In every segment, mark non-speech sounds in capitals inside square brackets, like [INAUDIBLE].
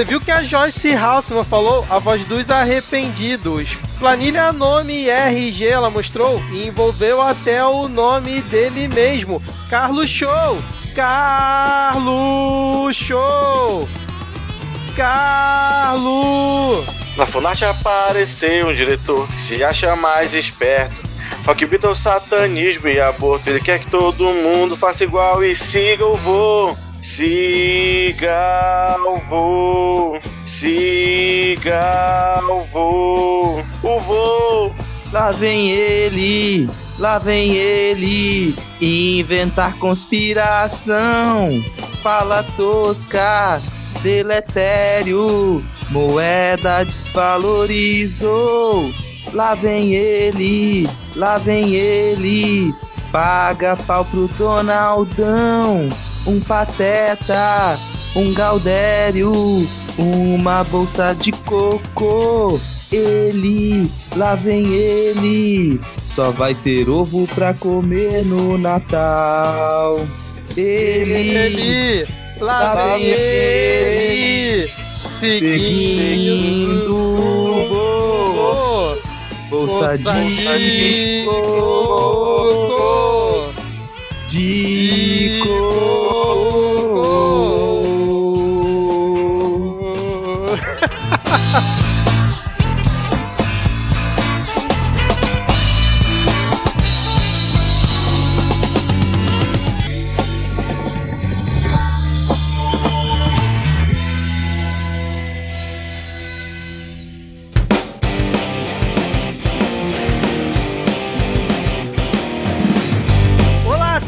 Você viu que a Joyce Halseman falou a voz dos arrependidos. Planilha, nome RG ela mostrou e envolveu até o nome dele mesmo. Carlos Show! Carlos Show! Carlos! Na Funarte apareceu um diretor que se acha mais esperto. Rock Beatles, satanismo e aborto. Ele quer que todo mundo faça igual e siga o voo. Siga o voo. Siga o voo. O voo. Lá vem ele, lá vem ele, inventar conspiração, fala tosca, deletério, moeda desvalorizou. Lá vem ele, lá vem ele, paga pau pro Donaldão, um pateta, um Gaudério, uma bolsa de cocô. Ele, lá vem ele, só vai ter ovo pra comer no Natal. Ele, Ele, lá Lá vem vem ele, seguindo seguindo o bolsa de coco. De coco.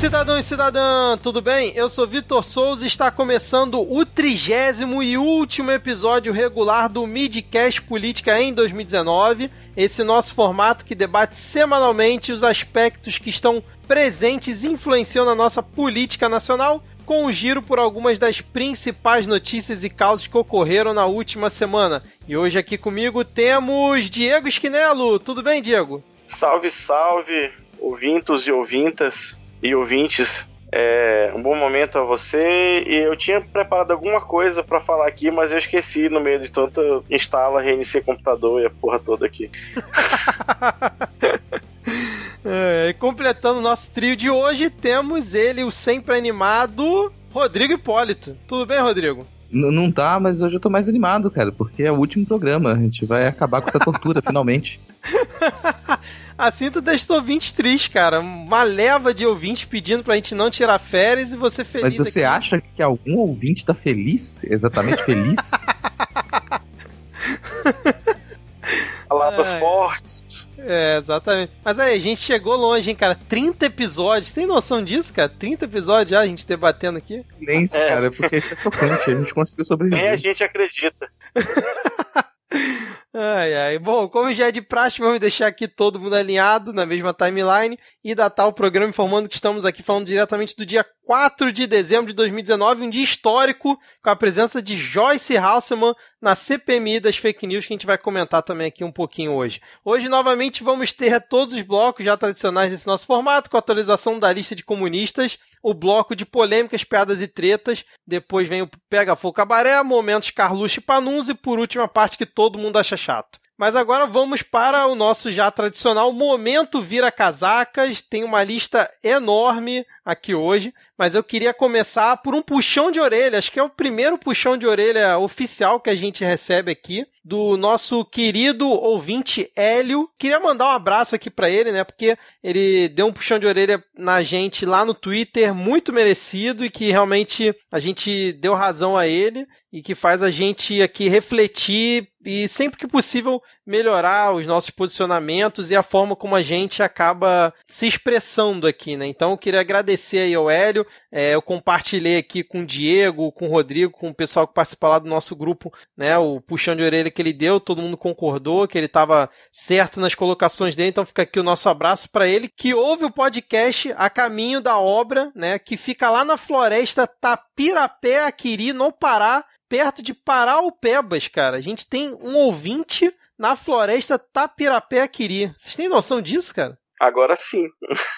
Cidadão e cidadã, tudo bem? Eu sou Vitor Souza e está começando o trigésimo e último episódio regular do Midcast Política em 2019. Esse nosso formato que debate semanalmente os aspectos que estão presentes e influenciam na nossa política nacional, com um giro por algumas das principais notícias e causas que ocorreram na última semana. E hoje aqui comigo temos Diego Esquinelo. Tudo bem, Diego? Salve, salve, ouvintos e ouvintas e ouvintes. É, um bom momento a você. E eu tinha preparado alguma coisa pra falar aqui, mas eu esqueci no meio de tanta instala, reiniciei o computador e a porra toda aqui. [LAUGHS] É, e completando o nosso trio de hoje, temos ele, o sempre animado Rodrigo Hipólito. Tudo bem, Rodrigo? N- Não tá, mas hoje eu tô mais animado, cara, porque é o último programa. A gente vai acabar com essa tortura, [LAUGHS] finalmente. [LAUGHS] Assim tu deixa os ouvintes tristes, cara. Uma leva de ouvintes pedindo pra gente não tirar férias e você feliz Mas você aqui. acha que algum ouvinte tá feliz? Exatamente feliz? [LAUGHS] Palavras Ai. fortes. É, exatamente. Mas aí, a gente chegou longe, hein, cara. 30 episódios. Tem noção disso, cara? 30 episódios já a gente debatendo aqui. Silêncio, É. cara, porque é chocante. A gente conseguiu Nem a sobreviver. gente acredita. [LAUGHS] Ai, ai. Bom, como já é de praxe, vamos deixar aqui todo mundo alinhado na mesma timeline e datar o programa informando que estamos aqui falando diretamente do dia 4 de dezembro de 2019, um dia histórico, com a presença de Joyce Halseman na CPMI das fake news, que a gente vai comentar também aqui um pouquinho hoje. Hoje, novamente, vamos ter todos os blocos já tradicionais desse nosso formato, com a atualização da lista de comunistas, o bloco de polêmicas, piadas e tretas, depois vem o Pega Fogo Cabaré, momentos Carluxo e Panunzi, e por último a parte que todo mundo acha chato. Mas agora vamos para o nosso já tradicional momento vira casacas. Tem uma lista enorme aqui hoje, mas eu queria começar por um puxão de orelha. Acho que é o primeiro puxão de orelha oficial que a gente recebe aqui do nosso querido ouvinte Hélio. Queria mandar um abraço aqui para ele, né? Porque ele deu um puxão de orelha na gente lá no Twitter, muito merecido e que realmente a gente deu razão a ele e que faz a gente aqui refletir e sempre que possível melhorar os nossos posicionamentos e a forma como a gente acaba se expressando aqui, né? Então eu queria agradecer aí ao Hélio, é, eu compartilhei aqui com o Diego, com o Rodrigo, com o pessoal que participou lá do nosso grupo, né? O puxão de orelha que ele deu, todo mundo concordou que ele estava certo nas colocações dele, então fica aqui o nosso abraço para ele que ouve o podcast a caminho da obra, né? Que fica lá na floresta Tapirapé Aquiri, no Pará, perto de Paraupebas, cara. A gente tem um ouvinte na floresta Tapirapé Aquiri. Vocês têm noção disso, cara? Agora sim.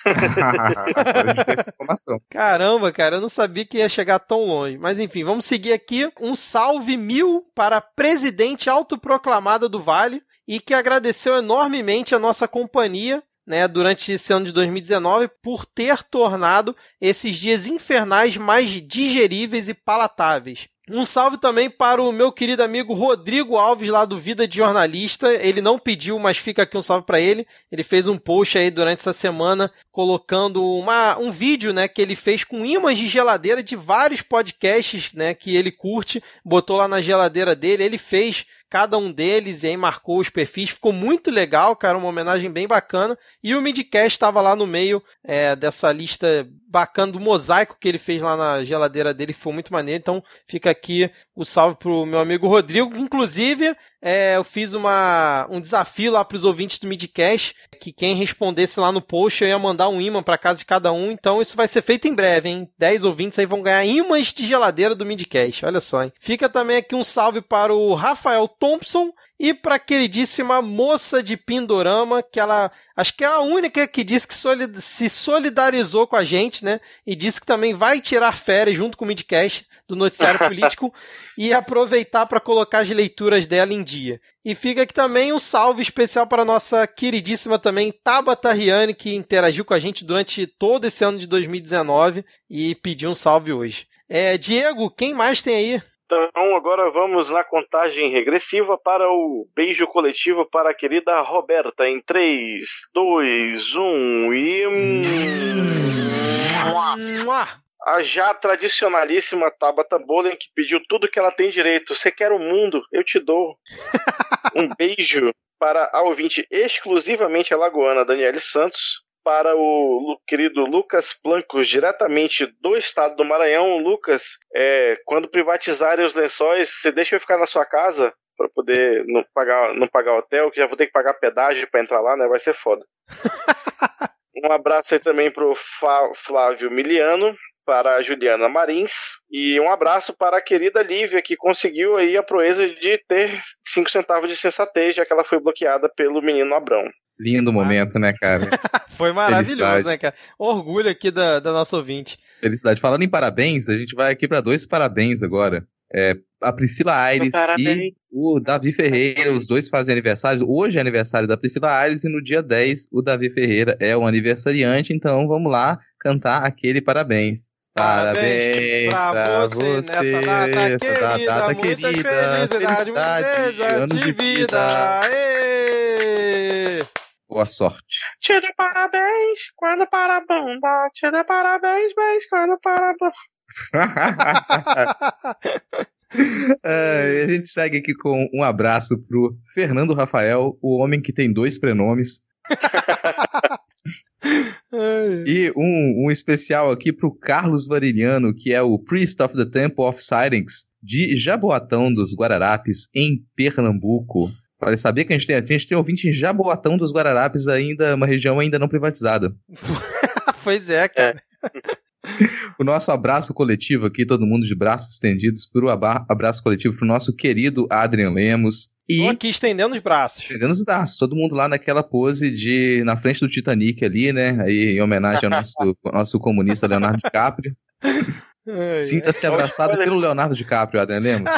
Agora a gente tem essa informação. Caramba, cara, eu não sabia que ia chegar tão longe. Mas enfim, vamos seguir aqui. Um salve mil para a presidente autoproclamada do Vale e que agradeceu enormemente a nossa companhia né, durante esse ano de 2019 por ter tornado esses dias infernais mais digeríveis e palatáveis. Um salve também para o meu querido amigo Rodrigo Alves, lá do Vida de Jornalista. Ele não pediu, mas fica aqui um salve para ele. Ele fez um post aí durante essa semana colocando uma, um vídeo né, que ele fez com ímãs de geladeira de vários podcasts né, que ele curte. Botou lá na geladeira dele. Ele fez cada um deles e aí marcou os perfis. Ficou muito legal, cara, uma homenagem bem bacana. E o Midcast estava lá no meio é, dessa lista bacana do mosaico que ele fez lá na geladeira dele, foi muito maneiro. Então fica aqui o salve pro meu amigo Rodrigo, que inclusive é, eu fiz uma, um desafio lá para os ouvintes do Midcast, que quem respondesse lá no post eu ia mandar um imã para casa de cada um, então isso vai ser feito em breve, hein? 10 ouvintes aí vão ganhar imãs de geladeira do Midcast, olha só, hein? Fica também aqui um salve para o Rafael Thompson, e para a queridíssima moça de Pindorama, que ela acho que é a única que disse que solid se solidarizou com a gente, né? E disse que também vai tirar férias junto com o Midcast do Noticiário [LAUGHS] Político e aproveitar para colocar as leituras dela em dia. E fica aqui também um salve especial para a nossa queridíssima também Tabata Riane, que interagiu com a gente durante todo esse ano de 2019 e pediu um salve hoje. É, Diego, quem mais tem aí? Então agora vamos na contagem regressiva para o beijo coletivo para a querida Roberta em 3, 2, 1 e. A já tradicionalíssima Tabata Bolen que pediu tudo que ela tem direito. Você quer o mundo? Eu te dou. [LAUGHS] um beijo para a ouvinte exclusivamente alagoana Daniele Santos, para o querido Lucas Plancos, diretamente do estado do Maranhão. Lucas, é, quando privatizarem os lençóis, você deixa eu ficar na sua casa para poder não pagar, não pagar hotel, que já vou ter que pagar pedágio para entrar lá, né? Vai ser foda. [LAUGHS] um abraço aí também pro Flávio Miliano, para a Juliana Marins e um abraço para a querida Lívia que conseguiu aí a proeza de ter 5 centavos de sensatez, já que ela foi bloqueada pelo menino Abrão. Lindo momento, né, cara? [LAUGHS] Foi maravilhoso, Felicidade. né, cara? Orgulho aqui da, da nossa ouvinte. Felicidade. Falando em parabéns, a gente vai aqui para dois parabéns agora. É, a Priscila Aires e o Davi Ferreira, os dois fazem aniversário. Hoje é aniversário da Priscila Aires e no dia 10 o Davi Ferreira é o aniversariante, então vamos lá cantar aquele parabéns. Parabéns, pra, pra você, você nessa data querida, data querida felicidade, felicidade anos de vida. vida. Boa sorte. Te dê parabéns quando para a bunda. Te parabéns, bens quando para a bunda. [LAUGHS] é, a gente segue aqui com um abraço pro Fernando Rafael, o homem que tem dois prenomes. [LAUGHS] e um, um especial aqui pro Carlos Variliano, que é o Priest of the Temple of Silence, de Jaboatão dos Guararapes, em Pernambuco. Olha, sabia que a gente tem, a gente tem ouvinte em Jaboatão dos Guararapes, ainda uma região ainda não privatizada. [LAUGHS] pois é, cara. É. [LAUGHS] o nosso abraço coletivo aqui, todo mundo de braços estendidos, para o abraço coletivo para o nosso querido Adrian Lemos. E Tô aqui estendendo os braços. Estendendo os braços, todo mundo lá naquela pose de na frente do Titanic ali, né? Aí em homenagem ao nosso, nosso comunista Leonardo DiCaprio. [LAUGHS] Sinta-se abraçado pelo Leonardo DiCaprio, Adrian Lemos.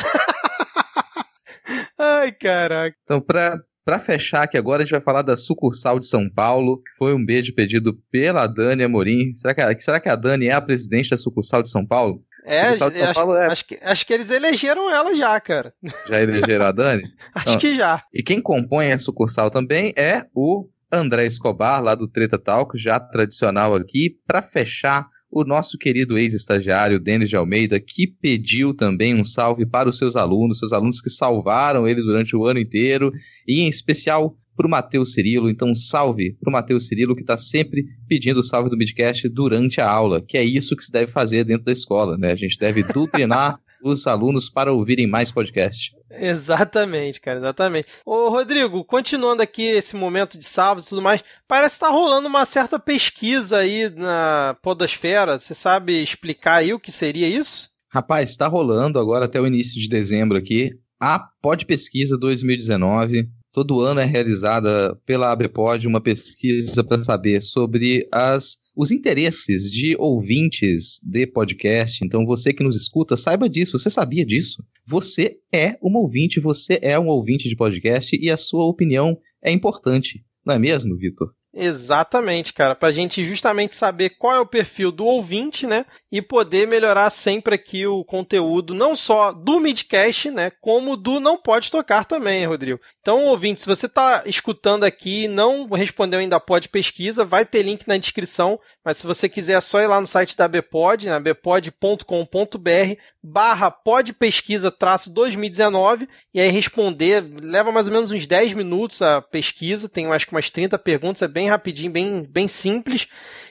Ai, caraca. Então, pra, pra fechar aqui agora, a gente vai falar da sucursal de São Paulo, que foi um beijo pedido pela Dani Amorim. Será que, a, será que a Dani é a presidente da sucursal de São Paulo? É, São acho, Paulo é... Acho, que, acho que eles elegeram ela já, cara. [LAUGHS] Já elegeram a Dani? [LAUGHS] acho então, que já. E quem compõe a sucursal também é o André Escobar, lá do Treta Talk, já tradicional aqui, para fechar o nosso querido ex-estagiário Denis de Almeida, que pediu também um salve para os seus alunos, seus alunos que salvaram ele durante o ano inteiro, e em especial para o Matheus Cirilo. Então, salve para o Matheus Cirilo, que está sempre pedindo o salve do Midcast durante a aula, que é isso que se deve fazer dentro da escola, né? A gente deve [LAUGHS] doutrinar os alunos para ouvirem mais podcast. Exatamente, cara, exatamente. Ô, Rodrigo, continuando aqui esse momento de sábado e tudo mais, parece estar tá rolando uma certa pesquisa aí na podosfera. Você sabe explicar aí o que seria isso? Rapaz, está rolando agora até o início de dezembro aqui a Pod Pesquisa 2019. Todo ano é realizada pela ABPOD uma pesquisa para saber sobre as, os interesses de ouvintes de podcast. Então, você que nos escuta, saiba disso. Você sabia disso? Você é um ouvinte, você é um ouvinte de podcast e a sua opinião é importante. Não é mesmo, Vitor? Exatamente, cara, para gente justamente saber qual é o perfil do ouvinte, né, e poder melhorar sempre aqui o conteúdo, não só do Midcast, né, como do Não Pode Tocar também, Rodrigo. Então, ouvinte, se você está escutando aqui e não respondeu ainda a Pesquisa, vai ter link na descrição, mas se você quiser é só ir lá no site da Bpod, na né, bpod.com.br barra podpesquisa traço 2019 e aí responder, leva mais ou menos uns 10 minutos a pesquisa, tem acho que umas 30 perguntas, é bem bem rapidinho, bem, bem simples.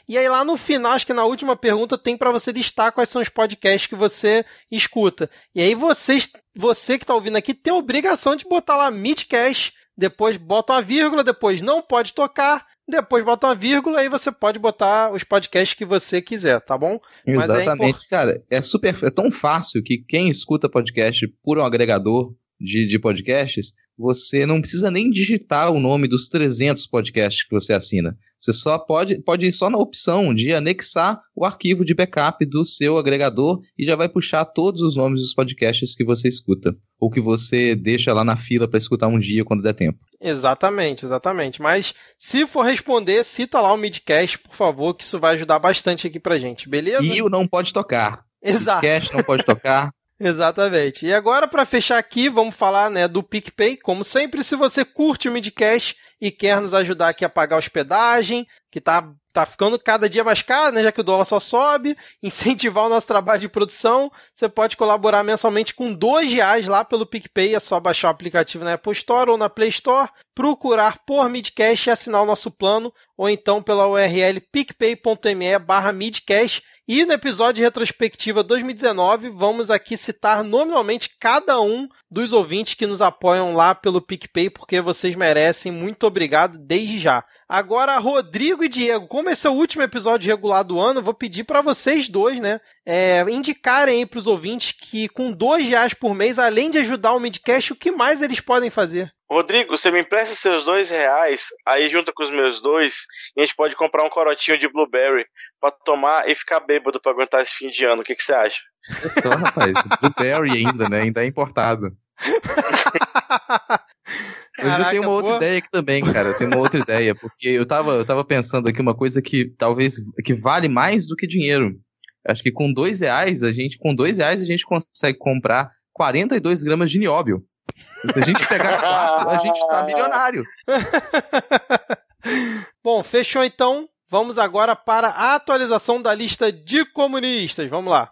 E aí lá no final, acho que na última pergunta tem para você listar quais são os podcasts que você escuta. E aí você, você que está ouvindo aqui tem a obrigação de botar lá Midcast, depois bota uma vírgula, depois não pode tocar, depois bota uma vírgula e você pode botar os podcasts que você quiser, tá bom? É Exatamente, é cara. É super, é tão fácil que quem escuta podcast por um agregador de, de podcasts você não precisa nem digitar o nome dos 300 podcasts que você assina. Você só pode, pode ir só na opção de anexar o arquivo de backup do seu agregador e já vai puxar todos os nomes dos podcasts que você escuta. Ou que você deixa lá na fila para escutar um dia quando der tempo. Exatamente, exatamente. Mas se for responder, cita lá o Midcast, por favor, que isso vai ajudar bastante aqui pra gente, beleza? E o Não Pode Tocar. Exato. Midcast Não Pode Tocar. [LAUGHS] Exatamente. E agora, para fechar aqui, vamos falar né, do PicPay. Como sempre, se você curte o Midcast e quer nos ajudar aqui a pagar hospedagem, que tá, tá ficando cada dia mais caro, né, já que o dólar só sobe, [LAUGHS] incentivar o nosso trabalho de produção, você pode colaborar mensalmente com dois reais lá pelo PicPay. É só baixar o aplicativo na Apple Store ou na Play Store, procurar por Midcast e assinar o nosso plano, ou então pela URL picpay.me barra midcast e no episódio retrospectiva 2019, vamos aqui citar nominalmente cada um dos ouvintes que nos apoiam lá pelo PicPay, porque vocês merecem. Muito obrigado desde já. Agora, Rodrigo e Diego, como esse é o último episódio regular do ano, vou pedir para vocês dois, né, é, indicarem aí para os ouvintes que com dois reais por mês, além de ajudar o Midcast, o que mais eles podem fazer? Rodrigo, você me empresta seus dois reais, aí junta com os meus dois, e a gente pode comprar um corotinho de blueberry para tomar e ficar bêbado para aguentar esse fim de ano. O que, que você acha? É só, rapaz. blueberry ainda, né? Ainda é importado. [LAUGHS] Mas Caraca, eu tenho uma outra boa. ideia aqui também, cara. Eu tenho uma outra ideia, porque eu tava, eu tava pensando aqui uma coisa que talvez que vale mais do que dinheiro. Acho que com dois reais, a gente, com dois reais, a gente consegue comprar 42 gramas de nióbio. Se a gente pegar quatro, a gente tá milionário. [LAUGHS] Bom, fechou então. Vamos agora para a atualização da lista de comunistas. Vamos lá.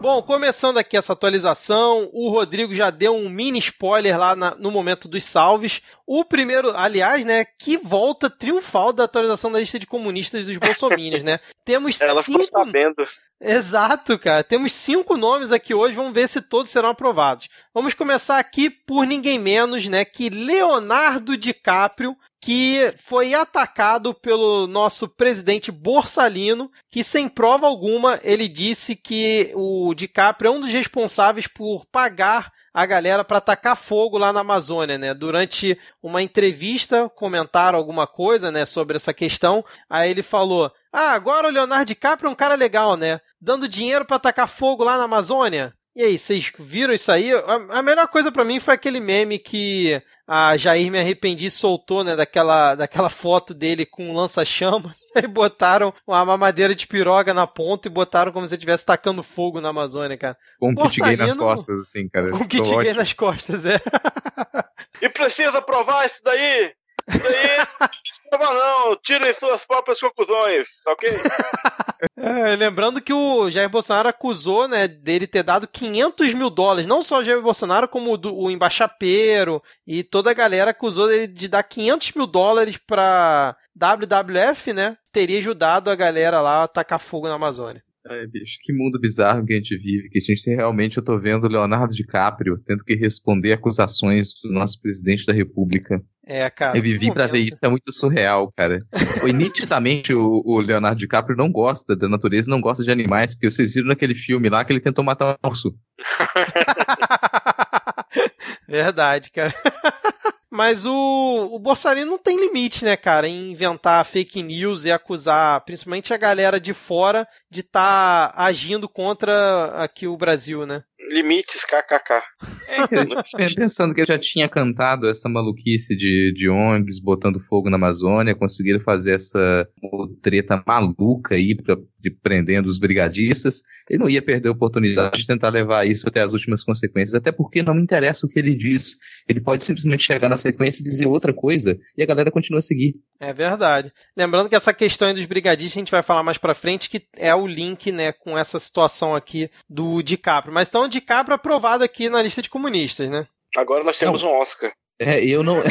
Bom, começando aqui essa atualização, o Rodrigo já deu um mini spoiler lá na, no momento dos salves. O primeiro, aliás, né, que volta triunfal da atualização da lista de comunistas dos bolsominions, né? [LAUGHS] Temos Ela cinco... ficou sabendo. Exato, cara. Temos cinco nomes aqui hoje, vamos ver se todos serão aprovados. Vamos começar aqui por ninguém menos, né, que Leonardo DiCaprio que foi atacado pelo nosso presidente Borsalino, que sem prova alguma ele disse que o DiCaprio é um dos responsáveis por pagar a galera para atacar fogo lá na Amazônia, né? Durante uma entrevista comentaram alguma coisa, né, sobre essa questão. Aí ele falou: "Ah, agora o Leonardo DiCaprio é um cara legal, né? Dando dinheiro para atacar fogo lá na Amazônia." E aí, vocês viram isso aí? A, melhor coisa para mim foi aquele meme que a Jair Me Arrependi soltou, né, daquela, daquela foto dele com um lança-chama. Aí [LAUGHS] botaram uma mamadeira de piroga na ponta e botaram como se estivesse tacando fogo na Amazônia, cara. Com um kit gay nas costas, assim, cara. Com um kit gay nas costas, é. e precisa provar isso daí! Isso aí, [LAUGHS] não, não, tirem suas próprias conclusões, tá ok? [LAUGHS] É, lembrando que o Jair Bolsonaro acusou, né, dele ter dado 500 mil dólares, não só o Jair Bolsonaro, como o, o embaixapeiro e toda a galera acusou ele de dar 500 mil dólares pra WWF, né, teria ajudado a galera lá a tacar fogo na Amazônia. É, bicho, que mundo bizarro que a gente vive, que a gente realmente, eu tô vendo o Leonardo DiCaprio tendo que responder acusações do nosso presidente da república. É, cara. Eu vivi para ver isso, é muito surreal, cara. [LAUGHS] e nitidamente o, o, Leonardo DiCaprio não gosta da natureza, não gosta de animais, porque vocês viram naquele filme lá que ele tentou matar um urso. [LAUGHS] Verdade, cara. [LAUGHS] Mas o, o Borsalino não tem limite, né, cara, em inventar fake news e acusar, principalmente a galera de fora, de estar tá agindo contra aqui o Brasil, né? Limites, kkk. É, [LAUGHS] pensando que eu já tinha cantado essa maluquice de, de ONGs botando fogo na Amazônia, conseguiram fazer essa treta maluca aí pra, de prendendo os brigadistas, ele não ia perder a oportunidade de tentar levar isso até as últimas consequências, até porque não me interessa o que ele diz. Ele pode simplesmente chegar na sequência e dizer outra coisa e a galera continua a seguir. É verdade. Lembrando que essa questão dos brigadistas a gente vai falar mais pra frente, que é o link, né, com essa situação aqui do DiCaprio. Mas então o DiCaprio aprovado aqui na lista de comunistas, né? Agora nós temos não. um Oscar. É, eu não. [LAUGHS]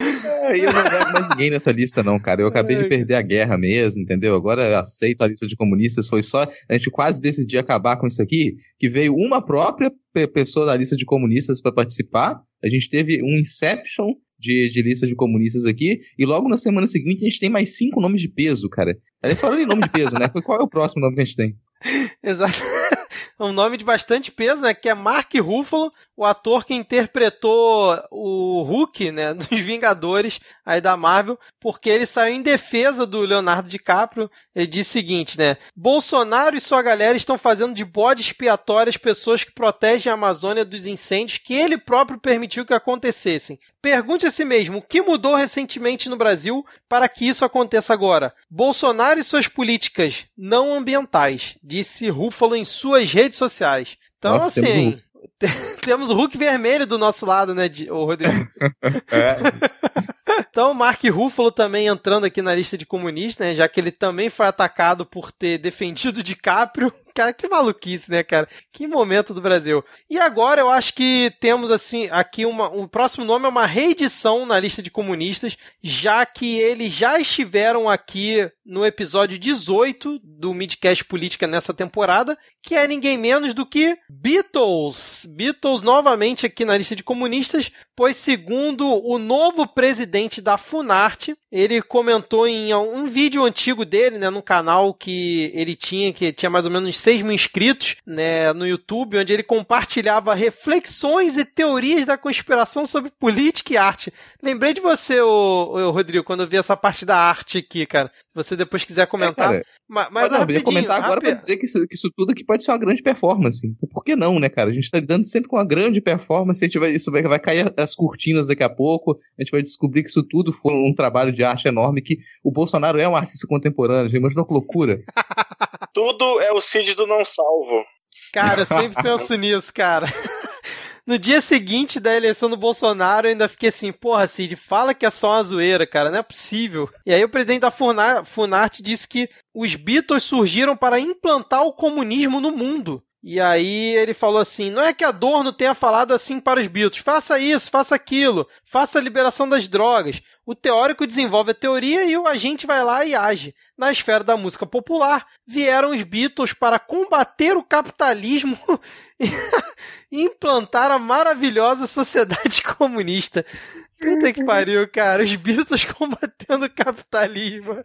É, eu não levo mais ninguém nessa lista, não, cara. Eu acabei de perder a guerra mesmo, entendeu? Agora aceito a lista de comunistas. Foi só. A gente quase decidiu acabar com isso aqui, que veio uma própria pessoa da lista de comunistas para participar. A gente teve um Inception de, de lista de comunistas aqui, e logo na semana seguinte a gente tem mais cinco nomes de peso, cara. Aliás, falando em nome de peso, né? [LAUGHS] Qual é o próximo nome que a gente tem? Exato. Um nome de bastante peso, né? Que é Mark Ruffalo, o ator que interpretou o Hulk, né? [LAUGHS] Dos Vingadores aí da Marvel, porque ele saiu em defesa do Leonardo DiCaprio. Ele disse o seguinte, né? Bolsonaro e sua galera estão fazendo de bode expiatório as pessoas que protegem a Amazônia dos incêndios que ele próprio permitiu que acontecessem. Pergunte a si mesmo o que mudou recentemente no Brasil para que isso aconteça agora. Bolsonaro e suas políticas não ambientais, disse Ruffalo em suas redes sociais. Então, Nossa, assim, [LAUGHS] temos o Hulk vermelho do nosso lado, né, o Rodrigo? [LAUGHS] é. [LAUGHS] então, o Mark Ruffalo também entrando aqui na lista de comunistas, né, já que ele também foi atacado por ter defendido DiCaprio Cara, que maluquice, né, cara? Que momento do Brasil. E agora eu acho que temos, assim, aqui uma. O próximo nome é uma reedição na lista de comunistas, já que eles já estiveram aqui no episódio 18 do Midcast Política nessa temporada, que é ninguém menos do que Beatles. Beatles novamente aqui na lista de comunistas, pois, segundo o novo presidente da Funarte, ele comentou em um vídeo antigo dele, né, no canal que ele tinha, que tinha mais ou menos 6 mil inscritos, né, no YouTube, onde ele compartilhava reflexões e teorias da conspiração sobre política e arte. Lembrei de você, ô, ô Rodrigo, quando eu vi essa parte da arte aqui, cara. Se você depois quiser comentar. É, mas, mas não, eu ia comentar agora para dizer que isso, que isso tudo aqui pode ser uma grande performance. Então, por que não, né, cara? A gente tá lidando sempre com uma grande performance, a gente vai, isso vai, vai cair as cortinas daqui a pouco, a gente vai descobrir que isso tudo foi um trabalho de arte enorme, que o Bolsonaro é um artista contemporâneo, gente, imaginou que loucura. [LAUGHS] tudo é o Cid do não salvo. Cara, eu sempre penso [LAUGHS] nisso, cara. [LAUGHS] No dia seguinte da eleição do Bolsonaro, eu ainda fiquei assim, porra, Cid, fala que é só uma zoeira, cara, não é possível. E aí o presidente da Funarte disse que os Beatles surgiram para implantar o comunismo no mundo. E aí ele falou assim: não é que Adorno tenha falado assim para os Beatles, faça isso, faça aquilo, faça a liberação das drogas. O teórico desenvolve a teoria e o agente vai lá e age. Na esfera da música popular, vieram os Beatles para combater o capitalismo [LAUGHS] e implantar a maravilhosa sociedade [LAUGHS] comunista. Puta que pariu, cara. Os Beatles [LAUGHS] combatendo o capitalismo. [LAUGHS]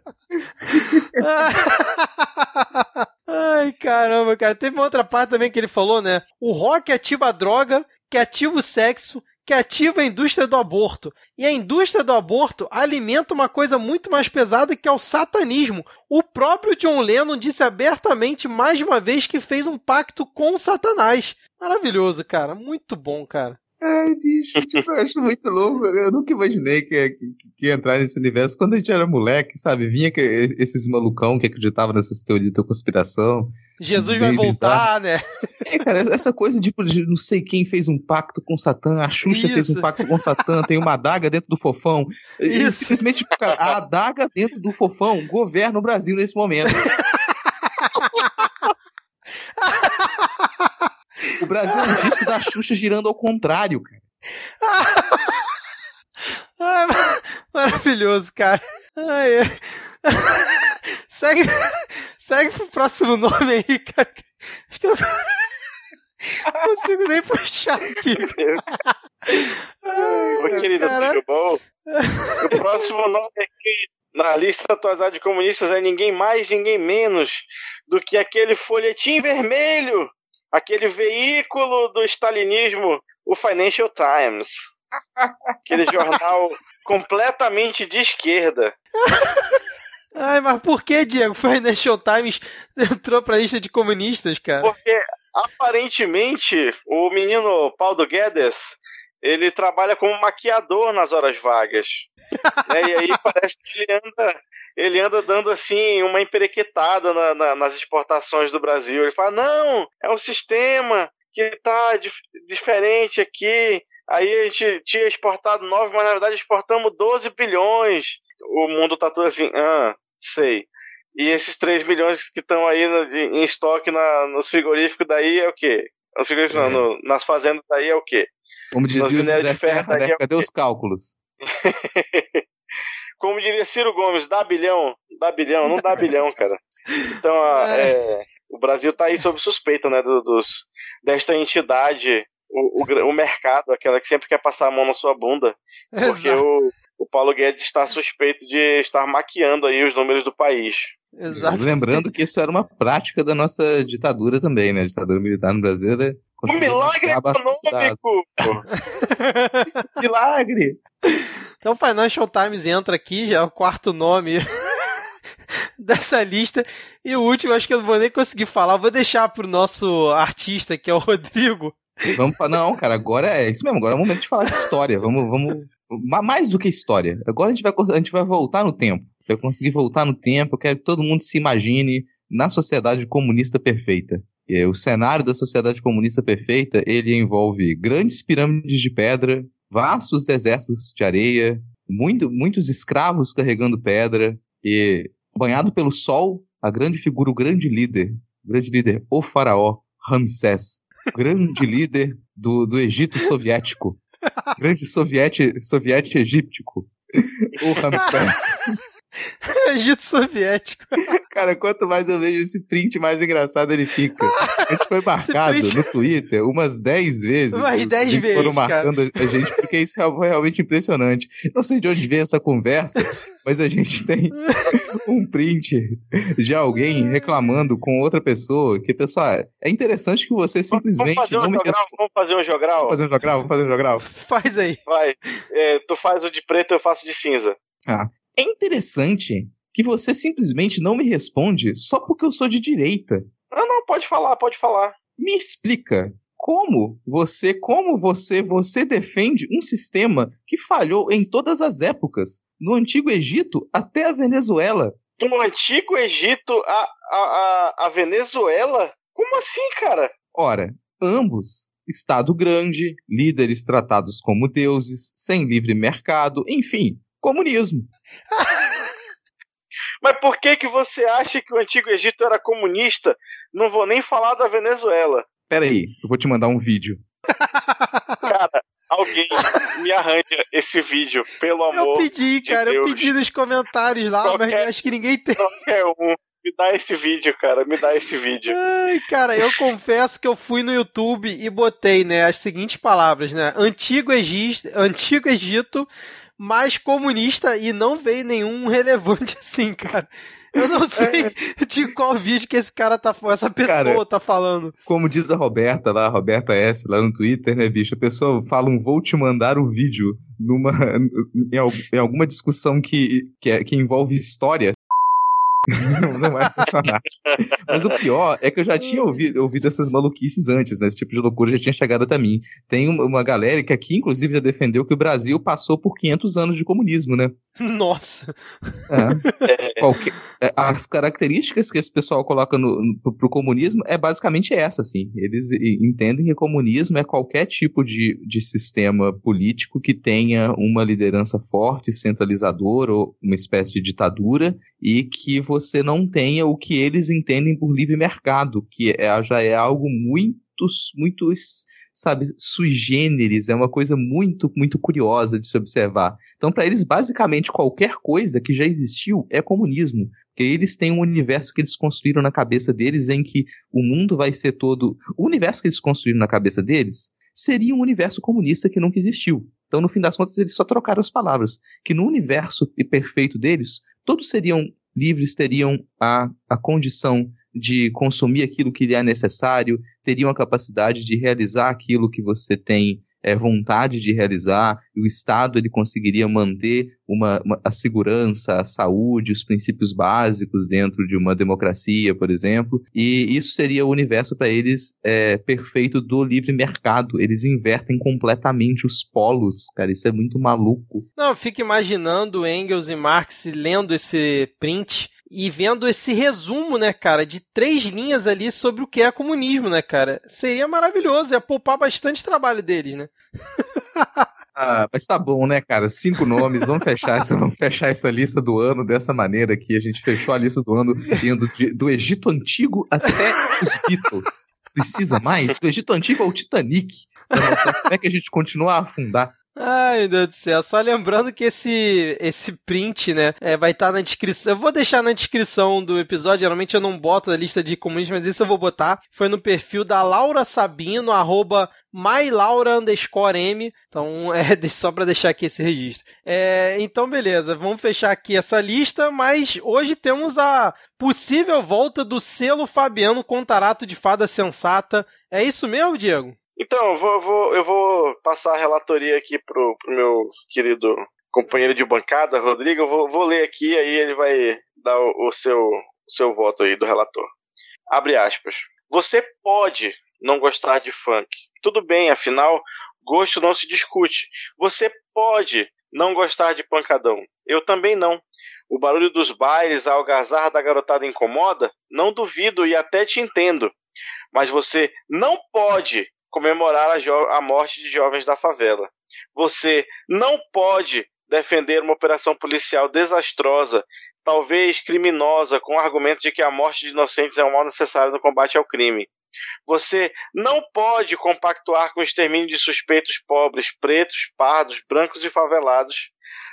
Ai, caramba, cara. Teve uma outra parte também que ele falou, né? O rock ativa a droga, que ativa o sexo, que ativa a indústria do aborto. E a indústria do aborto alimenta uma coisa muito mais pesada que é o satanismo. O próprio John Lennon disse abertamente mais de uma vez que fez um pacto com Satanás. Maravilhoso, cara. Muito bom, cara. Ai, bicho, tipo, eu acho muito louco. Eu nunca imaginei que, que, que, ia entrar nesse universo. Quando a gente era moleque, sabe? Vinha que, esses malucão que acreditavam nessas teorias da conspiração. Jesus vai voltar, bizarro. né? É, cara, essa coisa tipo, de não sei quem fez um pacto com Satã, a Xuxa Isso. fez um pacto com Satã, tem uma adaga dentro do fofão. E simplesmente, cara, a adaga dentro do fofão governa o Brasil nesse momento. [LAUGHS] O Brasil é um [LAUGHS] disco da Xuxa girando ao contrário, cara. [LAUGHS] Ai, maravilhoso, cara. Ai, [LAUGHS] segue, segue pro próximo nome aí, cara. Acho que eu não consigo nem puxar aqui. Ai, Ô, querido, tudo bom? O próximo nome aqui na lista atualizada de comunistas é ninguém mais, ninguém menos do que aquele folhetim vermelho aquele veículo do stalinismo, o Financial Times. Aquele jornal [LAUGHS] completamente de esquerda. Ai, mas por que, Diego? Financial Times [LAUGHS] entrou pra lista de comunistas, cara? Porque aparentemente o menino Paulo Guedes ele trabalha como maquiador nas horas vagas. [LAUGHS] né? E aí parece que ele anda, ele anda dando assim uma emperequetada na, na, nas exportações do Brasil. Ele fala: não, é o sistema que tá dif diferente aqui. Aí a gente tinha exportado 9, mas na verdade exportamos 12 bilhões. O mundo tá todo assim, ah, sei. E esses 3 milhões que estão aí no, em estoque na, nos frigoríficos daí é o quê? Nos frigoríficos, é. não, no, nas fazendas daí é o quê? Como dizia o José Serra, né? Cadê os cálculos? [LAUGHS] Como diria Ciro Gomes, dá bilhão, dá bilhão, não dá bilhão, cara. Então, a, [LAUGHS] é. é, o Brasil está aí sob suspeita, né, do, dos, desta entidade o, o, o, mercado, aquela que sempre quer passar a mão na sua bunda, porque o, o Paulo Guedes está suspeito de estar maquiando aí os números do país. Exato. Lembrando que isso era uma prática da nossa ditadura também, né? A ditadura militar no Brasil era um milagre econômico! [LAUGHS] milagre! Então, Financial Times entra aqui, já é o quarto nome [LAUGHS] dessa lista. E o último, acho que eu não vou nem conseguir falar. Vou deixar pro nosso artista, que é o Rodrigo, Vamos Não, cara, agora é isso mesmo. Agora é o momento de falar de história. Vamos, vamos. Mais do que história. Agora a gente vai, a gente vai voltar no tempo. Vai conseguir voltar no tempo. Eu quero que todo mundo se imagine na sociedade comunista perfeita. E o cenário da sociedade comunista perfeita ele envolve grandes pirâmides de pedra, vastos desertos de areia, muito, muitos escravos carregando pedra e banhado pelo sol, a grande figura, o grande líder, o grande líder, o faraó Ramsés grande [LAUGHS] líder do, do Egito soviético. Grande soviete, soviete egíptico. O Ramsés. [LAUGHS] [LAUGHS] Egito soviético. [LAUGHS] Cara, quanto mais eu vejo esse print, mais engraçado ele fica. A gente foi [LAUGHS] marcado no Twitter umas 10 vezes. Umas 10 vezes. foram marcando cara. a gente, porque isso foi realmente impressionante. Não sei de onde veio essa conversa, mas a gente tem um print de alguém reclamando com outra pessoa. Que, pessoal, é interessante que você simplesmente. Vamos fazer um jogral, vamos fazer um jogral. Vamos fazer um jogral, vamos fazer um jogral. Faz aí. Vai. É, tu faz o de preto, eu faço de cinza. Ah. É interessante que você simplesmente não me responde só porque eu sou de direita. Não, não, pode falar, pode falar. Me explica como você, como você, você defende um sistema que falhou em todas as épocas, no Antigo Egito até a Venezuela. Do Antigo Egito a, a, a, a Venezuela? Como assim, cara? Ora, ambos Estado grande, líderes tratados como deuses, sem livre mercado, enfim, comunismo. [LAUGHS] Mas por que que você acha que o Antigo Egito era comunista? Não vou nem falar da Venezuela. Pera aí, eu vou te mandar um vídeo. Cara, alguém me arranja esse vídeo, pelo amor Eu pedi, de cara, Deus. eu pedi nos comentários lá, Qualquer- mas acho que ninguém tem. Qualquer um. Me dá esse vídeo, cara. Me dá esse vídeo. Ai, cara, eu confesso que eu fui no YouTube e botei, né, as seguintes palavras, né? Antigo Egito, Antigo Egito mais comunista e não veio nenhum [LAUGHS] relevante assim, cara. Eu não sei de qual vídeo que esse cara tá essa pessoa Cara, tá falando. Como diz a Roberta lá, a Roberta S, lá no Twitter, né, bicho? A pessoa fala um vou te mandar o vídeo numa, [LAUGHS] em alguma discussão que, que, é- que envolve história. [LAUGHS] Não, não vai funcionar. Mas o pior é que eu já tinha ouvido, ouvido essas maluquices antes, né? Esse tipo de loucura já tinha chegado até mim. Tem uma, uma galera que aqui, inclusive, já defendeu que o Brasil passou por 500 anos de comunismo, né? [LAUGHS] Nossa. É. Qualquer- é, as características que esse pessoal coloca no, no, pro- comunismo é basicamente essa, assim. Eles entendem que comunismo é qualquer tipo de, de sistema político que tenha uma liderança forte, centralizadora ou uma espécie de ditadura e que você não tenha o que eles entendem por livre mercado, que é, já é algo muito, muito, sabe, sui generis, é uma coisa muito, muito curiosa de se observar. Então, para eles, basicamente, qualquer coisa que já existiu é comunismo. Porque eles têm um universo que eles construíram na cabeça deles em que o mundo vai ser todo. O universo que eles construíram na cabeça deles seria um universo comunista que nunca existiu. Então, no fim das contas, eles só trocaram as palavras. Que no universo perfeito deles, todos seriam livres, teriam a, a condição de consumir aquilo que lhe é necessário, teriam a capacidade de realizar aquilo que você tem é, vontade de realizar, e o Estado ele conseguiria manter uma, uma, a segurança, a saúde, os princípios básicos dentro de uma democracia, por exemplo, e isso seria o universo para eles é, perfeito do livre mercado. Eles invertem completamente os polos, cara, isso é muito maluco. Não, eu fico imaginando Engels e Marx lendo esse print e vendo esse resumo, né, cara, de três linhas ali sobre o que é comunismo, né, cara? Seria maravilhoso, ia poupar bastante trabalho deles, né? [LAUGHS] Ah, mas tá bom, né, cara? Cinco nomes, vamos fechar, essa, vamos fechar essa lista do ano dessa maneira aqui. A gente fechou a lista do ano indo de, do Egito Antigo até os Beatles. Precisa mais? Do Egito Antigo ao Titanic. Mostrar como é que a gente continua a afundar. Ai, meu Deus do céu. Só lembrando que esse, esse print, né, é, vai estar tá na descrição. Eu vou deixar na descrição do episódio. Geralmente eu não boto a lista de comunistas, mas isso eu vou botar. Foi no perfil da Laura Sabino, arroba mylaura underscore M. Então, [LAUGHS] é só para deixar aqui esse registro. É, então, beleza. Vamos fechar aqui essa lista, mas hoje temos a possível volta do selo Fabiano Contarato de Fada Sensata. É isso mesmo, Diego? Então, eu vou, vou, eu vou passar a relatoria aqui pro, pro meu querido companheiro de bancada, Rodrigo. Eu vou, vou ler aqui, aí ele vai dar o, o seu, seu voto aí do relator. Abre aspas. Você pode não gostar de funk. Tudo bem, afinal, gosto não se discute. Você pode não gostar de pancadão. Eu também não. O barulho dos bailes, a algazarra da garotada incomoda? Não duvido e até te entendo. Mas você não pode comemorar a, a morte de jovens da favela. Você não pode defender uma operação policial desastrosa, talvez criminosa, com o argumento de que a morte de inocentes é um mal necessário no combate ao crime. Você não pode compactuar com o extermínio de suspeitos pobres, pretos, pardos, brancos e favelados,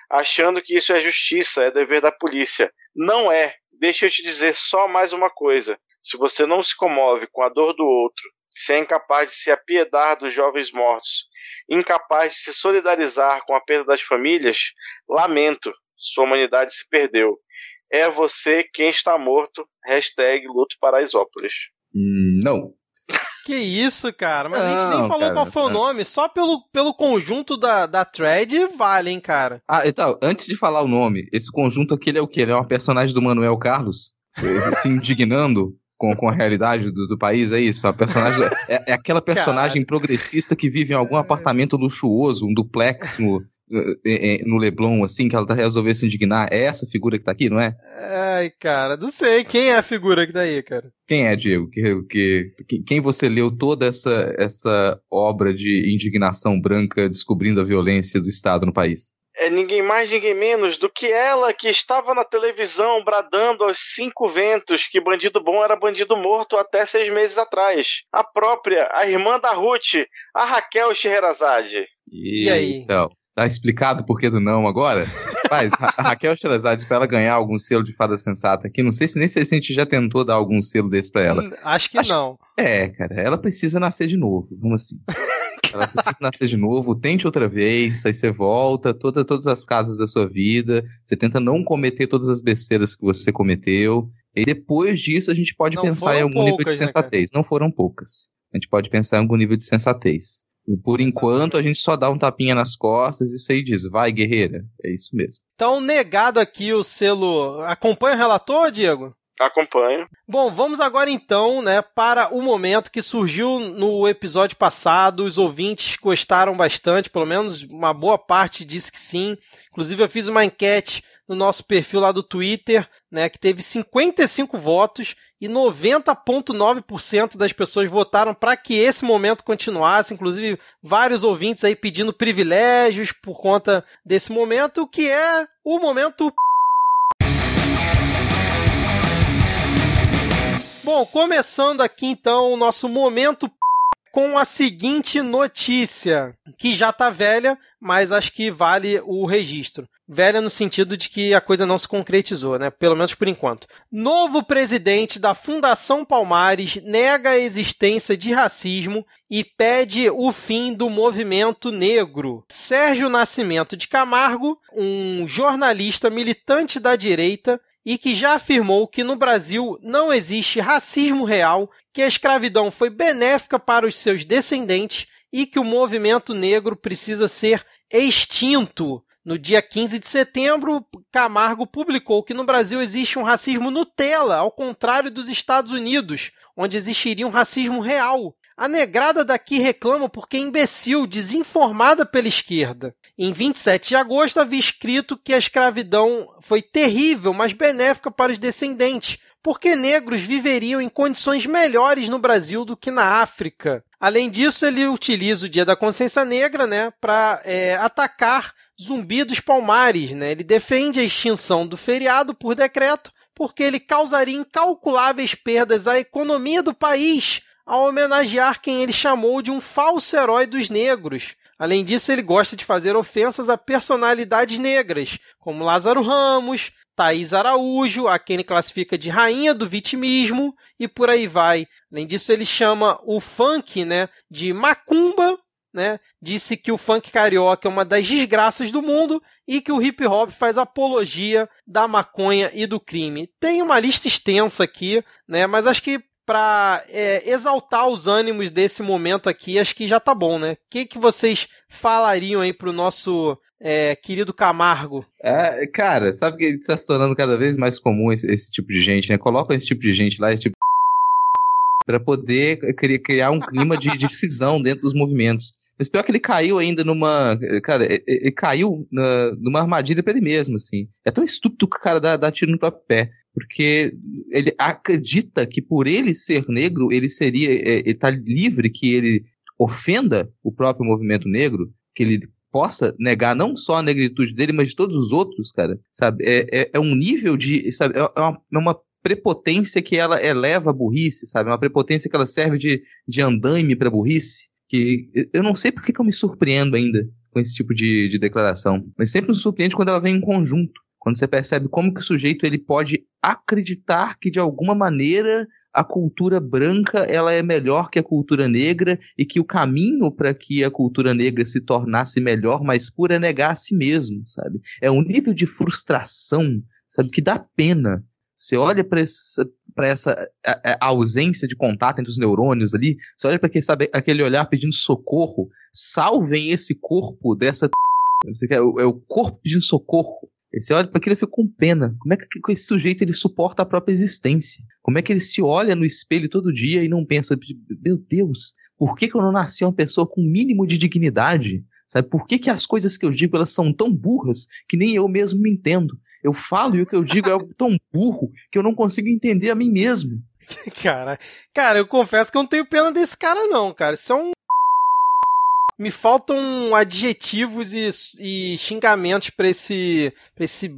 achando que isso é justiça, é dever da polícia. Não é. Deixa eu te dizer só mais uma coisa. Se você não se comove com a dor do outro, se é incapaz de se apiedar dos jovens mortos, incapaz de se solidarizar com a perda das famílias, lamento, sua humanidade se perdeu. É você quem está morto. Hashtag Luto Paraisópolis. Hum, não. Que isso, cara? Mas não, a gente nem falou cara, qual foi o nome. Só pelo, pelo conjunto da, da thread vale, hein, cara? Ah, então, antes de falar o nome, esse conjunto aqui ele é o quê? Ele é uma personagem do Manuel Carlos? [LAUGHS] se indignando com, com a realidade do, do país, é isso? A personagem, é, é aquela personagem Caralho. progressista que vive em algum apartamento luxuoso, um duplex no, é, é, no Leblon, assim, que ela tá resolvendo se indignar. É essa figura que tá aqui, não é? Ai, cara, não sei. Quem é a figura que tá aí, cara? Quem é, Diego? Que, que, quem você leu toda essa, essa obra de indignação branca descobrindo a violência do Estado no país? É ninguém mais, ninguém menos do que ela que estava na televisão bradando aos cinco ventos que bandido bom era bandido morto até seis meses atrás. A própria, a irmã da Ruth, a Raquel Scheherazade. E, e aí? Então, tá explicado por que do não agora? Mas [LAUGHS] a Raquel Scheherazade, para ela ganhar algum selo de fada sensata aqui, não sei se nem se a gente já tentou dar algum selo desse para ela. Hum, acho que Acho... não. É, cara, ela precisa nascer de novo, vamos assim. Ela precisa nascer de novo, tente outra vez, aí você volta, toda, todas as casas da sua vida, você tenta não cometer todas as besteiras que você cometeu, e depois disso a gente pode não pensar em algum poucas, nível de né, sensatez. Né, não foram poucas. A gente pode pensar em algum nível de sensatez. Por enquanto, a gente só dá um tapinha nas costas e isso aí diz, vai guerreira. É isso mesmo. Então, negado aqui o selo. Acompanha o relator, Diego? Acompanho. Bom, vamos agora então, né, para o momento que surgiu no episódio passado. Os ouvintes gostaram bastante, pelo menos uma boa parte disse que sim. Inclusive, eu fiz uma enquete no nosso perfil lá do Twitter, né, que teve 55 votos e 90,9% das pessoas votaram para que esse momento continuasse. Inclusive, vários ouvintes aí pedindo privilégios por conta desse momento, que é o momento Bom, começando aqui então o nosso momento com a seguinte notícia, que já tá velha, mas acho que vale o registro. Velha no sentido de que a coisa não se concretizou, né? Pelo menos por enquanto. Novo presidente da Fundação Palmares nega a existência de racismo e pede o fim do movimento negro. Sérgio Nascimento de Camargo, um jornalista militante da direita, e que já afirmou que no Brasil não existe racismo real, que a escravidão foi benéfica para os seus descendentes e que o movimento negro precisa ser extinto. No dia 15 de setembro, Camargo publicou que no Brasil existe um racismo Nutella, ao contrário dos Estados Unidos, onde existiria um racismo real. A negrada daqui reclama porque é imbecil, desinformada pela esquerda. Em 27 de agosto havia escrito que a escravidão foi terrível, mas benéfica para os descendentes, porque negros viveriam em condições melhores no Brasil do que na África. Além disso, ele utiliza o Dia da Consciência Negra né, para é, atacar Zumbi dos Palmares, né? Ele defende a extinção do feriado por decreto porque ele causaria incalculáveis perdas à economia do país ao homenagear quem ele chamou de um falso herói dos negros. Além disso, ele gosta de fazer ofensas a personalidades negras, como Lázaro Ramos, Thaís Araújo, a quem ele classifica de rainha do vitimismo, e por aí vai. Além disso, ele chama o funk né, de macumba né, disse que o funk carioca é uma das desgraças do mundo e que o hip hop faz apologia da maconha e do crime. Tem uma lista extensa aqui, né, mas acho que para é, exaltar os ânimos desse momento aqui, acho que já tá bom, né? O que, que vocês falariam aí pro nosso é, querido Camargo? É, cara, sabe que está se tornando cada vez mais comum esse, esse, tipo de gente, né? Coloca esse tipo de gente lá, esse tipo [LAUGHS] para poder criar um clima de decisão dentro dos movimentos. Mas pior que ele caiu ainda numa. Cara, ele caiu na, numa armadilha pra ele mesmo, assim. É tão estúpido que o cara dá, dá tiro no próprio pé. Porque ele acredita que por ele ser negro, ele seria. É, ele tá livre que ele ofenda o próprio movimento negro, que ele possa negar não só a negritude dele, mas de todos os outros, cara. Sabe? É, é, é um nível de. Sabe? É, é uma, é uma prepotência que ela eleva a burrice, sabe? É uma prepotência que ela serve de, de andaime pra burrice que eu não sei por que, eu me surpreendo ainda com esse tipo de, de declaração, mas sempre me surpreende quando ela vem em conjunto, quando você percebe como que o sujeito ele pode acreditar que de alguma maneira a cultura branca ela é melhor que a cultura negra e que o caminho para que a cultura negra se tornasse melhor, mais pura, é negar a si mesmo, sabe? É um nível de frustração, sabe, que dá pena. Você olha para essa, pra essa a, a ausência de contato entre os neurônios ali, você olha para aquele olhar pedindo socorro, salvem esse corpo dessa. Você quer, é o corpo pedindo socorro. Você olha para aquilo e fica com pena. Como é que esse sujeito ele suporta a própria existência? Como é que ele se olha no espelho todo dia e não pensa, meu Deus, por que, que eu não nasci uma pessoa com o um mínimo de dignidade? Sabe por que, que as coisas que eu digo elas são tão burras que nem eu mesmo me entendo? Eu falo e o que eu digo é tão burro que eu não consigo entender a mim mesmo. [LAUGHS] Cara, cara, eu confesso que eu não tenho pena desse cara não, cara. Isso é um [LAUGHS] me faltam adjetivos e, e xingamentos para esse pra esse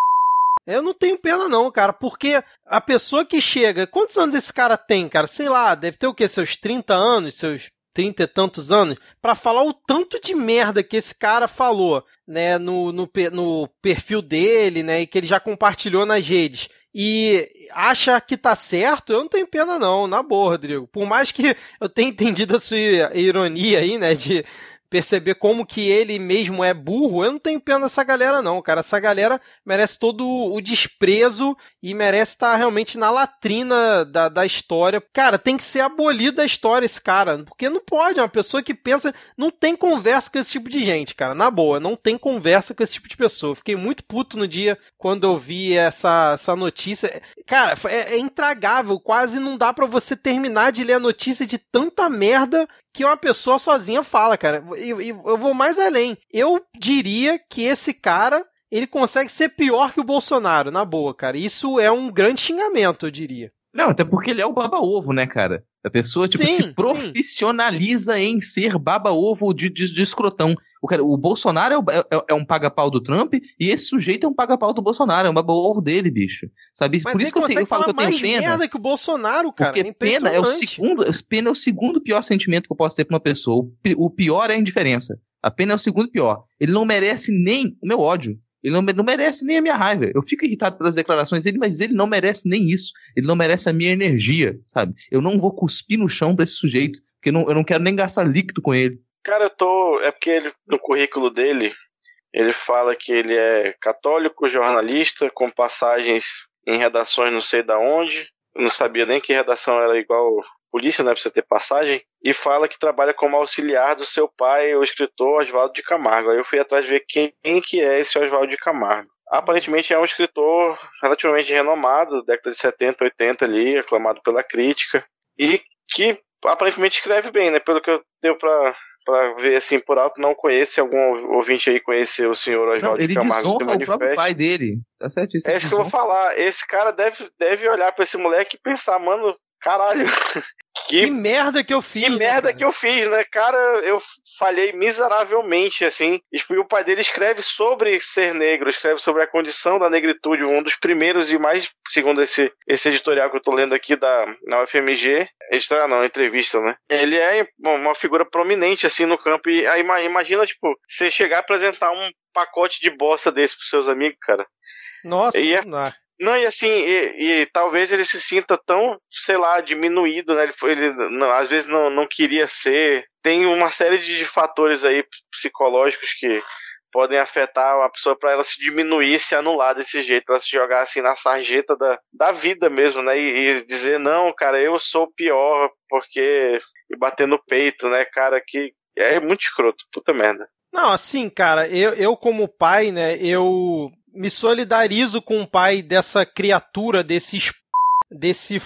[LAUGHS] eu não tenho pena não, cara, porque a pessoa que chega, quantos anos esse cara tem, cara? Sei lá, deve ter o quê? Seus 30 anos, seus trinta e tantos anos, para falar o tanto de merda que esse cara falou, né, no, no, no perfil dele, né, e que ele já compartilhou nas redes e acha que tá certo, eu não tenho pena não, na boa, Rodrigo. Por mais que eu tenha [LAUGHS] entendido a sua ironia aí, né, de perceber como que ele mesmo é burro, eu não tenho pena dessa galera não, cara. Essa galera merece todo o desprezo e merece estar realmente na latrina da, da história. Cara, tem que ser abolido da história esse cara, porque não pode, é uma pessoa que pensa, não tem conversa com esse tipo de gente, cara. Na boa, não tem conversa com esse tipo de pessoa. fiquei muito puto no dia quando eu vi essa, essa notícia. Cara, é, é intragável, quase não dá para você terminar de ler a notícia de tanta merda que uma pessoa sozinha fala, cara. E eu, eu vou mais além. Eu diria que esse cara ele consegue ser pior que o Bolsonaro, na boa, cara. Isso é um grande xingamento, eu diria. Não, até porque ele é o baba-ovo, né, cara? A pessoa, tipo, sim, se profissionaliza sim. em ser baba-ovo de, de, de, escrotão. O, cara, o Bolsonaro é, o, é, é um paga-pau do Trump e esse sujeito é um paga-pau do Bolsonaro, é um baba-ovo dele, bicho. Sabe? Mas Por isso que eu, tenho, eu falo que eu tenho pena. merda que o Bolsonaro, cara. Porque é pena é o segundo, pena é o segundo pior sentimento que eu posso ter pra uma pessoa. O pior é a indiferença. A pena é o segundo pior. Ele não merece nem o meu ódio. Ele não, não, merece nem a minha raiva. Eu fico irritado pelas declarações dele, mas ele não merece nem isso. Ele não merece a minha energia, sabe? Eu não vou cuspir no chão pra esse sujeito, porque não, eu não quero nem gastar líquido com ele. Cara, eu tô. É porque ele, no currículo dele, Ele fala que ele é católico, jornalista, com passagens em redações não sei da onde. Eu não sabia nem que redação era igual polícia, né, pra você ter passagem. E fala que trabalha como auxiliar do seu pai, o escritor Oswaldo de Camargo. Aí eu fui atrás ver quem, quem que é esse Oswaldo de Camargo. Aparentemente é um escritor relativamente renomado, década de 70, 80 ali, aclamado pela crítica. E que aparentemente escreve bem, né? Pelo que eu deu pra, pra ver assim por alto, não conhece algum ouvinte aí conhecer o senhor Oswaldo de Camargo Ele o próprio pai dele. Tá certo isso? É isso que eu vou falar. Esse cara deve, deve olhar pra esse moleque e pensar, mano, caralho, que, que, merda que eu fiz. Que merda que eu fiz, né? Cara, eu falhei miseravelmente, assim. E o pai dele escreve sobre ser negro, escreve sobre a condição da negritude, um dos primeiros e mais, segundo esse, esse editorial que eu tô lendo aqui da, na UFMG, editorial não, entrevista, né? Ele é uma figura prominente, assim, no campo. E aí, imagina, tipo, você chegar a apresentar um pacote de bosta desse pros seus amigos, cara. Nossa, e é, não e assim, e, e, talvez ele se sinta tão, sei lá, diminuído, né? Ele, foi, ele não, às vezes não, não queria ser. Tem uma série de, de fatores aí psicológicos que podem afetar uma pessoa para ela se diminuir, se anular desse jeito, ela se jogar assim na sarjeta da, da vida mesmo, né? E, e dizer, não, cara, eu sou pior porque. E bater no peito, né, cara, que é muito escroto, puta merda. Não, assim, cara, eu, eu como pai, né, eu me solidarizo com o pai dessa criatura, desse desse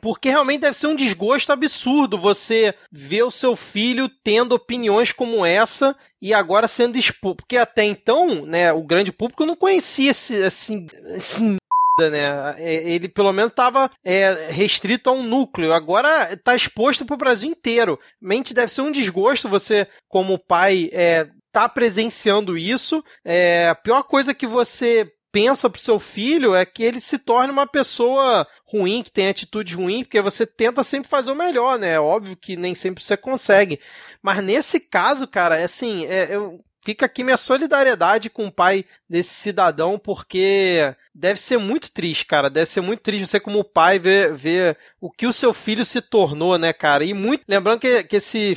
porque realmente deve ser um desgosto absurdo você ver o seu filho tendo opiniões como essa e agora sendo exposto. Porque até então, né, o grande público não conhecia esse, assim, esse né? É, ele pelo menos estava é, restrito a um núcleo. Agora está exposto para o Brasil inteiro. Mente deve ser um desgosto você, como pai, é, tá presenciando isso. É, a pior coisa que você pensa pro seu filho é que ele se torne uma pessoa ruim, que tem atitude ruim, porque você tenta sempre fazer o melhor, né? É óbvio que nem sempre você consegue. Mas nesse caso, cara, é assim, é, eu, fica aqui minha solidariedade com o pai desse cidadão, porque deve ser muito triste, cara. Deve ser muito triste você, como pai, ver, ver o que o seu filho se tornou, né, cara? E muito. Lembrando que, que esse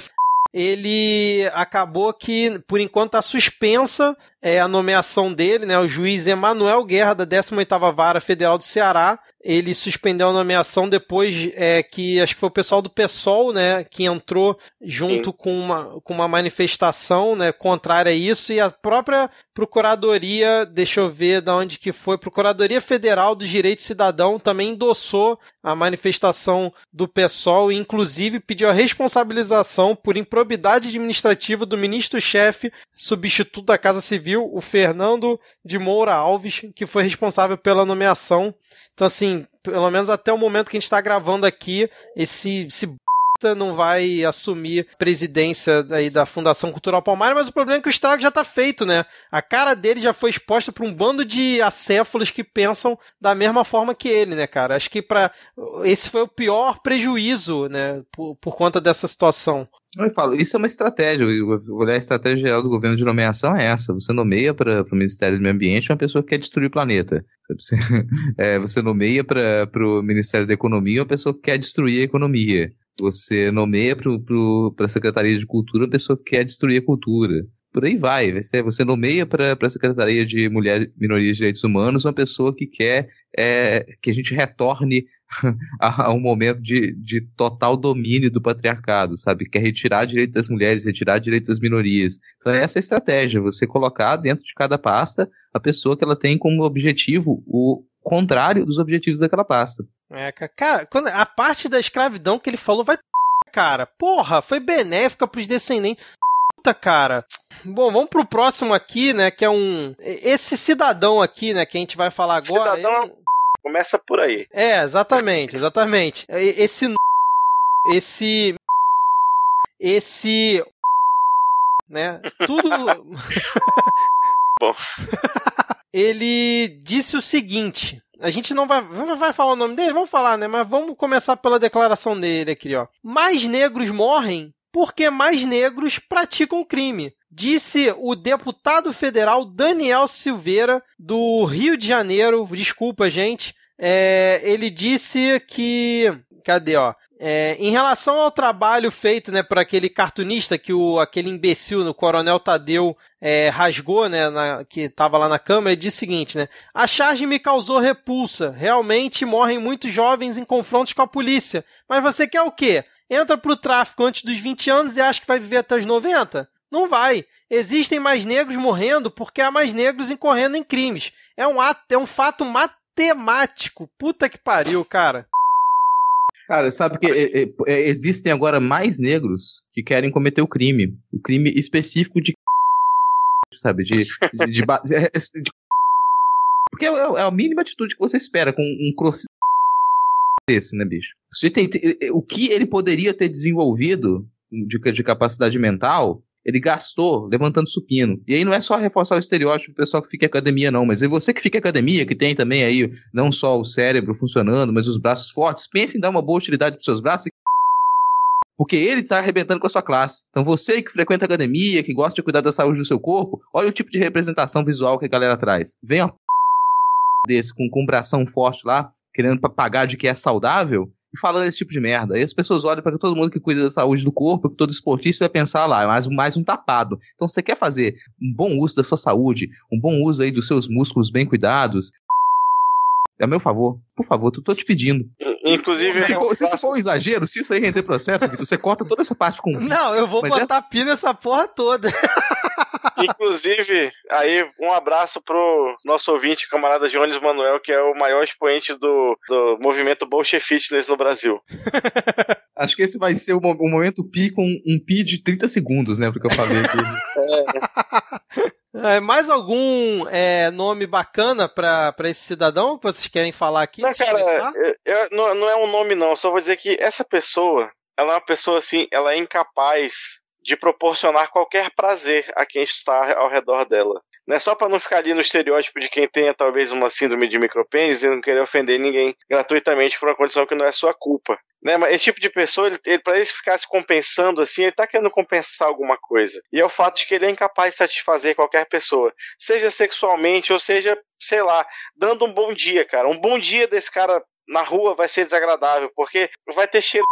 ele acabou que, por enquanto, está suspensa é, a nomeação dele, né? O juiz Emanuel Guerra, da 18ª Vara Federal do Ceará, ele suspendeu a nomeação depois é, que acho que foi o pessoal do PSOL, né, que entrou junto com uma, com uma manifestação, né, contrária a isso e a própria Procuradoria, deixa eu ver da onde que foi, Procuradoria Federal do Direito Cidadão também endossou a manifestação do PSOL e inclusive pediu a responsabilização por improbidade administrativa do ministro-chefe substituto da Casa Civil, o Fernando de Moura Alves, que foi responsável pela nomeação então, assim, pelo menos até o momento que a gente está gravando aqui, esse, esse não vai assumir presidência aí da Fundação Cultural Palmares, mas o problema é que o estrago já está feito, né? A cara dele já foi exposta para um bando de acéfalos que pensam da mesma forma que ele, né, cara? Acho que para esse foi o pior prejuízo, né, por, por conta dessa situação. Eu falo, isso é uma estratégia. A estratégia geral do governo de nomeação é essa. Você nomeia para o Ministério do Meio Ambiente uma pessoa que quer destruir o planeta. Você, [LAUGHS] é, você nomeia para o Ministério da Economia uma pessoa que quer destruir a economia. Você nomeia para a Secretaria de Cultura uma pessoa que quer destruir a cultura. Por aí vai. Você, você nomeia para a Secretaria de Mulher, Minorias e Direitos Humanos uma pessoa que quer é, que a gente retorne [LAUGHS] a, a, um momento de, de total domínio do patriarcado, sabe? Quer retirar direito das mulheres, retirar direito das minorias. Então é essa a estratégia, você colocar dentro de cada pasta a pessoa que ela tem como objetivo o contrário dos objetivos daquela pasta. É, cara, quando, a parte da escravidão que ele falou vai cara, porra, foi benéfica para os descendentes. Puta, cara. Bom, vamos pro próximo aqui, né, que é um esse cidadão aqui, né, que a gente vai falar agora. Cidadão ele... Começa por aí. É, exatamente, exatamente. Esse. Esse. Esse. Né? Tudo. [LAUGHS] Bom. Ele disse o seguinte. A gente não vai, vai falar o nome dele? Vamos falar, né? Mas vamos começar pela declaração dele aqui, ó. Mais negros morrem porque mais negros praticam crime disse o deputado federal Daniel Silveira, do Rio de Janeiro. Desculpa, gente. É, ele disse que. Cadê, ó? É, em relação ao trabalho feito né, por aquele cartunista que o, aquele imbecil, o Coronel Tadeu, é, rasgou, né, na, que estava lá na câmera, ele disse o seguinte, né? A charge me causou repulsa. Realmente morrem muitos jovens em confrontos com a polícia. Mas você quer o quê? Entra pro tráfico antes dos 20 anos e acha que vai viver até os 90? Não vai. Existem mais negros morrendo porque há mais negros incorrendo em crimes. É um ato, é um fato matemático. Puta que pariu, cara. Cara, sabe que é, é, é, existem agora mais negros que querem cometer o crime. O crime específico de. [LAUGHS] Sabe? De. de, de, [LAUGHS] é, é, de porque é, a mínima atitude que você espera com um desse, né, bicho? Tem, o que ele poderia ter desenvolvido de, de capacidade mental ele gastou levantando supino. E aí não é só reforçar o estereótipo do pessoal que fica em academia, não, mas é você que fica em academia, que tem também aí não só o cérebro funcionando, mas os braços fortes, pense em dar uma boa utilidade para seus braços porque ele está arrebentando com a sua classe. Então você que frequenta academia, que gosta de cuidar da saúde do seu corpo, olha o tipo de representação visual que a galera traz. Vem uma desse com, com um bração forte lá, querendo pagar de que é saudável, falando esse tipo de merda. Aí as pessoas olham para todo mundo que cuida da saúde do corpo, que todo esportista vai pensar lá, é mais, mais um tapado. Então você quer fazer um bom uso da sua saúde, um bom uso aí dos seus músculos bem cuidados, é a meu favor. Por favor, tô, tô te pedindo. Inclusive. Se, for, se isso for um exagero, se isso aí render processo, Vitor, você corta toda essa parte com. Não, eu vou Mas é botar é... pi nessa porra toda. [LAUGHS] Inclusive, aí um abraço pro nosso ouvinte, camarada Jones Manuel, que é o maior expoente do, do movimento Bolche Fitness no Brasil. [LAUGHS] Acho que esse vai ser o, o momento pi com um pi de 30 segundos, né? Porque eu falei aqui. É. [LAUGHS] É, mais algum é, nome bacana para esse cidadão que vocês querem falar aqui? Não, cara, eu, eu, não, não é um nome não, só vou dizer que essa pessoa, ela é uma pessoa assim, ela é incapaz de proporcionar qualquer prazer a quem está ao redor dela. Não é só para não ficar ali no estereótipo de quem tenha talvez uma síndrome de micropênis e não querer ofender ninguém gratuitamente por uma condição que não é sua culpa. Né? Mas esse tipo de pessoa, ele, ele, para ele ficar se compensando assim, ele está querendo compensar alguma coisa. E é o fato de que ele é incapaz de satisfazer qualquer pessoa, seja sexualmente ou seja, sei lá, dando um bom dia, cara. Um bom dia desse cara na rua vai ser desagradável, porque vai ter cheiro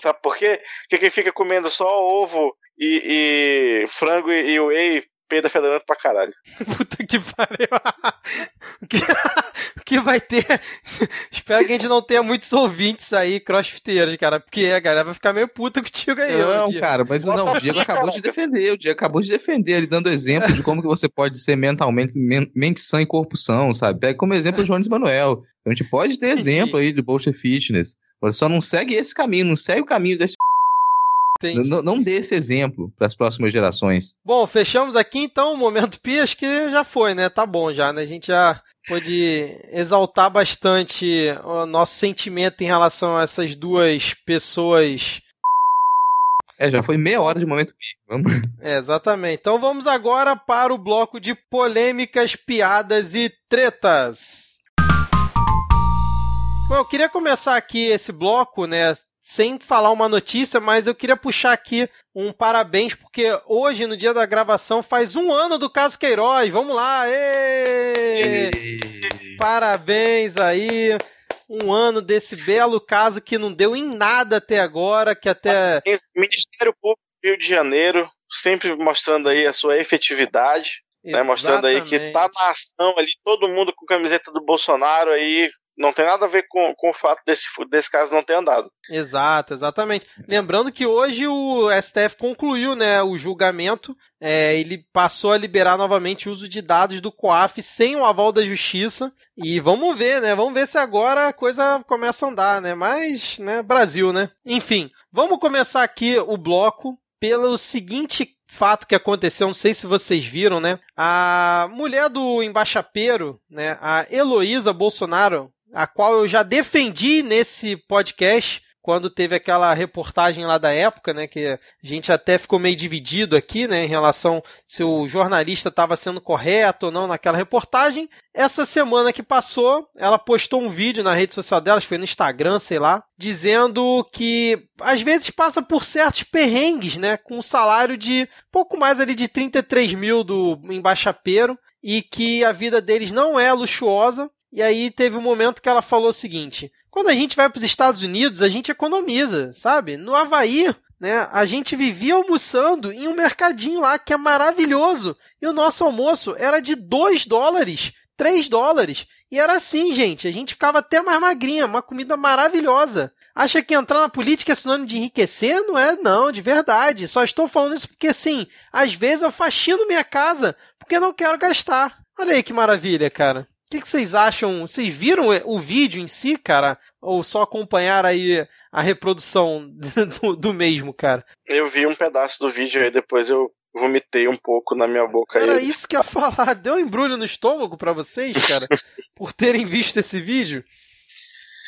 Sabe por quê? Porque quem fica comendo só ovo e, e frango e, e whey peida fedorento pra caralho. [LAUGHS] Puta que pariu. [LAUGHS] o, que, o que vai ter. [LAUGHS] Espero que a gente não tenha muitos ouvintes aí, crossfiteiros, cara. Porque a galera vai ficar meio puta contigo aí. Não, cara, mas não, o Diego acabou de defender. O Diego acabou de defender, ele dando exemplo de como que você pode ser mentalmente mente sã e corpo são, sabe? Pega como exemplo o Jones Manuel. A gente pode ter exemplo aí de Bolsa Fitness. Só não segue esse caminho, não segue o caminho desse não, não dê esse exemplo para as próximas gerações. Bom, fechamos aqui então o momento Pi, acho que já foi, né? Tá bom já, né? A gente já pôde exaltar bastante o nosso sentimento em relação a essas duas pessoas. É, já foi meia hora de momento Pi. Vamos. [LAUGHS] É, exatamente. Então vamos agora para o bloco de polêmicas, piadas e tretas. Bom, eu queria começar aqui esse bloco, né, sem falar uma notícia, mas eu queria puxar aqui um parabéns, porque hoje, no dia da gravação, faz um ano do caso Queiroz. Vamos lá! Êêê! Parabéns aí! Um ano desse belo caso que não deu em nada até agora, que até. Ministério Público do Rio de Janeiro, sempre mostrando aí a sua efetividade. Né, mostrando aí que tá na ação ali, todo mundo com camiseta do Bolsonaro aí, não tem nada a ver com, com o fato desse, desse caso não ter andado. Exato, exatamente. Lembrando que hoje o STF concluiu né, o julgamento, é, ele passou a liberar novamente o uso de dados do COAF sem o aval da justiça. E vamos ver, né? Vamos ver se agora a coisa começa a andar, né? Mas, né, Brasil, né? Enfim, vamos começar aqui o bloco pelo seguinte fato que aconteceu, não sei se vocês viram, né? A mulher do embaixapeiro, né, a Heloísa Bolsonaro, a qual eu já defendi nesse podcast quando teve aquela reportagem lá da época, né, que a gente até ficou meio dividido aqui, né, em relação se o jornalista estava sendo correto ou não naquela reportagem. Essa semana que passou, ela postou um vídeo na rede social dela, foi no Instagram, sei lá, dizendo que às vezes passa por certos perrengues, né, com um salário de pouco mais ali de 33 mil do embaixapeiro e que a vida deles não é luxuosa e aí teve um momento que ela falou o seguinte: Quando a gente vai para os Estados Unidos, a gente economiza, sabe? No Havaí, né, a gente vivia almoçando em um mercadinho lá que é maravilhoso. E o nosso almoço era de 2 dólares, 3 dólares. E era assim, gente. A gente ficava até mais magrinha, uma comida maravilhosa. Acha que entrar na política é sinônimo de enriquecer? Não é, não, de verdade. Só estou falando isso porque, assim, às vezes eu faxino minha casa porque não quero gastar. Olha aí que maravilha, cara. O que, que, vocês acham? Vocês viram o vídeo em si, cara? Ou só acompanharam aí a reprodução [LAUGHS] do, do mesmo, cara? Eu vi um pedaço do vídeo aí, depois eu vomitei um pouco na minha boca. Era aí. isso que eu ia falar. Deu um embrulho no estômago para vocês, cara, [LAUGHS] por terem visto esse vídeo?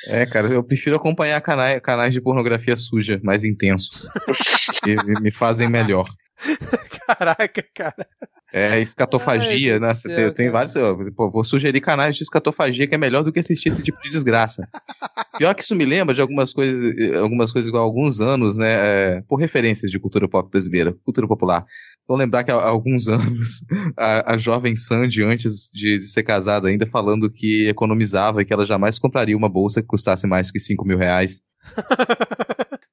É, cara, eu prefiro acompanhar canais, canais de pornografia suja, mais intensos. [LAUGHS] que me fazem melhor. [LAUGHS] Caraca, cara. É, escatofagia, Ai, né? Céu, tem, tem vários. Pô, vou sugerir canais de escatofagia que é melhor do que assistir esse tipo de desgraça. [LAUGHS] Pior que isso me lembra de algumas coisas, algumas coisas igual há alguns anos, né? É, por referências de cultura pop brasileira, cultura popular. Vou lembrar que há, alguns [LAUGHS] anos a, a jovem Sandy, antes de, de, ser casada, ainda falando que economizava e que ela jamais compraria uma bolsa que custasse mais que 5 mil reais.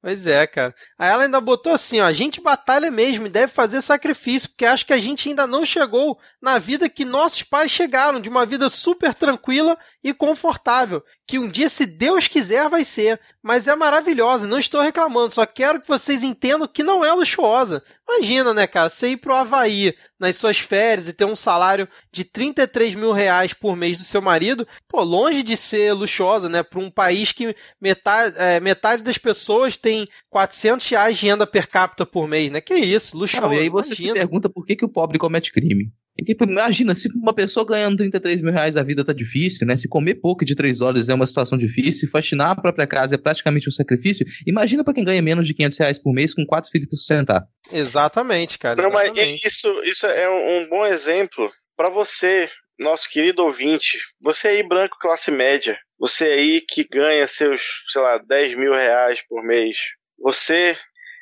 Pois é, cara. Aí ela ainda botou assim, ó, a gente batalha mesmo e deve fazer sacrifício, porque acho que a gente ainda não chegou na vida que nossos pais chegaram, de uma vida super tranquila e confortável, que um dia, se Deus quiser, vai ser. Mas é maravilhosa, não estou reclamando, só quero que vocês entendam que não é luxuosa. Imagina, né, cara, você ir pro Havaí nas suas férias e ter um salário de 33 mil reais por mês do seu marido, pô, longe de ser luxuosa, né, para um país que metade, é, metade das pessoas tem 400 reais de renda per capita por mês, né? Que isso, luxuoso. Não, e aí você imagina. se pergunta por que, que o pobre comete crime. E, tipo, imagina, se uma pessoa ganhando 33 mil reais a vida tá difícil, né? Se comer pouco de 3 dólares é uma situação difícil, se faxinar a própria casa é praticamente um sacrifício, imagina para quem ganha menos de 500 reais por mês com quatro filhos pra sustentar. Exatamente, cara. Não, mas isso, isso é um, bom exemplo para você, nosso querido ouvinte. Você aí, branco classe média. Você aí que ganha seus, sei lá, 10 mil reais por mês. Você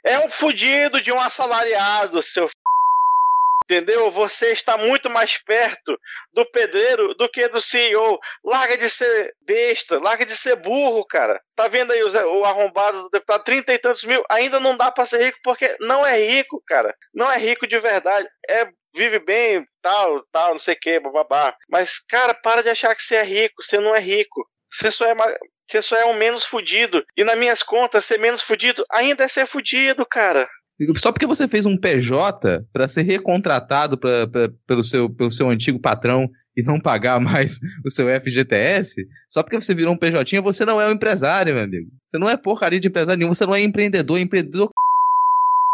é um fudido de um assalariado, seu entendeu? Você está muito mais perto do pedreiro do que do CEO. Larga de ser besta, larga de ser burro, cara. Tá vendo aí o, arrombado do deputado, trinta e tantos mil, ainda não dá para ser rico porque não é rico, cara. Não é rico de verdade. É vive bem, tal, tal, não sei o que, bababá. Mas, cara, para de achar que você é rico, você não é rico. Você só é você só é um menos fudido. E nas minhas contas, ser menos fudido ainda é ser fudido, cara. Só porque você fez um PJ para ser recontratado pra, pra, pelo, seu, pelo seu antigo patrão e não pagar [LAUGHS] mais o seu FGTS, só porque você virou um PJ, você não é um empresário, meu amigo. Você não é porcaria de empresário nenhum, você não é empreendedor, empreendedor. [LAUGHS]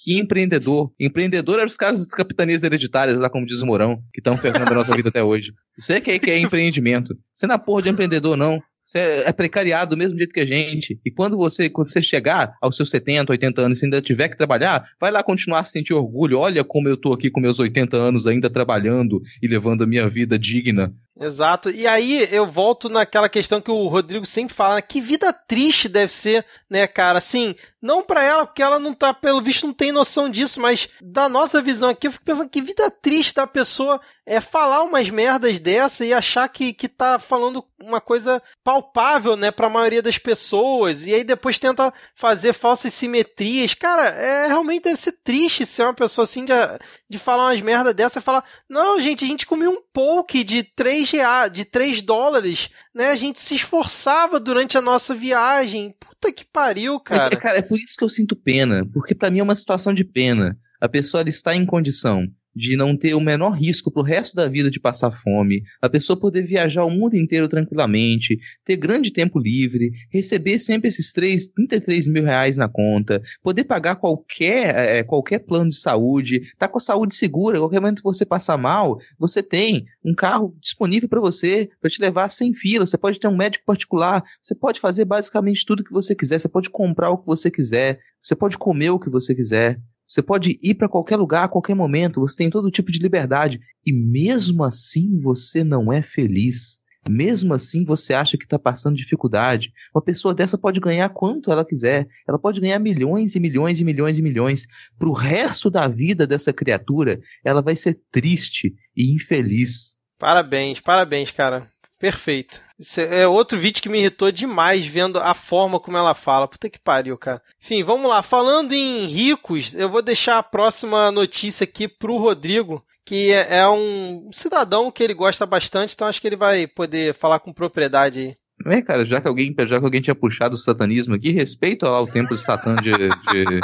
Que empreendedor? Empreendedor eram os caras das capitanias hereditárias, lá como diz o Mourão, que estão ferrando a nossa vida até hoje. Você que é, que é empreendimento. Você não é porra de empreendedor, não. Você é precariado do mesmo jeito que a gente. E quando você, quando você chegar aos seus 70, 80 anos e ainda tiver que trabalhar, vai lá continuar a sentir orgulho. Olha como eu tô aqui com meus 80 anos ainda trabalhando e levando a minha vida digna. Exato. E aí eu volto naquela questão que o Rodrigo sempre fala, né? que vida triste deve ser, né, cara? Assim, não para ela, porque ela não tá, pelo visto, não tem noção disso, mas da nossa visão aqui, eu fico pensando que vida triste da pessoa é falar umas merdas dessa e achar que, que tá falando uma coisa palpável, né, pra maioria das pessoas, e aí depois tenta fazer falsas simetrias. Cara, é realmente deve ser triste ser uma pessoa assim de, de falar umas merdas dessa e falar: não, gente, a gente comeu um poke de 3 reais, de 3 dólares, né? A gente se esforçava durante a nossa viagem. Puta que pariu, cara. Mas, cara, é por isso que eu sinto pena, porque para mim é uma situação de pena. A pessoa está em condição de não ter o menor risco pro resto da vida de passar fome, a pessoa poder viajar o mundo inteiro tranquilamente, ter grande tempo livre, receber sempre esses 3, 33 mil reais na conta, poder pagar qualquer, é, qualquer plano de saúde, tá com a saúde segura, qualquer momento que você passar mal, você tem um carro disponível para você, para te levar sem fila, você pode ter um médico particular, você pode fazer basicamente tudo que você quiser, você pode comprar o que você quiser, você pode comer o que você quiser. Você pode ir para qualquer lugar a qualquer momento, você tem todo tipo de liberdade. E mesmo assim você não é feliz. Mesmo assim você acha que está passando dificuldade. Uma pessoa dessa pode ganhar quanto ela quiser. Ela pode ganhar milhões e milhões e milhões e milhões. Para o resto da vida dessa criatura, ela vai ser triste e infeliz. Parabéns, parabéns, cara Perfeito. Isso é outro vídeo que me irritou demais vendo a forma como ela fala. Puta que pariu, cara. Enfim, vamos lá. Falando em ricos, eu vou deixar a próxima notícia aqui pro Rodrigo, que é, é um cidadão que ele gosta bastante, então acho que ele vai poder falar com propriedade aí. É, cara, já que alguém, já que alguém tinha puxado o satanismo aqui, respeito lá o templo de Satã de, de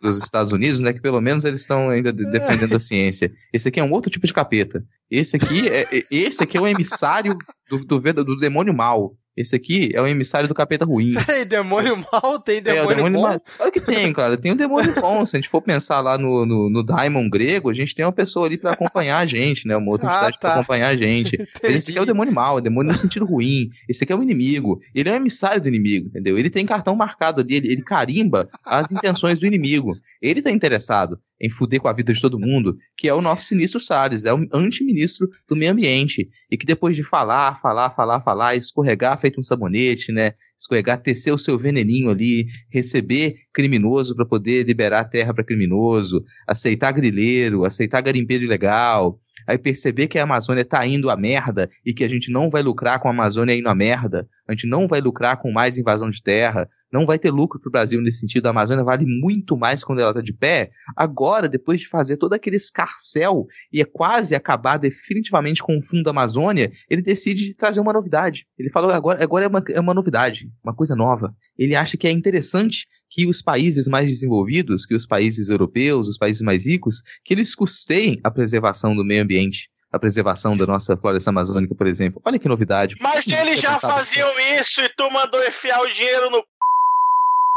dos Estados Unidos, né? Que pelo menos eles estão ainda defendendo a ciência. Esse aqui é um outro tipo de capeta. Esse aqui é, é esse aqui é o emissário do, do, do demônio mal. Esse aqui é o emissário do capeta ruim. [LAUGHS] Peraí, demônio mal? Tem demônio, é, o demônio bom? Mal. Claro que tem, cara. Tem um demônio bom. Se a gente for pensar lá no, no, no Daimon grego, a gente tem uma pessoa ali para acompanhar a gente, né? Uma outra ah, entidade tá. pra acompanhar a gente. [LAUGHS] Mas esse aqui é o demônio mal, é o demônio no sentido ruim. Esse aqui é o inimigo. Ele é o emissário do inimigo, entendeu? Ele tem cartão marcado ali, ele, ele carimba as intenções do inimigo. Ele tá interessado em fuder com a vida de todo mundo, que é o nosso Sinistro Salles, é o antiministro do meio ambiente, e que depois de falar, falar, falar, falar, escorregar feito um sabonete, né, escorregar, tecer o seu veneninho ali, receber criminoso para poder liberar terra para criminoso, aceitar grileiro, aceitar garimpeiro ilegal, aí perceber que a Amazônia tá indo a merda e que a gente não vai lucrar com a Amazônia indo a merda, a gente não vai lucrar com mais invasão de terra, não vai ter lucro para o Brasil nesse sentido. A Amazônia vale muito mais quando ela está de pé. Agora, depois de fazer todo aquele escarcel e é quase acabar definitivamente com o fundo da Amazônia, ele decide trazer uma novidade. Ele falou agora, agora é, uma, é uma novidade, uma coisa nova. Ele acha que é interessante que os países mais desenvolvidos, que os países europeus, os países mais ricos, que eles custeiem a preservação do meio ambiente a preservação da nossa floresta amazônica, por exemplo. Olha que novidade. Mas eles já faziam isso e tu mandou enfiar o dinheiro no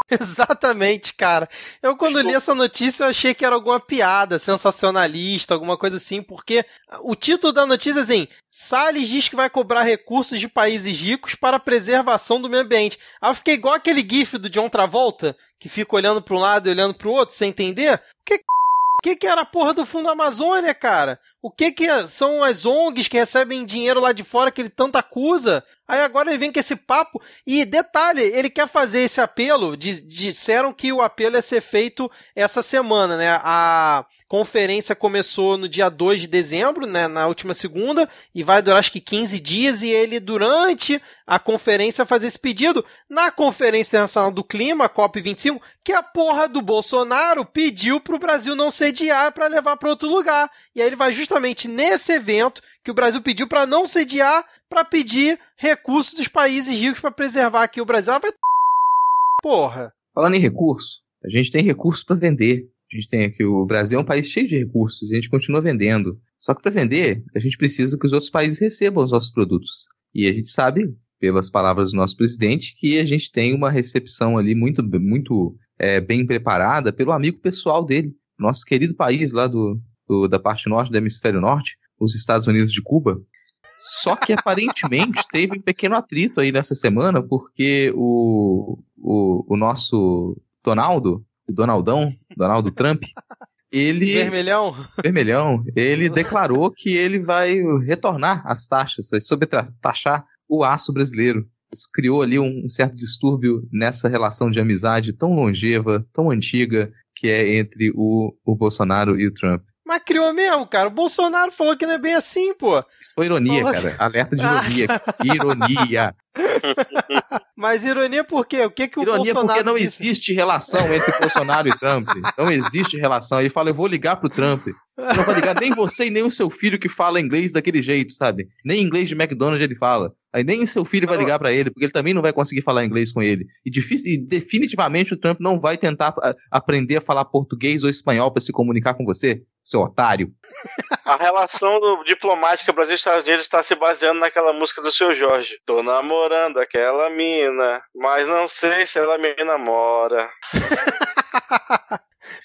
[LAUGHS] Exatamente, cara. Eu, quando li essa notícia, eu achei que era alguma piada sensacionalista, alguma coisa assim, porque o título da notícia é assim: Salles diz que vai cobrar recursos de países ricos para a preservação do meio ambiente. Aí eu fiquei igual aquele gif do John Travolta, que fica olhando para um lado e olhando para o outro, sem entender. Que, que, que era a porra do Fundo Amazônia, cara? O que que são as ONGs que recebem dinheiro lá de fora que ele tanto acusa? Aí agora ele vem com esse papo. E detalhe, ele quer fazer esse apelo. Disseram que o apelo ia ser feito essa semana, né? A conferência começou no dia 2 de dezembro, né? Na última segunda, e vai durar acho que 15 dias. E ele, durante a conferência, fazer esse pedido. Na Conferência Internacional do Clima, COP25, que a porra do Bolsonaro pediu pro Brasil não sediar para levar para outro lugar. E aí ele vai justamente justamente nesse evento que o Brasil pediu para não sediar, para pedir recursos dos países ricos para preservar aqui o Brasil. Ah, vai... [LAUGHS] Porra. Falando em recurso, a gente tem recursos para vender. A gente tem aqui o Brasil é um país cheio de recursos e a gente continua vendendo. Só que para vender, a gente precisa que os outros países recebam os nossos produtos. E a gente sabe, pelas palavras do nosso presidente, que a gente tem uma recepção ali muito, muito é, bem preparada pelo amigo pessoal dele, nosso querido país lá do, do, da parte norte do hemisfério norte, os Estados Unidos de Cuba. Só que aparentemente [LAUGHS] teve um pequeno atrito aí nessa semana, porque o, o, o nosso Donaldo, o Donaldão, Donaldo Trump, ele. Vermelhão? Vermelhão, ele declarou que ele vai retornar as taxas, vai sobretaxar o aço brasileiro. Isso criou ali um certo distúrbio nessa relação de amizade tão longeva, tão antiga, que é entre o, o Bolsonaro e o Trump. Mas criou mesmo, cara. O Bolsonaro falou que não é bem assim, pô. Isso foi ironia, falou... cara. Alerta de ironia. [LAUGHS] ironia. [LAUGHS] Mas ironia por quê? O que, que o ironia Bolsonaro. Ironia porque não disse? existe relação entre Bolsonaro e Trump. Não existe relação. Ele fala, eu vou ligar pro Trump. Não vai ligar nem você e nem o seu filho que fala inglês daquele jeito, sabe? Nem inglês de McDonald's ele fala. Aí nem o seu filho vai ligar para ele, porque ele também não vai conseguir falar inglês com ele. E, difícil, e definitivamente o Trump não vai tentar a, aprender a falar português ou espanhol para se comunicar com você, seu otário. [LAUGHS] A relação do, diplomática Brasil Estados Unidos está se baseando naquela música do seu Jorge. Tô namorando aquela mina, mas não sei se ela me namora. [LAUGHS]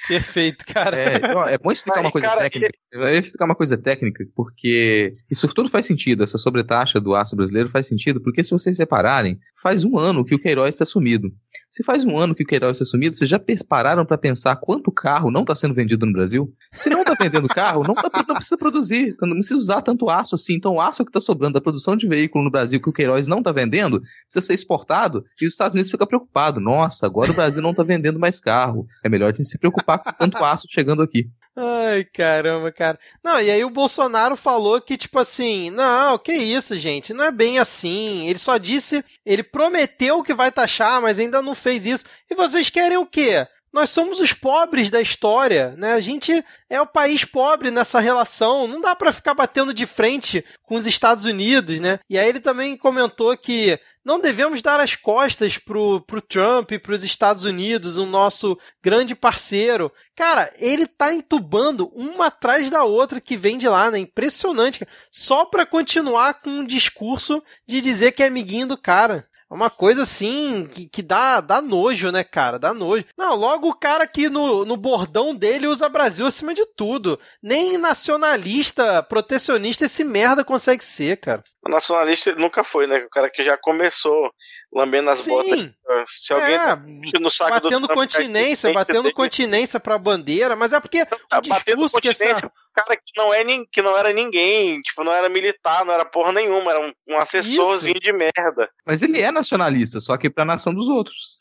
Perfeito, cara. É, é bom explicar uma coisa cara, técnica. É explicar uma coisa técnica, porque isso tudo faz sentido. Essa sobretaxa do aço brasileiro faz sentido, porque se vocês repararem, faz um ano que o Queiroz está sumido. Se faz um ano que o Queiroz está sumido, vocês já pararam para pensar quanto carro não está sendo vendido no Brasil? Se não está vendendo carro, não, tá, não, precisa produzir, então não precisa usar tanto aço assim. Então o aço que está sobrando da produção de veículo no Brasil que o Queiroz não está vendendo, precisa ser exportado e os Estados Unidos ficam preocupados. Nossa, agora o Brasil não está vendendo mais carro. É melhor a gente se preocupar com tanto aço chegando aqui. Ai, caramba, cara. Não, e aí o Bolsonaro falou que, tipo assim, não, que isso, gente, não é bem assim. Ele só disse, ele prometeu que vai taxar, mas ainda não fez isso. E vocês querem o quê? Nós somos os pobres da história, né? A gente é o país pobre nessa relação. Não dá para ficar batendo de frente com os Estados Unidos, né? E aí ele também comentou que não devemos dar as costas pro, pro Trump e pros Estados Unidos, o nosso grande parceiro. Cara, ele tá entubando uma atrás da outra que vem de lá, né? Impressionante, Só para continuar com um discurso de dizer que é amiguinho do cara. É uma coisa assim que, que dá, dá nojo, né, cara? Dá nojo. Não, logo o cara que no, no bordão dele usa Brasil acima de tudo. Nem nacionalista, protecionista esse merda consegue ser, cara. O nacionalista nunca foi, né? O cara que já começou lambendo as Sim. botas. Se alguém é, tá no saco batendo do continência, batendo continência pra bandeira, mas é porque tá batendo continência que essa... cara que não, é, que não era ninguém, tipo, não era militar, não era porra nenhuma, era um, um assessorzinho Isso. de merda. Mas ele é nacionalista, só que pra nação dos outros.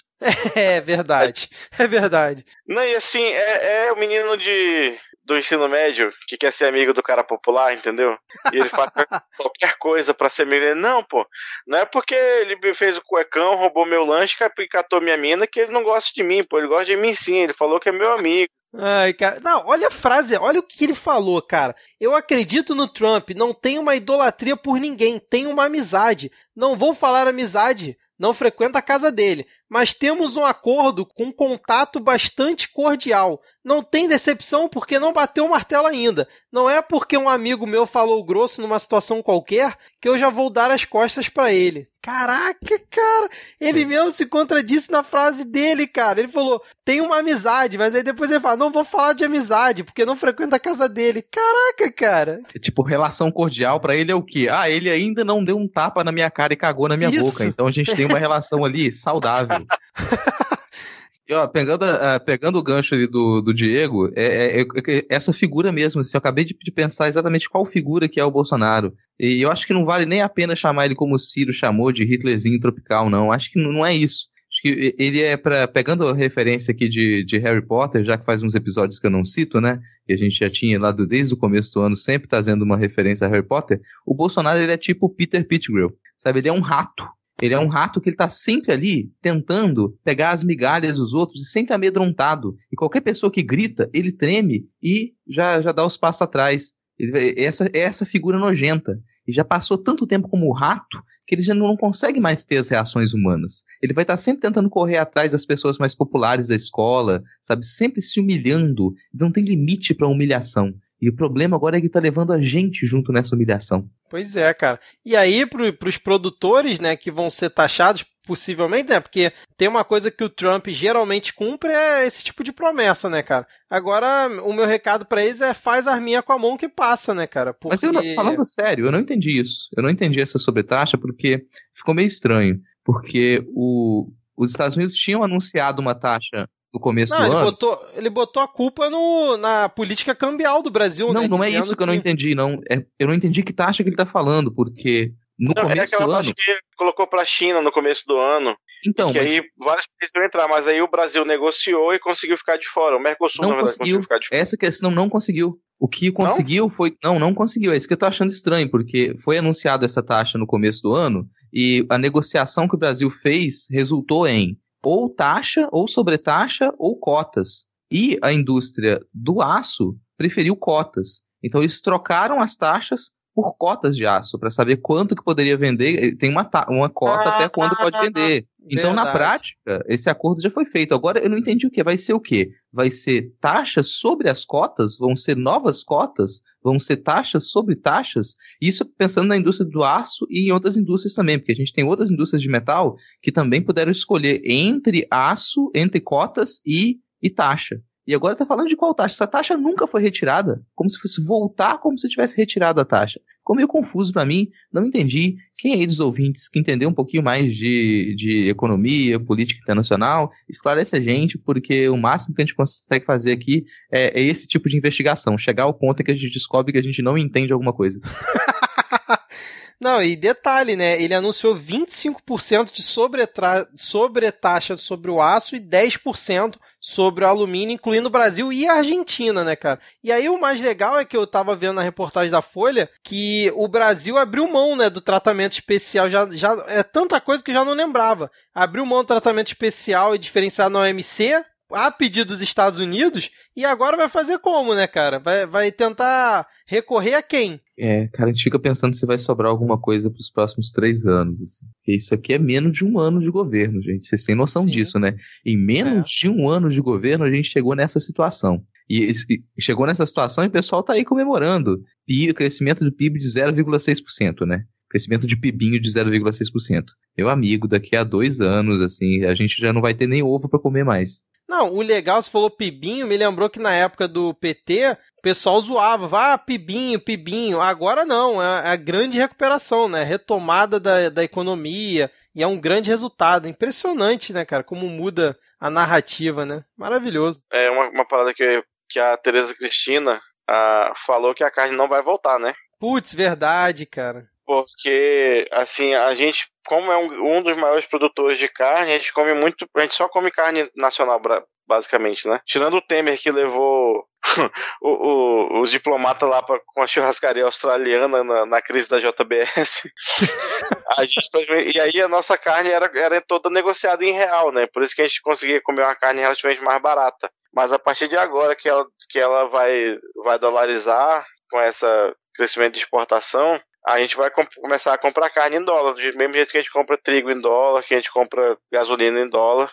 É verdade, é verdade. Não, e assim, é, é o menino de do ensino médio que quer ser amigo do cara popular, entendeu? E ele faz [LAUGHS] qualquer coisa para ser amigo. Não, pô. Não é porque ele fez o cuecão, roubou meu lanche, catou minha mina, que ele não gosta de mim, pô. Ele gosta de mim sim. Ele falou que é meu amigo. Ai, cara. Não, olha a frase, olha o que ele falou, cara. Eu acredito no Trump, não tenho uma idolatria por ninguém, tenho uma amizade. Não vou falar amizade, não frequento a casa dele, mas temos um acordo com um contato bastante cordial. Não tem decepção porque não bateu o martelo ainda. Não é porque um amigo meu falou grosso numa situação qualquer que eu já vou dar as costas para ele. Caraca, cara, ele mesmo se contradisse na frase dele, cara. Ele falou: "Tem uma amizade", mas aí depois ele fala: "Não vou falar de amizade porque não frequenta a casa dele". Caraca, cara. É tipo, relação cordial para ele é o quê? Ah, ele ainda não deu um tapa na minha cara e cagou na minha Isso. boca. Então a gente tem uma [LAUGHS] relação ali saudável. E, ó, pegando, pegando o gancho ali do, do Diego, é, é, é, essa figura mesmo, assim, eu acabei de, de, pensar exatamente qual figura que é o Bolsonaro. E eu acho que não vale nem a pena chamar ele como o Ciro chamou de Hitlerzinho tropical, não. Acho que não é isso. Acho que ele é Pegando a referência aqui de, de Harry Potter, já que faz uns episódios que eu não cito, né? E a gente já tinha lá do, desde o começo do ano sempre trazendo uma referência a Harry Potter. O Bolsonaro ele é tipo Peter Pettigrew, sabe? Ele é um rato ele é um rato que ele está sempre ali tentando pegar as migalhas dos outros e sempre amedrontado. E qualquer pessoa que grita, ele treme e já, já dá os passos atrás. Ele, essa é essa figura nojenta. E já passou tanto tempo como rato que ele já não consegue mais ter as reações humanas. Ele vai estar tá sempre tentando correr atrás das pessoas mais populares da escola, sabe? Sempre se humilhando. Não tem limite para humilhação. E o problema agora é que tá levando a gente junto nessa humilhação. Pois é, cara. E aí, pro, pros produtores, né, que vão ser taxados, possivelmente, né? Porque tem uma coisa que o Trump geralmente cumpre é esse tipo de promessa, né, cara? Agora, o meu recado para eles é faz arminha com a mão que passa, né, cara? Porque... Mas eu não, falando sério, eu não entendi isso. Eu não entendi essa sobretaxa porque ficou meio estranho. Porque o, os Estados Unidos tinham anunciado uma taxa no começo não, do ele ano. Botou, ele botou a culpa no, na política cambial do Brasil, não, né? Não, é isso que, que, eu não entendi, não. É, eu não entendi que taxa que ele tá falando, porque no não, é começo é do ano. que ele colocou pra China no começo do ano. Então, que mas... aí vários países vão entrar, mas aí o Brasil negociou e conseguiu ficar de fora. O Mercosul, não na verdade, conseguiu. conseguiu ficar de fora. Essa questão não conseguiu. O que conseguiu não? foi. Não, não conseguiu. É isso que eu tô achando estranho, porque foi anunciada essa taxa no começo do ano e a negociação que o Brasil fez resultou em ou taxa, ou sobretaxa, ou cotas. E a indústria do aço preferiu cotas. Então eles trocaram as taxas por cotas de aço, para saber quanto que poderia vender. Tem uma, uma cota ah, até quando pode vender. Então, Verdade. na prática, esse acordo já foi feito. Agora, eu não entendi o que. Vai ser o quê? Vai ser taxas sobre as cotas? Vão ser novas cotas? Vão ser taxas sobre taxas? Isso pensando na indústria do aço e em outras indústrias também, porque a gente tem outras indústrias de metal que também puderam escolher entre aço, entre cotas e, e taxa. E agora está falando de qual taxa? Essa taxa nunca foi retirada. Como se fosse voltar como se tivesse retirado a taxa. Ficou meio confuso para mim, não entendi. Quem aí dos ouvintes que entendeu um pouquinho mais de, de economia, política internacional, esclarece a gente, porque o máximo que a gente consegue fazer aqui é, é esse tipo de investigação. Chegar ao ponto em que a gente descobre que a gente não entende alguma coisa. [LAUGHS] Não, e detalhe, né? Ele anunciou 25% de sobretra... sobretaxa sobre o aço e 10% sobre o alumínio, incluindo o Brasil e a Argentina, né, cara? E aí o mais legal é que eu tava vendo na reportagem da Folha que o Brasil abriu mão, né, do tratamento especial. Já, já é tanta coisa que já não lembrava. Abriu mão do tratamento especial e diferenciado na OMC a pedido dos Estados Unidos e agora vai fazer como, né, cara? Vai, vai tentar recorrer a quem? É, cara, a gente fica pensando se vai sobrar alguma coisa para os próximos três anos. Assim. Isso aqui é menos de um ano de governo, gente. Vocês têm noção Sim. disso, né? Em menos é. de um ano de governo, a gente chegou nessa situação. E, e chegou nessa situação e o pessoal tá aí comemorando. PIB, crescimento do PIB de 0,6%, né? Crescimento de PIBinho de 0,6%. Meu amigo, daqui a dois anos, assim, a gente já não vai ter nem ovo para comer mais. Não, o legal, você falou Pibinho, me lembrou que na época do PT, o pessoal zoava, ah, Pibinho, Pibinho. Agora não, é a grande recuperação, né? Retomada da, da economia e é um grande resultado. Impressionante, né, cara? Como muda a narrativa, né? Maravilhoso. É uma, uma parada que, que a Tereza Cristina ah, falou que a carne não vai voltar, né? Putz, verdade, cara. Porque, assim, a gente como é um, um dos maiores produtores de carne, a gente come muito. A gente só come carne nacional, basicamente, né? Tirando o Temer que levou [LAUGHS] o, o, os diplomatas lá pra, com a churrascaria australiana na, na crise da JBS. [LAUGHS] a gente, e aí a nossa carne era, era toda negociada em real, né? Por isso que a gente conseguia comer uma carne relativamente mais barata. Mas a partir de agora que ela, que ela vai, vai dolarizar com esse crescimento de exportação, a gente vai começar a comprar carne em dólar, do mesmo jeito que a gente compra trigo em dólar, que a gente compra gasolina em dólar.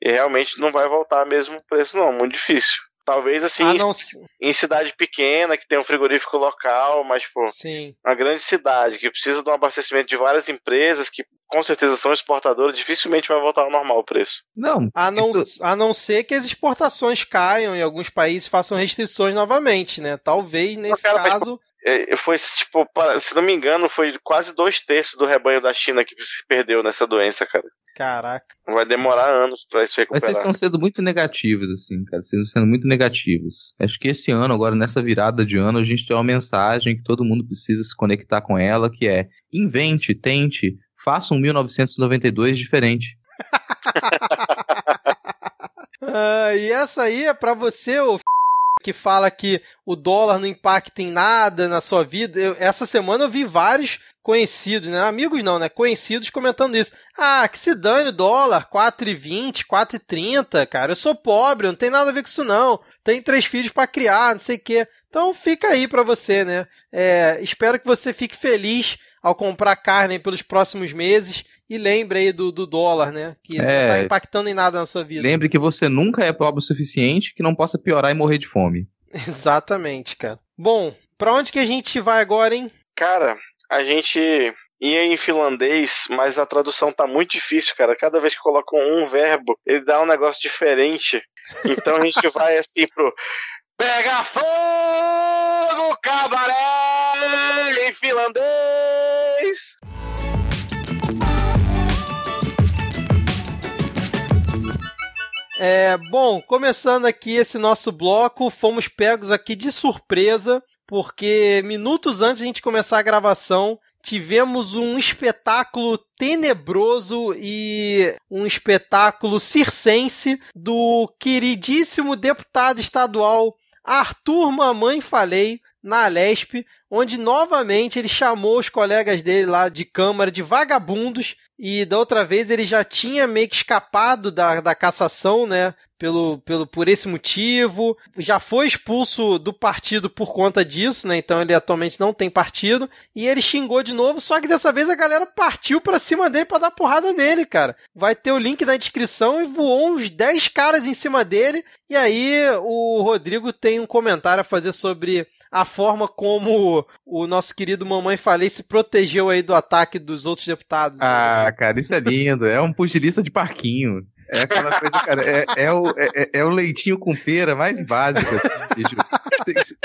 E realmente não vai voltar mesmo preço, não, muito difícil. Talvez assim, ah, não... em cidade pequena, que tem um frigorífico local, mas, pô, Sim. uma grande cidade que precisa de um abastecimento de várias empresas que com certeza são exportadoras, dificilmente vai voltar ao normal o preço. Não. A não, isso... a não ser que as exportações caiam e alguns países façam restrições novamente, né? Talvez nesse cara, caso. É, foi, tipo, se não me engano, foi quase dois terços do rebanho da China que se perdeu nessa doença, cara. Caraca. Vai demorar anos pra isso recuperar. Mas vocês estão sendo muito negativos, assim, cara. Vocês estão sendo muito negativos. Acho que esse ano, agora, nessa virada de ano, a gente tem uma mensagem que todo mundo precisa se conectar com ela, que é invente, tente, faça um 1992 diferente. [LAUGHS] ah, e essa aí é pra você, ô que fala que o dólar não impacta em nada na sua vida. Eu, essa semana eu vi vários conhecidos, né? Amigos não, né? Conhecidos comentando isso. Ah, que se dane o dólar, 4,20, 4,30, cara. Eu sou pobre, não tem nada a ver com isso não. Tenho três filhos para criar, não sei o quê. Então fica aí para você, né? É, espero que você fique feliz ao comprar carne pelos próximos meses e lembre aí do, do dólar, né? Que é, não tá impactando em nada na sua vida. Lembre que você nunca é pobre o suficiente que não possa piorar e morrer de fome. [LAUGHS] Exatamente, cara. Bom, pra onde que a gente vai agora, hein? Cara, a gente ia em finlandês, mas a tradução tá muito difícil, cara. Cada vez que coloca um verbo, ele dá um negócio diferente. Então a gente vai assim pro Pega fogo, cabaré em finlandês. É, bom, começando aqui esse nosso bloco, fomos pegos aqui de surpresa, porque minutos antes de a gente começar a gravação, tivemos um espetáculo tenebroso e um espetáculo circense do queridíssimo deputado estadual Arthur Mamãe Falei, na Lesp, onde novamente ele chamou os colegas dele lá de Câmara de vagabundos e da outra vez ele já tinha meio que escapado da, da cassação, né? Pelo, pelo, por esse motivo, já foi expulso do partido por conta disso, né? Então ele atualmente não tem partido. E ele xingou de novo, só que dessa vez a galera partiu pra cima dele para dar porrada nele, cara. Vai ter o link na descrição e voou uns 10 caras em cima dele. E aí o Rodrigo tem um comentário a fazer sobre a forma como o nosso querido Mamãe Falei se protegeu aí do ataque dos outros deputados. Ah, cara, isso é lindo. É um pugilista de parquinho. É aquela coisa, cara, é, é, o, é, é, o leitinho com pera mais básico, assim.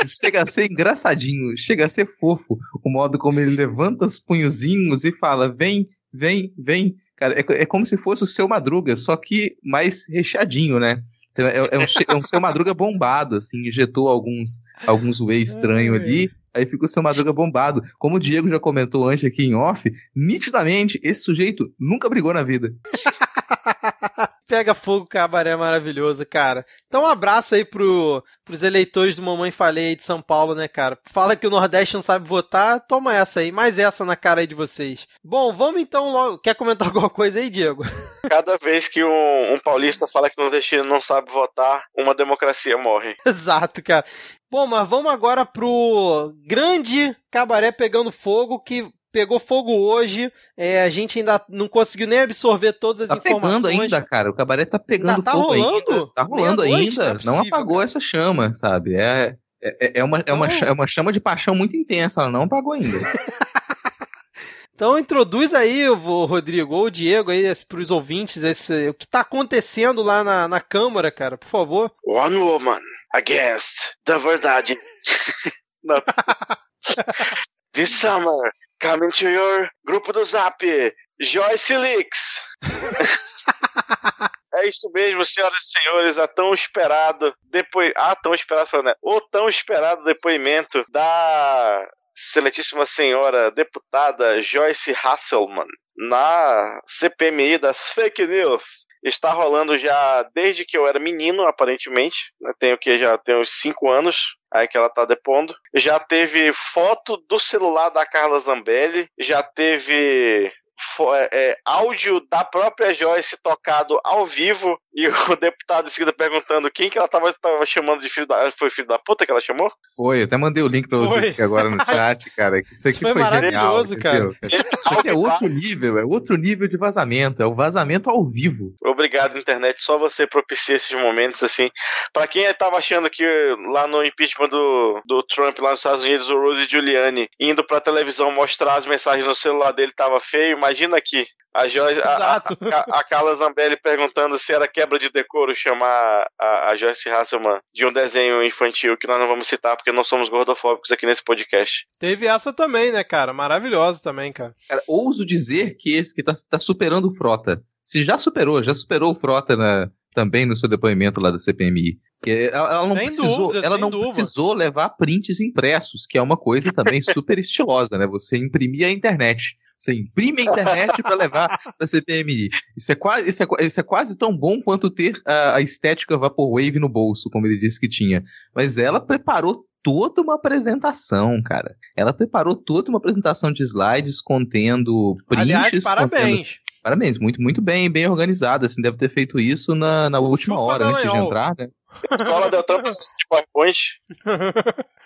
Chega a ser engraçadinho, chega a ser fofo o modo como ele levanta os punhozinhos e fala: vem, vem, vem. Cara, é, é como se fosse o seu Madruga, só que mais recheadinho, né? Então, é, é, um, é um seu Madruga bombado, assim, injetou alguns, alguns whey estranho ali, Aí fica o seu Madruga bombado. Como o Diego já comentou antes aqui em off, nitidamente, esse sujeito nunca brigou na vida. [LAUGHS] Pega fogo, cabaré maravilhoso, cara. Então um abraço aí pro, pros eleitores do Mamãe Falei aí de São Paulo, né, cara? Fala que o Nordeste não sabe votar, toma essa aí, mais essa na cara aí de vocês. Bom, vamos então logo. Quer comentar [LAUGHS] alguma coisa aí, Diego? Cada vez que um, um paulista fala que o nordestino não sabe votar, uma democracia morre. [LAUGHS] Exato, cara. Bom, mas vamos agora pro grande cabaré pegando fogo que pegou fogo hoje. É, a gente ainda não conseguiu nem absorver todas as tá informações. Tá pegando ainda, cara. O cabaré tá pegando tá fogo rolando? ainda. Tá rolando ainda. É não, não, apagou cara. essa chama, sabe? É, é, é, uma, é, uma, é uma chama de paixão muito intensa. Ela não apagou ainda. [LAUGHS] Então introduz aí, o Rodrigo, ou o Diego aí, para os ouvintes, esse, o que está acontecendo lá na, na Câmara, cara, por favor. One woman against the verdade. [LAUGHS] [LAUGHS] This summer, coming to your grupo do Zap, Joyce Leaks. [LAUGHS] É isso mesmo, senhoras e senhores, a tão esperado depois, ah, tão esperado, né? O tão esperado depoimento da excelentíssima senhora deputada Joyce Hasselman na CPMI da Fake News. Está rolando já desde que eu era menino, aparentemente. Né? Tenho que já tem uns 5 anos aí que ela tá depondo. Já teve foto do celular da Carla Zambelli, já teve é, áudio da própria Joyce tocado ao vivo e [LAUGHS] o deputado em seguida perguntando quem que ela tava, tava chamando de filho da foi filho da puta que ela chamou? Foi, eu até mandei o link pra vocês aqui agora no [LAUGHS] chat, cara. Isso aqui Isso foi foi, genial, maravilhoso, entendeu? Isso aqui é outro nível, é outro nível de vazamento, é o vazamento ao vivo. Obrigado, internet. Só você propicia esses momentos, assim. Pra quem tava achando que lá no impeachment do, do Trump, lá nos Estados Unidos, o Rudy Giuliani indo pra televisão mostrar as mensagens no celular dele tava feio, imagina aqui. A, Joyce, a, a, a, a Carla Zambelli perguntando se era quebra de decoro chamar a, a Joyce Hasselman de um desenho infantil que nós não vamos citar porque não somos gordofóbicos aqui nesse podcast. Teve essa também, né, cara? Maravilhosa também, cara. Cara, ouso dizer que esse que tá, tá superando o Frota. Se já superou, já superou o Frota na, também no seu depoimento lá da CPMI. Que ela, ela não, Sem precisou, dúvida, ela não dúvida. precisou levar prints impressos, que é uma coisa também [LAUGHS] super estilosa, né? Você imprimir a internet. Você imprime a internet para levar para CPMI. Isso é, quase, isso, é, isso é quase tão bom quanto ter a, a estética Vaporwave no bolso, como ele disse que tinha. Mas ela preparou toda uma apresentação, cara. Ela preparou toda uma apresentação de slides contendo prints. Aliás, contendo- parabéns. Parabéns, muito, muito bem, bem organizada, assim, deve ter feito isso na, na última Chupa hora, antes de entrar, né? A escola deu tanto de PowerPoint.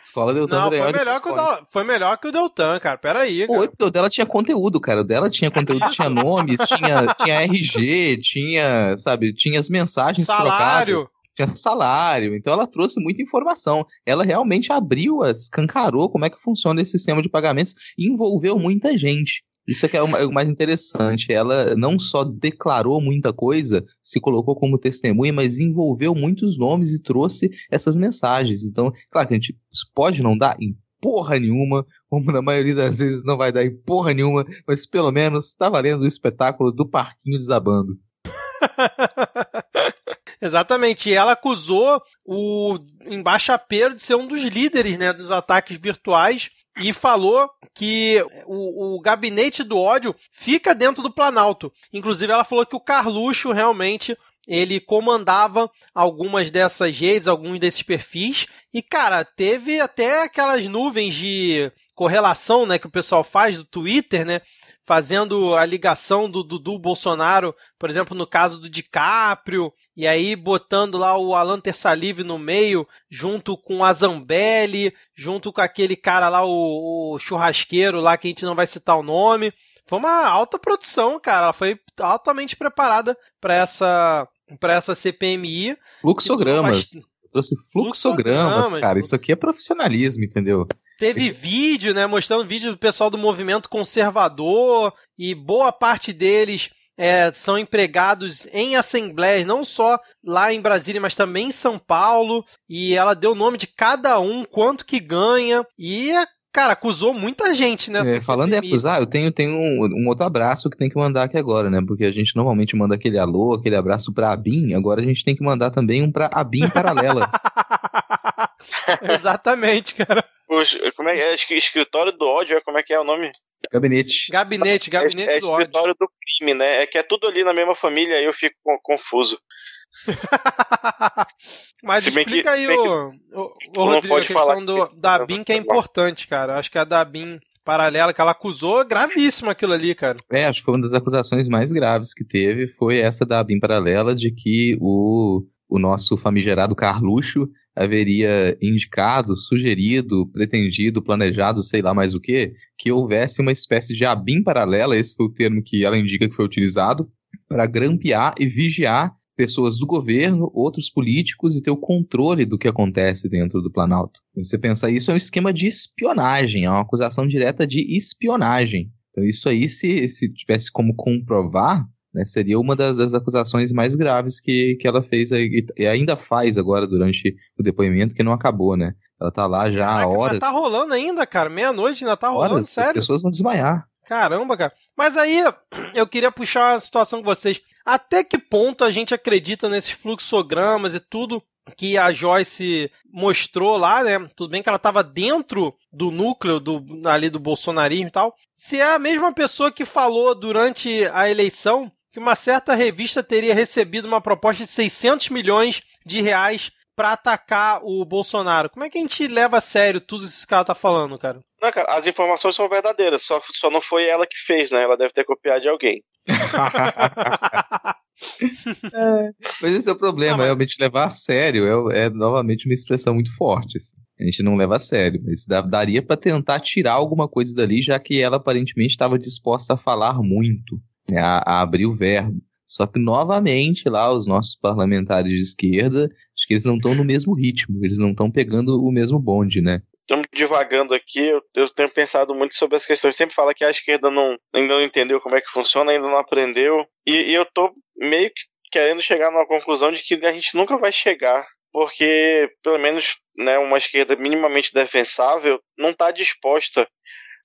Escola deu Não, foi melhor, que o Del- foi melhor que o Deltan, cara. Pera aí, cara. Foi, porque o dela tinha conteúdo, cara. O dela tinha conteúdo, [LAUGHS] tinha nomes, tinha, tinha RG, tinha, sabe, tinha as mensagens Salário. trocadas. Tinha salário, então ela trouxe muita informação. Ela realmente abriu, escancarou como é que funciona esse sistema de pagamentos e envolveu muita gente. Isso é que é é o mais interessante. Ela não só declarou muita coisa, se colocou como testemunha, mas envolveu muitos nomes e trouxe essas mensagens. Então, claro que a gente pode não dar em porra nenhuma, como na maioria das vezes não vai dar em porra nenhuma, mas pelo menos tá valendo o espetáculo do parquinho desabando. [LAUGHS] Exatamente. E ela acusou o embaixapeiro de ser um dos líderes né, dos ataques virtuais e falou que o, o gabinete do ódio fica dentro do Planalto. Inclusive, ela falou que o Carluxo realmente ele comandava algumas dessas redes, alguns desses perfis. E, cara, teve até aquelas nuvens de correlação né, que o pessoal faz do Twitter, né? Fazendo a ligação do Dudu Bolsonaro, por exemplo, no caso do DiCaprio, e aí botando lá o Alan Tersalive no meio, junto com a Zambelli, junto com aquele cara lá, o, o churrasqueiro lá, que a gente não vai citar o nome. Foi uma alta produção, cara. Ela foi altamente preparada para essa para essa CPMI. Fluxogramas. Trouxe fluxogramas, cara. Isso aqui é profissionalismo, entendeu? Teve Esse- vídeo, né, mostrando vídeo do pessoal do movimento conservador e boa parte deles é, são empregados em assembleias, não só lá em Brasília, mas também em São Paulo. E ela deu o nome de cada um, quanto que ganha e cara acusou muita gente nessa. É, falando em acusar, eu tenho, tenho um, um outro abraço que tem que mandar aqui agora, né? Porque a gente normalmente manda aquele alô, aquele abraço pra Abin, agora a gente tem que mandar também um pra Abin paralela. [LAUGHS] Exatamente, cara. O como é, é escritório do ódio, como é que é o nome? Gabinete. Gabinete, gabinete é, é do ódio. escritório do crime, né? É que é tudo ali na mesma família, aí eu fico confuso. [LAUGHS] Mas se explica que, aí, o, o, o Rodrigo, a questão do, da BIM que é importante, cara. Acho que a da BIM paralela que ela acusou, gravíssimo aquilo ali, cara. É, acho que foi uma das acusações mais graves que teve, foi essa da BIM paralela de que o, o nosso famigerado Carluxo haveria indicado, sugerido, pretendido, planejado, sei lá mais o que, que houvesse uma espécie de ABIM paralela, esse foi o termo que ela indica que foi utilizado, para grampear e vigiar pessoas do governo, outros políticos e ter o controle do que acontece dentro do Planalto. Você pensa, isso é um esquema de espionagem, é uma acusação direta de espionagem. Então isso aí, se, se tivesse como comprovar, né, seria uma das, das, acusações mais graves que, que ela fez e ainda faz agora durante o depoimento, que não acabou, né? Ela tá lá já Caraca, há horas. Tá rolando ainda, cara. Meia-noite ainda tá rolando, horas, sério. As pessoas vão desmaiar. Caramba, cara. Mas aí eu queria puxar a situação com vocês. Até que ponto a gente acredita nesses fluxogramas e tudo que a Joyce mostrou lá, né? Tudo bem que ela estava dentro do núcleo do, ali do bolsonarismo e tal. Se é a mesma pessoa que falou durante a eleição que uma certa revista teria recebido uma proposta de 600 milhões de reais para atacar o Bolsonaro. Como é que a gente leva a sério tudo isso que ela tá falando, cara? Não, cara, as informações são verdadeiras, só, só não foi ela que fez, né? Ela deve ter copiado de alguém. [LAUGHS] é, mas esse é o problema, ah, realmente levar a sério é, é, novamente uma expressão muito forte. Assim. A gente não leva a sério, mas daria para tentar tirar alguma coisa dali, já que ela aparentemente estava disposta a falar muito, né, a, a abrir o verbo. Só que, novamente, lá, os nossos parlamentares de esquerda, que eles não estão no mesmo ritmo, eles não estão pegando o mesmo bonde, né? estamos divagando aqui, eu, eu, tenho pensado muito sobre as questões. Sempre fala que a esquerda não, ainda não entendeu como é que funciona, ainda não aprendeu. E, e eu tô meio que querendo chegar numa conclusão de que a gente nunca vai chegar. Porque, pelo menos, né, uma esquerda minimamente defensável não está disposta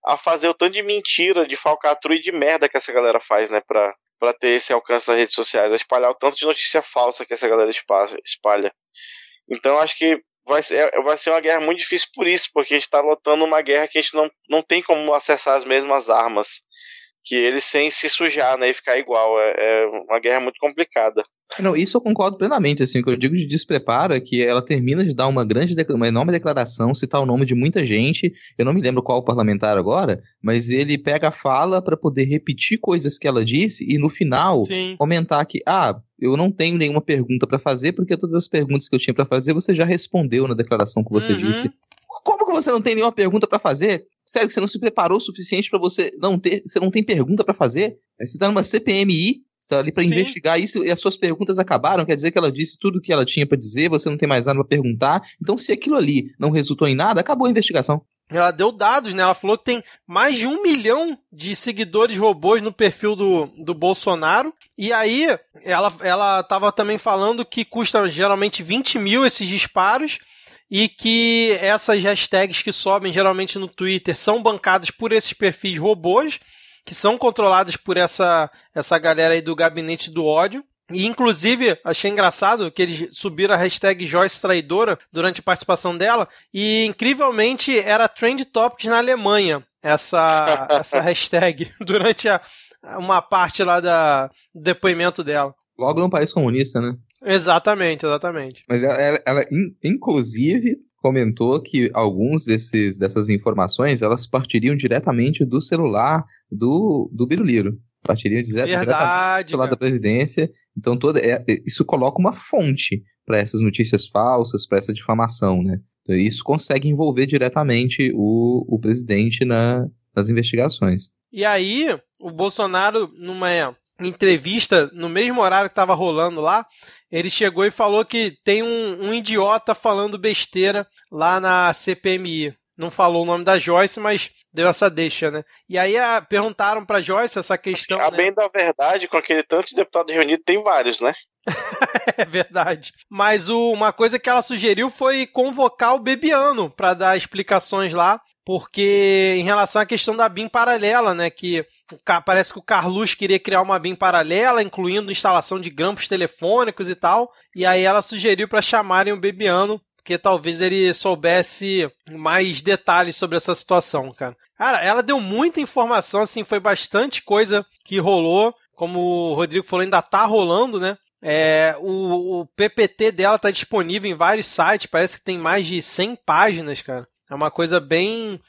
a fazer o tanto de mentira, de falcatrua e de merda que essa galera faz, né, pra, pra ter esse alcance nas redes sociais, a espalhar o tanto de notícia falsa que essa galera espalha. Então, acho que vai ser, é, vai ser uma guerra muito difícil por isso, porque a gente está lutando uma guerra que a gente não, não tem como acessar as mesmas armas que eles sem se sujar, né, e ficar igual. É, é uma guerra muito complicada. Não, isso eu concordo plenamente, assim, o que eu digo de despreparo é que ela termina de dar uma grande, uma enorme declaração, citar o nome de muita gente, eu não me lembro qual parlamentar agora, mas ele pega a fala para poder repetir coisas que ela disse e no final Sim. comentar que, ah, eu não tenho nenhuma pergunta para fazer, porque todas as perguntas que eu tinha para fazer você já respondeu na declaração que você uhum. disse. Como que você não tem nenhuma pergunta para fazer? Sério, você não se preparou o suficiente para você não ter, você não tem pergunta para fazer? Você tá numa CPMI, está ali para investigar isso e as suas perguntas acabaram, quer dizer que ela disse tudo o que ela tinha para dizer, você não tem mais nada para perguntar. Então, se aquilo ali não resultou em nada, acabou a investigação. Ela deu dados, né? Ela falou que tem mais de um milhão de seguidores robôs no perfil do, do Bolsonaro. E aí, ela, ela tava também falando que custa geralmente 20 mil esses disparos e que essas hashtags que sobem geralmente no Twitter são bancadas por esses perfis robôs que são controlados por essa, essa galera aí do gabinete do ódio. E, inclusive, achei engraçado que eles subiram a hashtag Joyce Traidora durante a participação dela. E, incrivelmente, era Trend Topics na Alemanha, essa, [LAUGHS] essa hashtag, [LAUGHS] durante a, uma parte lá da, do depoimento dela. Logo num país comunista, né? Exatamente, exatamente. Mas ela, ela, ela inclusive, comentou que alguns desses, dessas informações elas partiriam diretamente do celular do, do Biruliro. Partiriam de diretamente do celular da presidência. Então, toda, é, é isso coloca uma fonte para essas notícias falsas, para essa difamação, né? Então, isso consegue envolver diretamente o, o presidente na, nas investigações. E aí, o Bolsonaro, numa entrevista, no mesmo horário que estava rolando lá, ele chegou e falou que tem um, um, idiota falando besteira lá na CPMI. Não falou o nome da Joyce, mas deu essa deixa, né? E aí a, perguntaram pra Joyce essa questão. A né? bem da verdade, com aquele tanto de deputado reunido, tem vários, né? [LAUGHS] é verdade. Mas o, uma coisa que ela sugeriu foi convocar o Bebiano para dar explicações lá porque em relação à questão da BIM paralela, né, que parece que o Carlos queria criar uma BIM paralela, incluindo instalação de grampos telefônicos e tal, e aí ela sugeriu para chamarem o Bebiano porque talvez ele soubesse mais detalhes sobre essa situação, cara. Cara, ela deu muita informação, assim, foi bastante coisa que rolou. Como o Rodrigo falou, ainda tá rolando, né? É, o, o, PPT dela tá disponível em vários sites, parece que tem mais de 100 páginas, cara. É uma coisa bem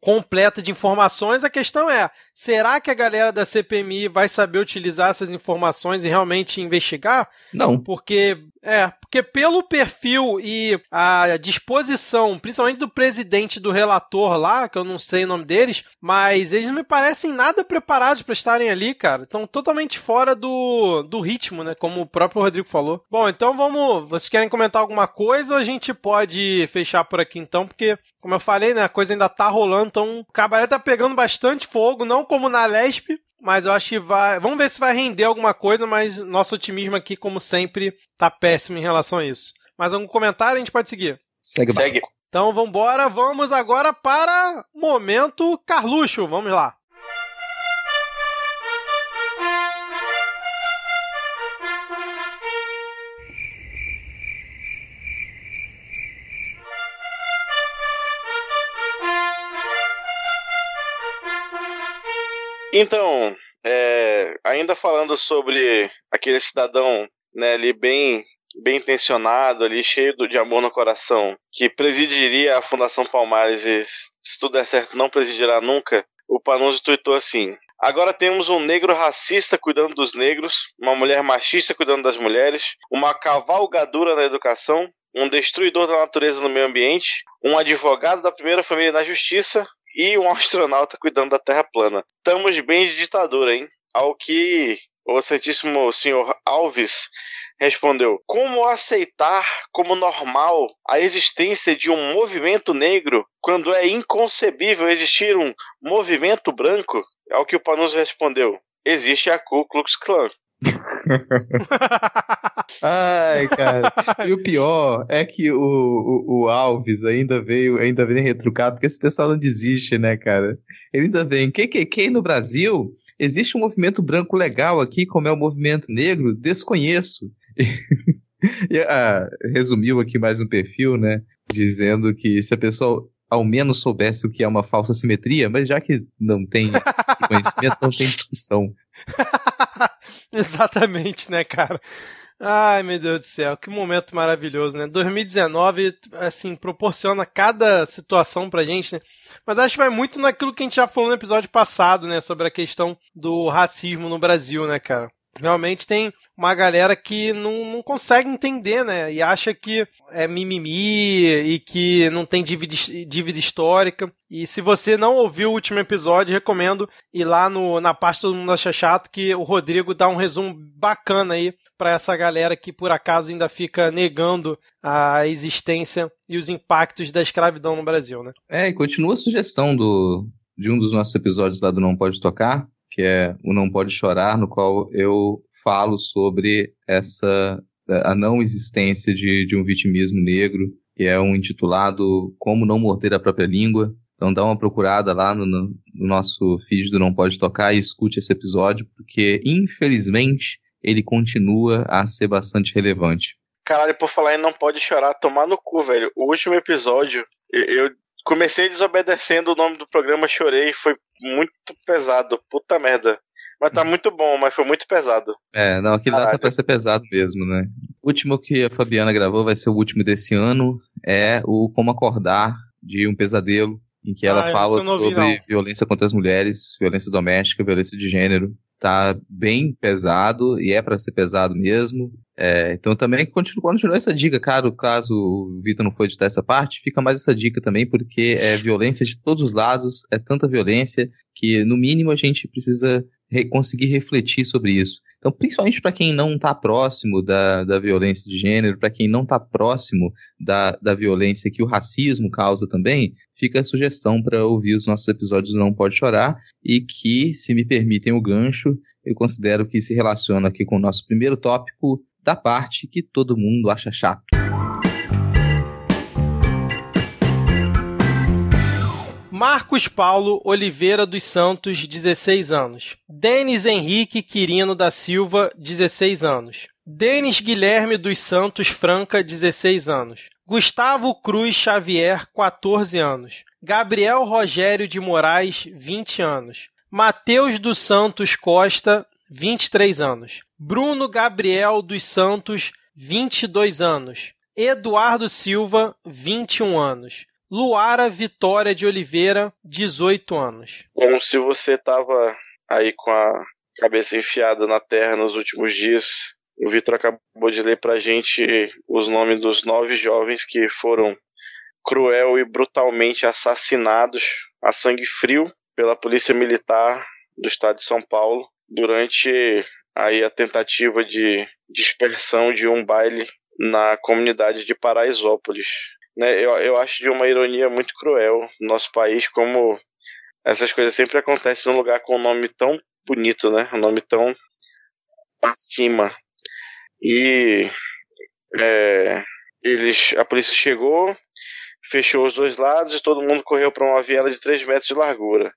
completa de informações. A questão é: será que a galera da CPMI vai saber utilizar essas informações e realmente investigar? Não. Porque é, porque pelo perfil e a disposição, principalmente do presidente e do relator lá, que eu não sei o nome deles, mas eles não me parecem nada preparados para estarem ali, cara. Estão totalmente fora do, do ritmo, né? Como o próprio Rodrigo falou. Bom, então vamos. Vocês querem comentar alguma coisa ou a gente pode fechar por aqui então? Porque, como eu falei, né? A coisa ainda tá rolando, então o cabaré tá pegando bastante fogo, não como na Lesp, mas eu acho que vai. Vamos ver se vai render alguma coisa, mas nosso otimismo aqui, como sempre, tá péssimo em relação a isso. Mais algum comentário? A gente pode seguir. Segue, Segue. Então vamos embora, vamos agora para momento Carluxo. Vamos lá. Então, é, ainda falando sobre aquele cidadão né, ali bem bem intencionado ali, cheio de amor no coração, que presidiria a Fundação Palmares e, se tudo der certo, não presidirá nunca, o Panunzi tweetou assim: Agora temos um negro racista cuidando dos negros, uma mulher machista cuidando das mulheres, uma cavalgadura na educação, um destruidor da natureza no meio ambiente, um advogado da primeira família na justiça e um astronauta cuidando da Terra plana. Estamos bem de ditadura, hein? Ao que o Santíssimo Senhor Alves respondeu: Como aceitar como normal a existência de um movimento negro quando é inconcebível existir um movimento branco? Ao que o Panuzzo respondeu: Existe a Ku Klux Klan. [LAUGHS] Ai, cara. E o pior é que o, o, o, Alves ainda veio, ainda vem retrucado, porque esse pessoal não desiste, né, cara? Ele ainda vem. KKK no Brasil? Existe um movimento branco legal aqui, como é o movimento negro? Desconheço. [LAUGHS] e, ah, resumiu aqui mais um perfil, né? Dizendo que se a pessoa ao menos soubesse o que é uma falsa simetria, mas já que não tem conhecimento, não tem discussão. [LAUGHS] [LAUGHS] Exatamente, né, cara? Ai, meu Deus do céu, que momento maravilhoso, né? 2019, assim, proporciona cada situação pra gente, né? Mas acho que vai muito naquilo que a gente já falou no episódio passado, né? Sobre a questão do racismo no Brasil, né, cara? Realmente tem uma galera que não, não consegue entender, né? E acha que é mimimi e que não tem dívida, dívida histórica. E se você não ouviu o último episódio, recomendo ir lá no, na parte do Mundo Acha Chato, que o Rodrigo dá um resumo bacana aí para essa galera que por acaso ainda fica negando a existência e os impactos da escravidão no Brasil, né? É, e continua a sugestão do, de um dos nossos episódios lá do Não Pode Tocar, que é o Não Pode Chorar, no qual eu falo sobre essa a não existência de, de um vitimismo negro, que é um intitulado Como Não Morder a Própria Língua. Então dá uma procurada lá no, no, no nosso feed do Não Pode Tocar e escute esse episódio, porque infelizmente ele continua a ser bastante relevante. Caralho, por falar em Não Pode Chorar, tomar no cu, velho. O último episódio, eu comecei desobedecendo o nome do programa, chorei, foi muito pesado. Puta merda. Mas tá muito bom, mas foi muito pesado. É, não, aquele lá tá pra ser pesado mesmo, né? O último que a Fabiana gravou vai ser o último desse ano. É o Como Acordar, de um Pesadelo, em que ela ah, fala sobre violência contra as mulheres, violência doméstica, violência de gênero. Tá bem pesado, e é para ser pesado mesmo. É, então também continua, continua essa dica, cara, caso o Vitor não for editar essa parte, fica mais essa dica também, porque é violência de todos os lados, é tanta violência que no mínimo a gente precisa re conseguir refletir sobre isso. Então, principalmente para quem não está próximo da, da violência de gênero, para quem não está próximo da, da violência que o racismo causa também, fica a sugestão para ouvir os nossos episódios do Não Pode Chorar e que, se me permitem o gancho, eu considero que se relaciona aqui com o nosso primeiro tópico, da parte que todo mundo acha chato. Marcos Paulo Oliveira dos Santos, 16 anos. Denis Henrique Quirino da Silva, 16 anos. Denis Guilherme dos Santos Franca, 16 anos. Gustavo Cruz Xavier, 14 anos. Gabriel Rogério de Moraes, 20 anos. Matheus dos Santos Costa, 23 anos. Bruno Gabriel dos Santos, 22 anos. Eduardo Silva, 21 anos. Luara Vitória de Oliveira, 18 anos. Como se você tava aí com a cabeça enfiada na terra nos últimos dias, o Vitor acabou de ler pra gente os nomes dos nove jovens que foram cruel e brutalmente assassinados a sangue frio pela Polícia Militar do Estado de São Paulo durante aí a tentativa de dispersão de um baile na comunidade de Paraisópolis. Né, eu, eu acho de uma ironia muito cruel no nosso país como essas coisas sempre acontecem num lugar com um nome tão bonito, né? Um nome tão acima. E é, eles, a polícia chegou, fechou os dois lados e todo mundo correu para uma viela de 3 metros de largura.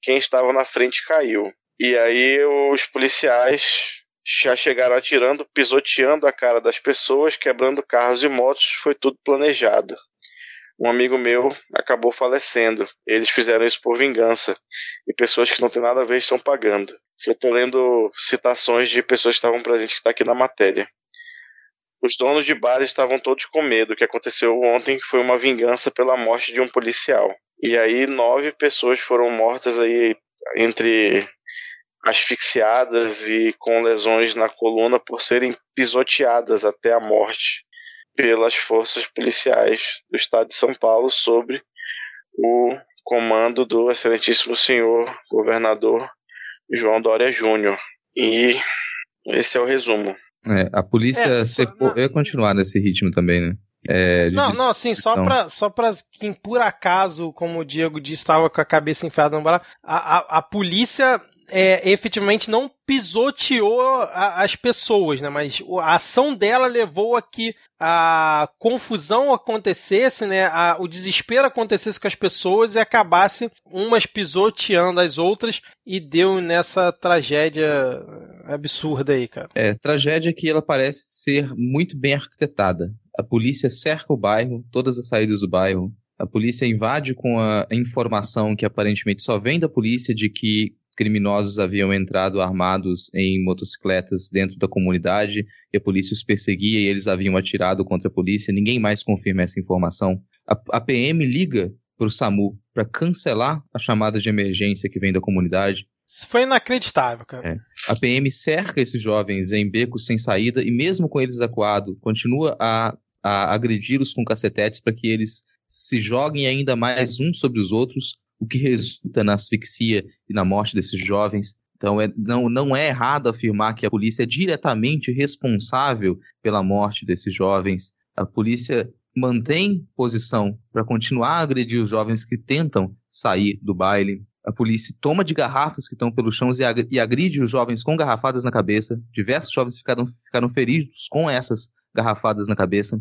Quem estava na frente caiu. E aí os policiais já chegaram atirando, pisoteando a cara das pessoas, quebrando carros e motos, foi tudo planejado. Um amigo meu acabou falecendo. Eles fizeram isso por vingança. E pessoas que não têm nada a ver estão pagando. Eu estou lendo citações de pessoas que estavam presentes que está aqui na matéria. Os donos de bares estavam todos com medo. O que aconteceu ontem foi uma vingança pela morte de um policial. E aí nove pessoas foram mortas aí entre asfixiadas e com lesões na coluna por serem pisoteadas até a morte pelas forças policiais do estado de São Paulo sobre o comando do excelentíssimo senhor governador João Dória Júnior. E esse é o resumo. É, a polícia é, só, ia continuar nesse ritmo também, né? É, não, não, assim, só pra, só pra quem por acaso, como o Diego disse, estava com a cabeça enfiada no barato, a, a, a polícia é, efetivamente não pisoteou a, as pessoas, né? Mas a ação dela levou a que a confusão acontecesse, né? A, o desespero acontecesse com as pessoas e acabasse umas pisoteando as outras e deu nessa tragédia absurda aí, cara. É, tragédia que ela parece ser muito bem arquitetada. A polícia cerca o bairro, todas as saídas do bairro, a polícia invade com a informação que aparentemente só vem da polícia de que criminosos haviam entrado armados em motocicletas dentro da comunidade e a polícia os perseguia e eles haviam atirado contra a polícia. Ninguém mais confirma essa informação. A, a PM liga para o SAMU para cancelar a chamada de emergência que vem da comunidade. Isso foi inacreditável, cara. É. A PM cerca esses jovens em becos sem saída e, mesmo com eles acuados, continua a, a agredi-los com cacetetes para que eles se joguem ainda mais uns sobre os outros, o que resulta na asfixia e na morte desses jovens. Então, é, não, não é errado afirmar que a polícia é diretamente responsável pela morte desses jovens. A polícia mantém posição para continuar a agredir os jovens que tentam sair do baile. A polícia toma de garrafas que estão pelo chão e agride os jovens com garrafadas na cabeça. Diversos jovens ficaram, ficaram feridos com essas garrafadas na cabeça.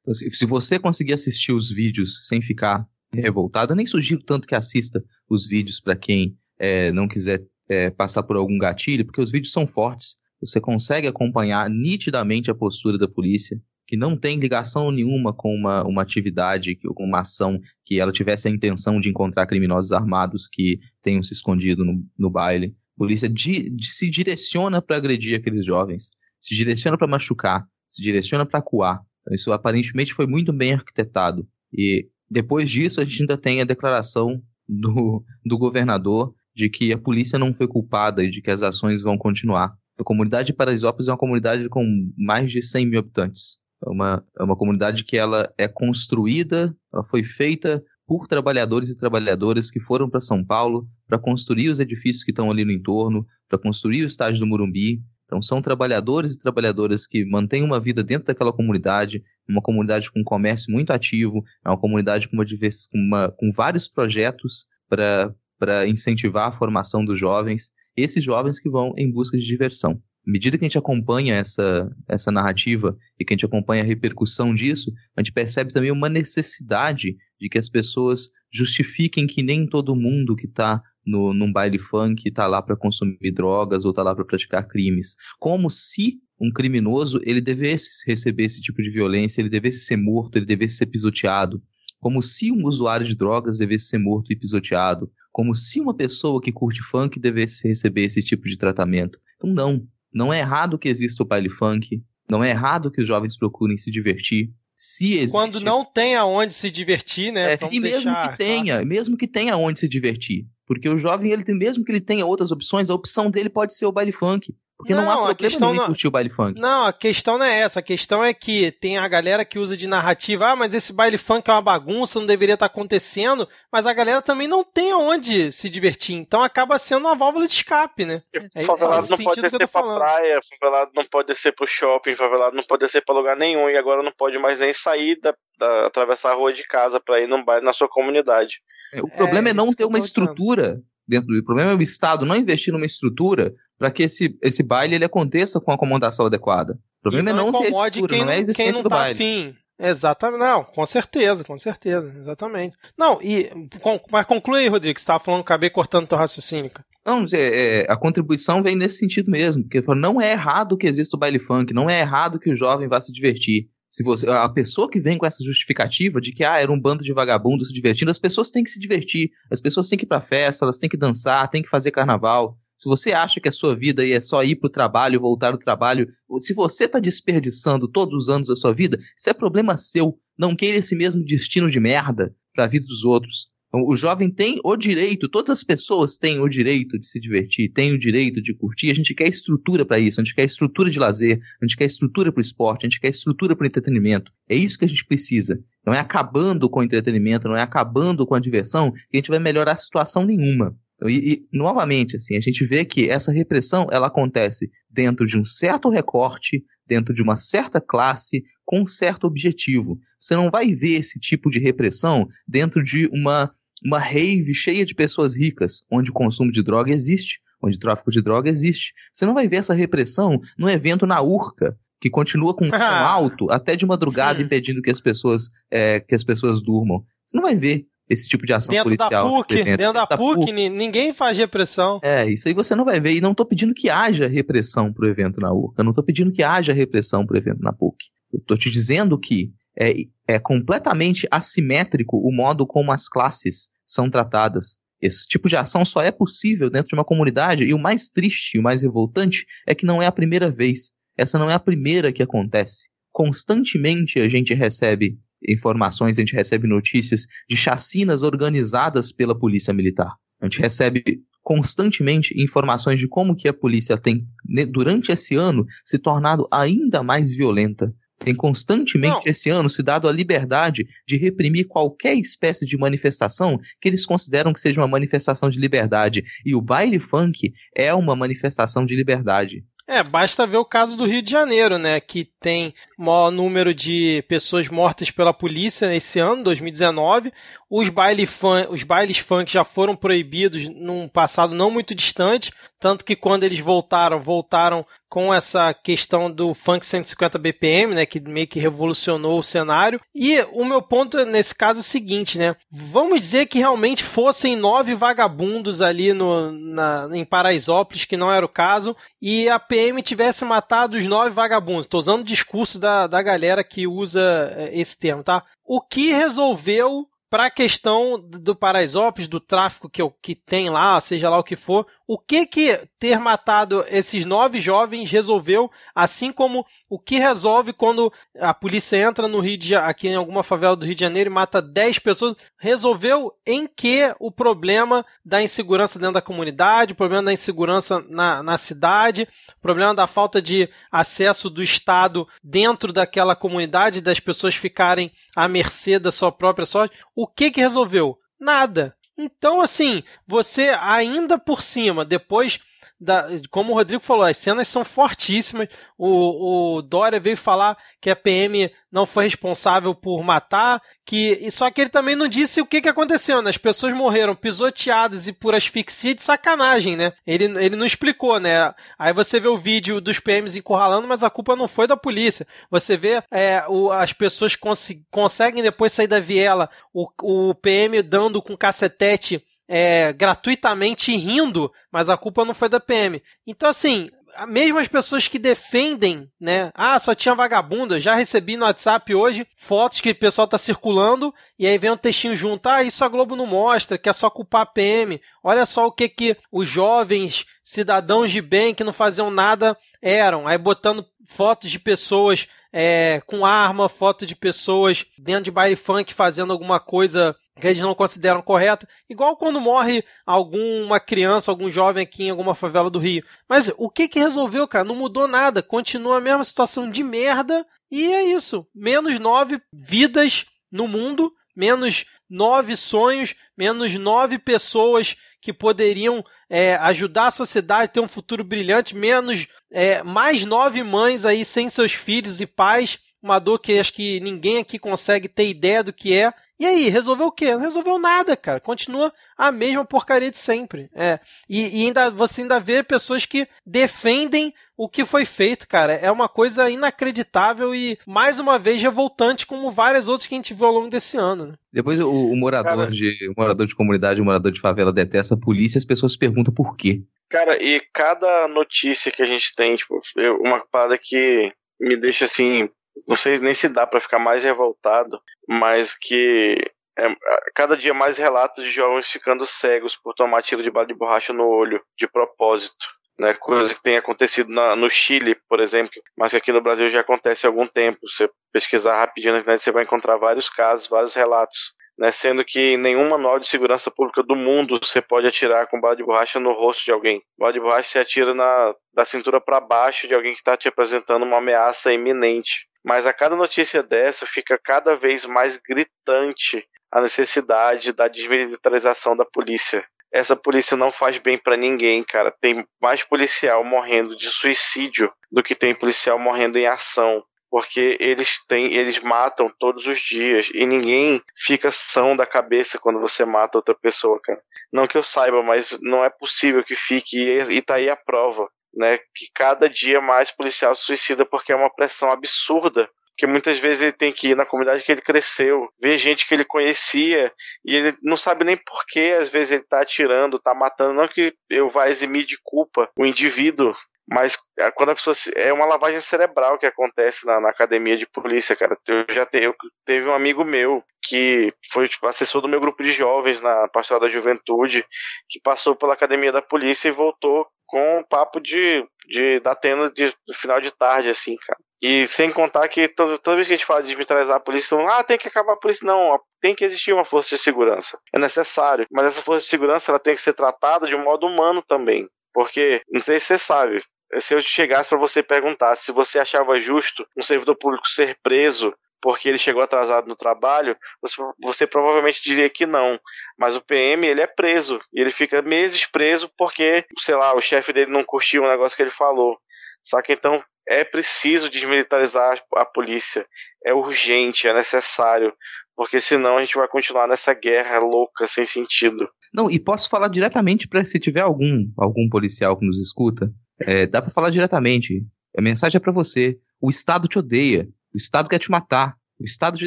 Então, se você conseguir assistir os vídeos sem ficar revoltado. Eu nem sugiro tanto que assista os vídeos para quem é, não quiser é, passar por algum gatilho, porque os vídeos são fortes. Você consegue acompanhar nitidamente a postura da polícia, que não tem ligação nenhuma com uma, uma atividade, com uma ação que ela tivesse a intenção de encontrar criminosos armados que tenham se escondido no, no baile. A polícia di, di, se direciona para agredir aqueles jovens, se direciona para machucar, se direciona para acuar. Então, isso aparentemente foi muito bem arquitetado. E depois disso, a gente ainda tem a declaração do, do governador de que a polícia não foi culpada e de que as ações vão continuar. A comunidade de Paraisópolis é uma comunidade com mais de 100 mil habitantes. É uma, é uma comunidade que ela é construída, ela foi feita por trabalhadores e trabalhadoras que foram para São Paulo para construir os edifícios que estão ali no entorno, para construir o estádio do Murumbi, então, são trabalhadores e trabalhadoras que mantêm uma vida dentro daquela comunidade, uma comunidade com comércio muito ativo, é uma comunidade com, uma divers... uma... com vários projetos para incentivar a formação dos jovens, esses jovens que vão em busca de diversão. À medida que a gente acompanha essa, essa narrativa e que a gente acompanha a repercussão disso, a gente percebe também uma necessidade de que as pessoas justifiquem que nem todo mundo que está no, num baile funk tá lá para consumir drogas ou tá lá para praticar crimes. Como se um criminoso ele devesse receber esse tipo de violência, ele devesse ser morto, ele devesse ser pisoteado. Como se um usuário de drogas devesse ser morto e pisoteado. Como se uma pessoa que curte funk devesse receber esse tipo de tratamento. Então, não. Não é errado que exista o baile funk. Não é errado que os jovens procurem se divertir. Se existe... Quando não tem aonde se divertir, né? É, e mesmo que tenha, claro. mesmo que tenha aonde se divertir. Porque o jovem, ele tem, mesmo que ele tenha outras opções, a opção dele pode ser o baile funk. Porque não, não há problema nenhum não... curtir o baile funk. Não, a questão não é essa. A questão é que tem a galera que usa de narrativa, ah, mas esse baile funk é uma bagunça, não deveria estar acontecendo, mas a galera também não tem aonde se divertir. Então acaba sendo uma válvula de escape, né? É, favelado não pode descer pra falando. praia, favelado não pode descer pro shopping, favelado não pode descer pra lugar nenhum, e agora não pode mais nem sair da, da atravessar a rua de casa pra ir num baile na sua comunidade. É, o problema é, é não ter uma estrutura dentro do. O problema é o Estado não investir numa estrutura para que esse, esse baile ele aconteça com a acomodação adequada. O problema é não ter estrutura, não, não é a existência quem não do tá baile. Afim. Exatamente, não, com certeza, com certeza, exatamente. Não, e com, mas conclui aí, Rodrigo, você estava falando, acabei cortando teu raciocínio. Não, é, é, a contribuição vem nesse sentido mesmo, porque não é errado que exista o baile funk, não é errado que o jovem vá se divertir. Se você, a pessoa que vem com essa justificativa de que ah, era um bando de vagabundos se divertindo, as pessoas têm que se divertir, as pessoas têm que ir pra festa, elas têm que dançar, têm que fazer carnaval. Se você acha que a sua vida é só ir para o trabalho, voltar do trabalho, se você está desperdiçando todos os anos da sua vida, isso é problema seu. Não queira esse mesmo destino de merda para a vida dos outros. O jovem tem o direito, todas as pessoas têm o direito de se divertir, têm o direito de curtir. A gente quer estrutura para isso, a gente quer estrutura de lazer, a gente quer estrutura para o esporte, a gente quer estrutura para o entretenimento. É isso que a gente precisa. Não é acabando com o entretenimento, não é acabando com a diversão que a gente vai melhorar a situação nenhuma. E, e, novamente, assim, a gente vê que essa repressão ela acontece dentro de um certo recorte, dentro de uma certa classe, com um certo objetivo. Você não vai ver esse tipo de repressão dentro de uma, uma rave cheia de pessoas ricas, onde o consumo de droga existe, onde o tráfico de droga existe. Você não vai ver essa repressão num evento na Urca, que continua com um [LAUGHS] alto até de madrugada, impedindo que as pessoas é, que as pessoas durmam. Você não vai ver esse tipo de ação dentro policial. Da PUC, dentro, dentro da, da PUC, PUC, ninguém faz repressão. É, isso aí você não vai ver. E não estou pedindo que haja repressão pro evento na URCA. Eu não estou pedindo que haja repressão pro evento na PUC. Eu estou te dizendo que é, é completamente assimétrico o modo como as classes são tratadas. Esse tipo de ação só é possível dentro de uma comunidade, e o mais triste e o mais revoltante é que não é a primeira vez. Essa não é a primeira que acontece. Constantemente a gente recebe informações, a gente recebe notícias de chacinas organizadas pela polícia militar. A gente recebe constantemente informações de como que a polícia tem, durante esse ano, se tornado ainda mais violenta. Tem constantemente Não. esse ano se dado a liberdade de reprimir qualquer espécie de manifestação que eles consideram que seja uma manifestação de liberdade. E o baile funk é uma manifestação de liberdade. É, basta ver o caso do Rio de Janeiro, né? Que tem maior número de pessoas mortas pela polícia esse ano, 2019. Os, baile fun, os bailes funk já foram proibidos num passado não muito distante, tanto que quando eles voltaram, voltaram com essa questão do funk 150 BPM, né, que meio que revolucionou o cenário. E o meu ponto nesse caso é o seguinte, né? Vamos dizer que realmente fossem nove vagabundos ali no, na, em Paraisópolis, que não era o caso, e a PM tivesse matado os nove vagabundos. Estou usando o discurso da, da galera que usa eh, esse termo, tá? O que resolveu para a questão do Paraisópolis, do tráfico que, que tem lá, seja lá o que for, o que que ter matado esses nove jovens resolveu, assim como o que resolve quando a polícia entra no Rio de aqui em alguma favela do Rio de Janeiro e mata dez pessoas, resolveu em que o problema da insegurança dentro da comunidade, o problema da insegurança na, na cidade, o problema da falta de acesso do Estado dentro daquela comunidade, das pessoas ficarem à mercê da sua própria sorte, o que que resolveu? Nada. Então, assim, você ainda por cima, depois da, como o Rodrigo falou, as cenas são fortíssimas. O, o Dória veio falar que a PM não foi responsável por matar, que só que ele também não disse o que, que aconteceu, né? As pessoas morreram pisoteadas e por asfixia de sacanagem, né? Ele, ele não explicou, né? Aí você vê o vídeo dos PMs encurralando, mas a culpa não foi da polícia. Você vê é, o, as pessoas cons conseguem depois sair da viela, o, o PM dando com cacetete é, gratuitamente rindo, mas a culpa não foi da PM. Então, assim, mesmo as pessoas que defendem, né? Ah, só tinha vagabundo. Eu já recebi no WhatsApp hoje fotos que o pessoal tá circulando e aí vem um textinho junto. Ah, isso a Globo não mostra, que é só culpar a PM. Olha só o que que os jovens cidadãos de bem que não faziam nada eram. Aí botando fotos de pessoas é, com arma, foto de pessoas dentro de baile funk fazendo alguma coisa que eles não consideram correta, igual quando morre alguma criança, algum jovem aqui em alguma favela do Rio. Mas o que que resolveu, cara? Não mudou nada, continua a mesma situação de merda e é isso. Menos nove vidas no mundo, menos nove sonhos, menos nove pessoas que poderiam é, ajudar a sociedade a ter um futuro brilhante, menos é, mais nove mães aí sem seus filhos e pais, uma dor que acho que ninguém aqui consegue ter ideia do que é. E aí, resolveu o quê? Não resolveu nada, cara. Continua a mesma porcaria de sempre. É. E, e, ainda você ainda vê pessoas que defendem o que foi feito, cara. É uma coisa inacreditável e, mais uma vez, revoltante, como várias outras que a gente viu ao longo desse ano. Né? Depois o, o morador cara, de o morador de comunidade, o morador de favela detesta a polícia, as pessoas perguntam por quê. Cara, e cada notícia que a gente tem, tipo, uma parada que me deixa assim não sei nem se dá para ficar mais revoltado, mas que é, cada dia mais relatos de jovens ficando cegos por tomar tiro de bala de borracha no olho, de propósito. Né, coisa que tem acontecido na, no Chile, por exemplo, mas que aqui no Brasil já acontece há algum tempo. Você pesquisar rapidinho na internet, você vai encontrar vários casos, vários relatos. Né, sendo que em nenhum manual de segurança pública do mundo você pode atirar com bala de borracha no rosto de alguém. Bala de borracha se atira na, da cintura para baixo de alguém que está te apresentando uma ameaça iminente. Mas a cada notícia dessa fica cada vez mais gritante a necessidade da desmilitarização da polícia. Essa polícia não faz bem para ninguém, cara. Tem mais policial morrendo de suicídio do que tem policial morrendo em ação porque eles têm, eles matam todos os dias e ninguém fica são da cabeça quando você mata outra pessoa, cara. Não que eu saiba, mas não é possível que fique e, e tá aí a prova né, que cada dia mais policial suicida porque é uma pressão absurda. Que muitas vezes ele tem que ir na comunidade que ele cresceu, ver gente que ele conhecia e ele não sabe nem por que às vezes ele tá atirando, tá matando. Não que eu vá eximir de culpa o indivíduo, mas é, quando a pessoa. É uma lavagem cerebral que acontece na, na academia de polícia, cara. Eu já te, eu, teve um amigo meu que foi tipo, assessor do meu grupo de jovens na Pastoral da Juventude, que passou pela academia da polícia e voltou com um papo de, de da tenda de, do final de tarde, assim, cara. E sem contar que toda, toda vez que a gente fala de militarizar a polícia, ah, tem que acabar a polícia. Não, tem que existir uma força de segurança. É necessário. Mas essa força de segurança ela tem que ser tratada de um modo humano também. Porque, não sei se você sabe, se eu chegasse para você perguntar se você achava justo um servidor público ser preso porque ele chegou atrasado no trabalho, você, você, provavelmente diria que não. Mas o PM, ele é preso. E ele fica meses preso porque, sei lá, o chefe dele não curtiu o negócio que ele falou. Só que então é preciso desmilitarizar a polícia. É urgente, é necessário. Porque senão a gente vai continuar nessa guerra louca, sem sentido. Não, e posso falar diretamente para se tiver algum, algum policial que nos escuta, é, dá para falar diretamente. A mensagem é para você. O Estado te odeia. O Estado quer te matar. O Estado te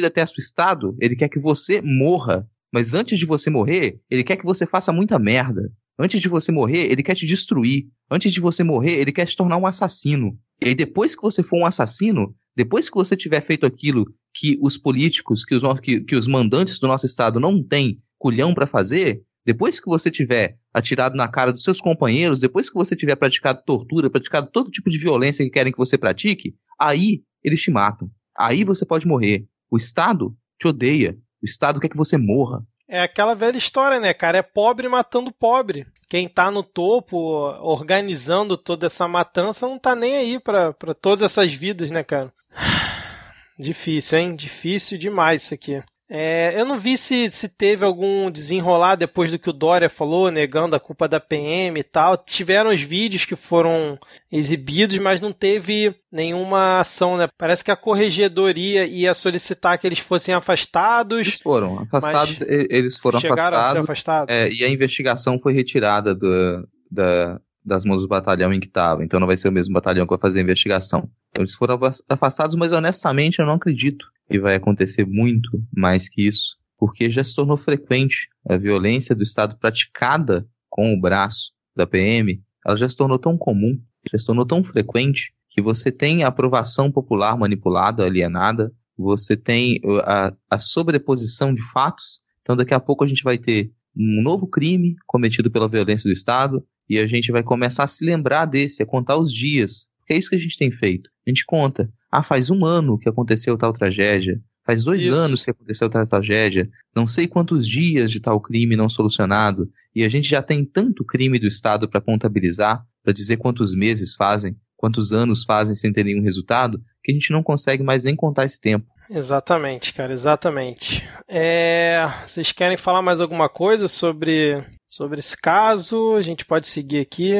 detesta. O Estado, ele quer que você morra. Mas antes de você morrer, ele quer que você faça muita merda. Antes de você morrer, ele quer te destruir. Antes de você morrer, ele quer te tornar um assassino. E aí, depois que você for um assassino, depois que você tiver feito aquilo que os políticos, que os, que, que os mandantes do nosso Estado não têm culhão para fazer, depois que você tiver atirado na cara dos seus companheiros, depois que você tiver praticado tortura, praticado todo tipo de violência que querem que você pratique, aí eles te matam. Aí você pode morrer. O Estado te odeia. O Estado quer que você morra. É aquela velha história, né, cara? É pobre matando pobre. Quem tá no topo, organizando toda essa matança, não tá nem aí para todas essas vidas, né, cara? [SIGHS] Difícil, hein? Difícil demais isso aqui. É, eu não vi se, se teve algum desenrolar depois do que o Dória falou, negando a culpa da PM e tal. Tiveram os vídeos que foram exibidos, mas não teve nenhuma ação, né? Parece que a corregedoria ia solicitar que eles fossem afastados. Eles foram afastados, eles foram afastados. afastados. É, e a investigação foi retirada do, da, das mãos do batalhão em que estava. Então não vai ser o mesmo batalhão que vai fazer a investigação. Então eles foram afastados, mas honestamente eu não acredito que vai acontecer muito mais que isso. porque já se tornou frequente a violência do Estado praticada com o braço da PM, ela já se tornou tão comum, já se tornou tão frequente, que você tem a aprovação popular manipulada, alienada, você tem a, a sobreposição de fatos, então daqui a pouco a gente vai ter um novo crime cometido pela violência do Estado, e a gente vai começar a se lembrar desse, a contar os dias. É isso que a gente tem feito. A gente conta. Ah, faz um ano que aconteceu tal tragédia. Faz dois Isso. anos que aconteceu tal tragédia, não sei quantos dias de tal crime não solucionado, e a gente já tem tanto crime do Estado para contabilizar, para dizer quantos meses fazem, quantos anos fazem sem ter nenhum resultado, que a gente não consegue mais nem contar esse tempo. Exatamente, cara, exatamente. É, vocês querem falar mais alguma coisa sobre, sobre esse caso? A gente pode seguir aqui.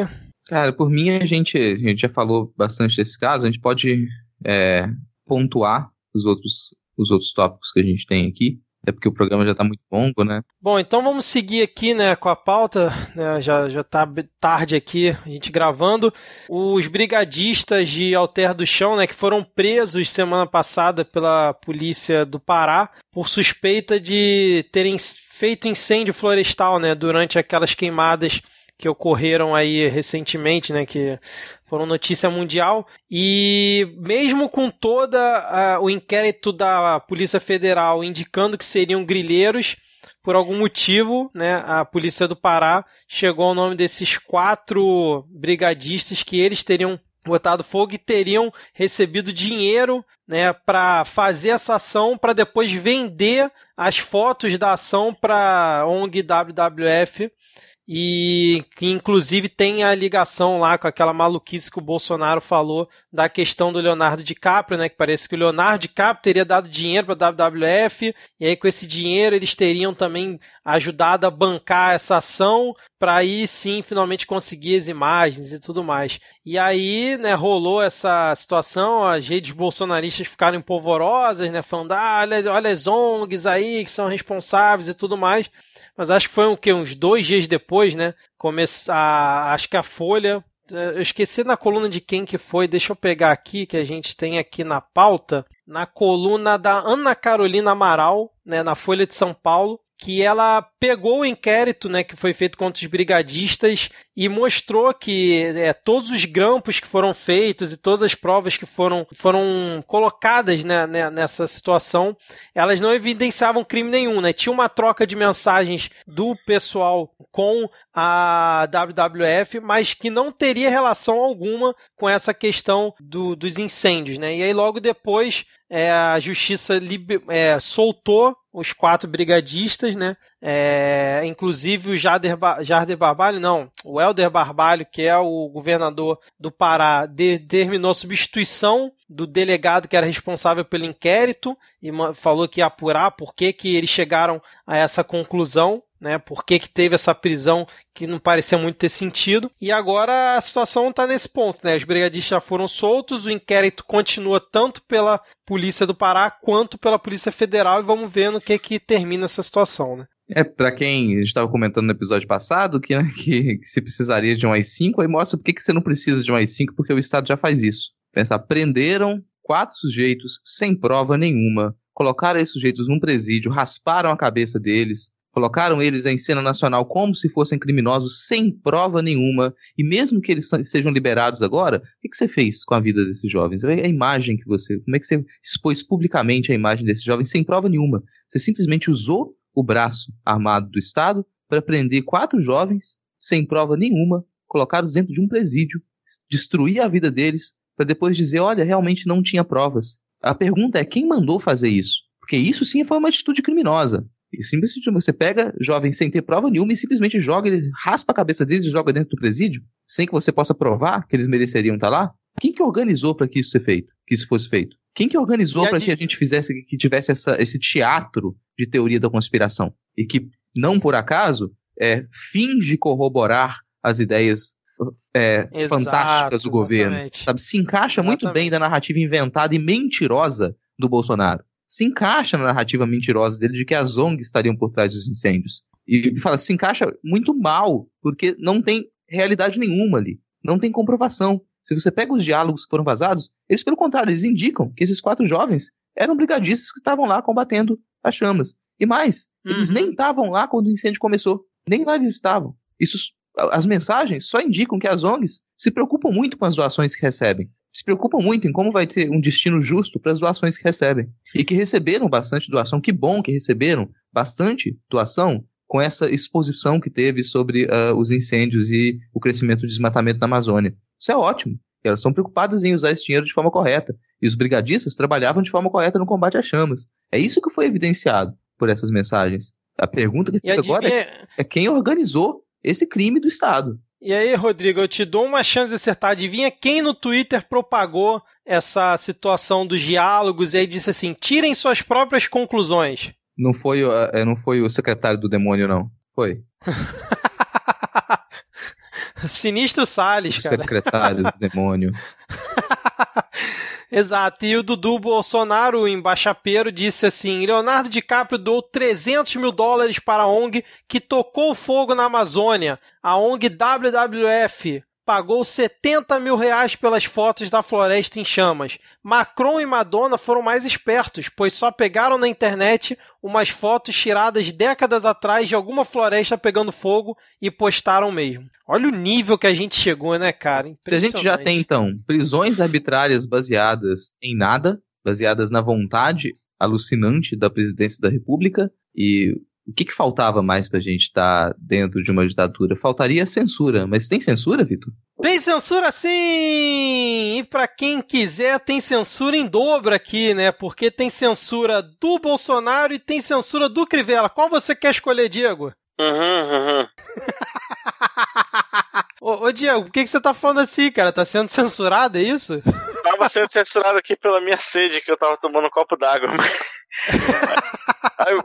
Cara, por mim a gente, a gente já falou bastante desse caso, a gente pode é, pontuar os outros os outros tópicos que a gente tem aqui. É porque o programa já está muito longo, né? Bom, então vamos seguir aqui, né, com a pauta. Né, já já está tarde aqui, a gente gravando. Os brigadistas de Alter do Chão, né, que foram presos semana passada pela polícia do Pará por suspeita de terem feito incêndio florestal, né, durante aquelas queimadas que ocorreram aí recentemente, né, que foram notícia mundial. E mesmo com toda o inquérito da Polícia Federal indicando que seriam grilheiros, por algum motivo, né, a polícia do Pará chegou ao nome desses quatro brigadistas que eles teriam botado fogo e teriam recebido dinheiro né, para fazer essa ação para depois vender as fotos da ação para ONG WWF e que inclusive tem a ligação lá com aquela maluquice que o Bolsonaro falou da questão do Leonardo DiCaprio, né? Que parece que o Leonardo DiCaprio teria dado dinheiro para a WWF e aí com esse dinheiro eles teriam também ajudado a bancar essa ação para aí sim finalmente conseguir as imagens e tudo mais. E aí, né, rolou essa situação, as redes bolsonaristas ficaram polvorosas, né, falando, ah, olha, olha as ONGs aí que são responsáveis e tudo mais mas acho que foi o quê? uns dois dias depois, né? Começar, acho que a Folha, eu esqueci na coluna de quem que foi, deixa eu pegar aqui, que a gente tem aqui na pauta, na coluna da Ana Carolina Amaral, né, na Folha de São Paulo, que ela pegou o inquérito né, que foi feito contra os brigadistas e mostrou que é, todos os grampos que foram feitos e todas as provas que foram, foram colocadas né, né, nessa situação, elas não evidenciavam crime nenhum. Né? Tinha uma troca de mensagens do pessoal com a WWF, mas que não teria relação alguma com essa questão do, dos incêndios. Né? E aí logo depois é, a justiça é, soltou os quatro brigadistas, né? É, inclusive o Jader, ba Jarder Barbalho, não, o Helder Barbalho, que é o governador do Pará, determinou a substituição do delegado que era responsável pelo inquérito e falou que ia apurar por que, que eles chegaram a essa conclusão né? Por que, que teve essa prisão que não parecia muito ter sentido. E agora a situação está nesse ponto, né? Os brigadistas já foram soltos, o inquérito continua tanto pela Polícia do Pará quanto pela Polícia Federal e vamos ver no que que termina essa situação, né? É, para quem estava comentando no episódio passado que, né, [LAUGHS] que, que, se precisaria de um AI-5, aí mostra por que, que você não precisa de um AI-5, porque o Estado já faz isso. Pensa, prenderam quatro sujeitos sem prova nenhuma, colocaram esses sujeitos num presídio, rasparam a cabeça deles, Colocaram eles em cena nacional como se fossem criminosos, sem prova nenhuma, e mesmo que eles sejam liberados agora, o que, você fez com a vida desses jovens? A imagem que você. Como é que você expôs publicamente a imagem desses jovens sem prova nenhuma? Você simplesmente usou o braço armado do Estado para prender quatro jovens, sem prova nenhuma, colocá-los dentro de um presídio, destruir a vida deles, para depois dizer: olha, realmente não tinha provas. A pergunta é: quem mandou fazer isso? Porque isso sim foi uma atitude criminosa. E simplesmente você pega jovens sem ter prova nenhuma e simplesmente joga, ele raspa a cabeça deles e joga dentro do presídio, sem que você possa provar que eles mereceriam estar lá. Quem que organizou para que isso seja feito, que isso fosse feito? Quem que organizou para que a gente fizesse, que tivesse essa, esse teatro de teoria da conspiração e que não por acaso é, finge corroborar as ideias é, Exato, fantásticas do governo, sabe? Se encaixa exatamente. muito bem da narrativa inventada e mentirosa do Bolsonaro se encaixa na narrativa mentirosa dele de que as ONGs estariam por trás dos incêndios. E fala, se encaixa muito mal, porque não tem realidade nenhuma ali. Não tem comprovação. Se você pega os diálogos que foram vazados, eles, pelo contrário, eles indicam que esses quatro jovens eram brigadistas que estavam lá combatendo as chamas. E mais, eles uhum. nem estavam lá quando o incêndio começou. Nem lá eles estavam. Isso, as mensagens só indicam que as ONGs se preocupam muito com as doações que recebem. Se preocupam muito em como vai ter um destino justo para as doações que recebem. E que receberam bastante doação. Que bom que receberam bastante doação com essa exposição que teve sobre uh, os incêndios e o crescimento do desmatamento na Amazônia. Isso é ótimo. Elas são preocupadas em usar esse dinheiro de forma correta. E os brigadistas trabalhavam de forma correta no combate às chamas. É isso que foi evidenciado por essas mensagens. A pergunta que fica agora é, é quem organizou esse crime do Estado. E aí, Rodrigo, eu te dou uma chance de acertar. Adivinha quem no Twitter propagou essa situação dos diálogos e aí disse assim: tirem suas próprias conclusões. Não foi, uh, não foi o secretário do demônio, não. Foi. [LAUGHS] [LAUGHS] Sinistro Salles, o cara. Secretário do demônio. [LAUGHS] Exato. E o Dudu Bolsonaro, o embaixapeiro, disse assim: Leonardo DiCaprio doou 300 mil dólares para a ONG que tocou fogo na Amazônia. A ONG WWF pagou 70 mil reais pelas fotos da floresta em chamas. Macron e Madonna foram mais espertos, pois só pegaram na internet umas fotos tiradas décadas atrás de alguma floresta pegando fogo e postaram mesmo. Olha o nível que a gente chegou, né, cara? Se a gente já tem, então, prisões arbitrárias baseadas em nada, baseadas na vontade alucinante da presidência da República e o que, que faltava mais pra gente estar tá dentro de uma ditadura? Faltaria censura. Mas tem censura, Vitor? Tem censura sim! E para quem quiser, tem censura em dobro aqui, né? Porque tem censura do Bolsonaro e tem censura do Crivella. Qual você quer escolher, Diego? Uhum, uhum. [LAUGHS] ô, ô, Diego, por que, que você tá falando assim, cara? Tá sendo censurado, é isso? Tava sendo censurado aqui pela minha sede, que eu tava tomando um copo d'água. [LAUGHS]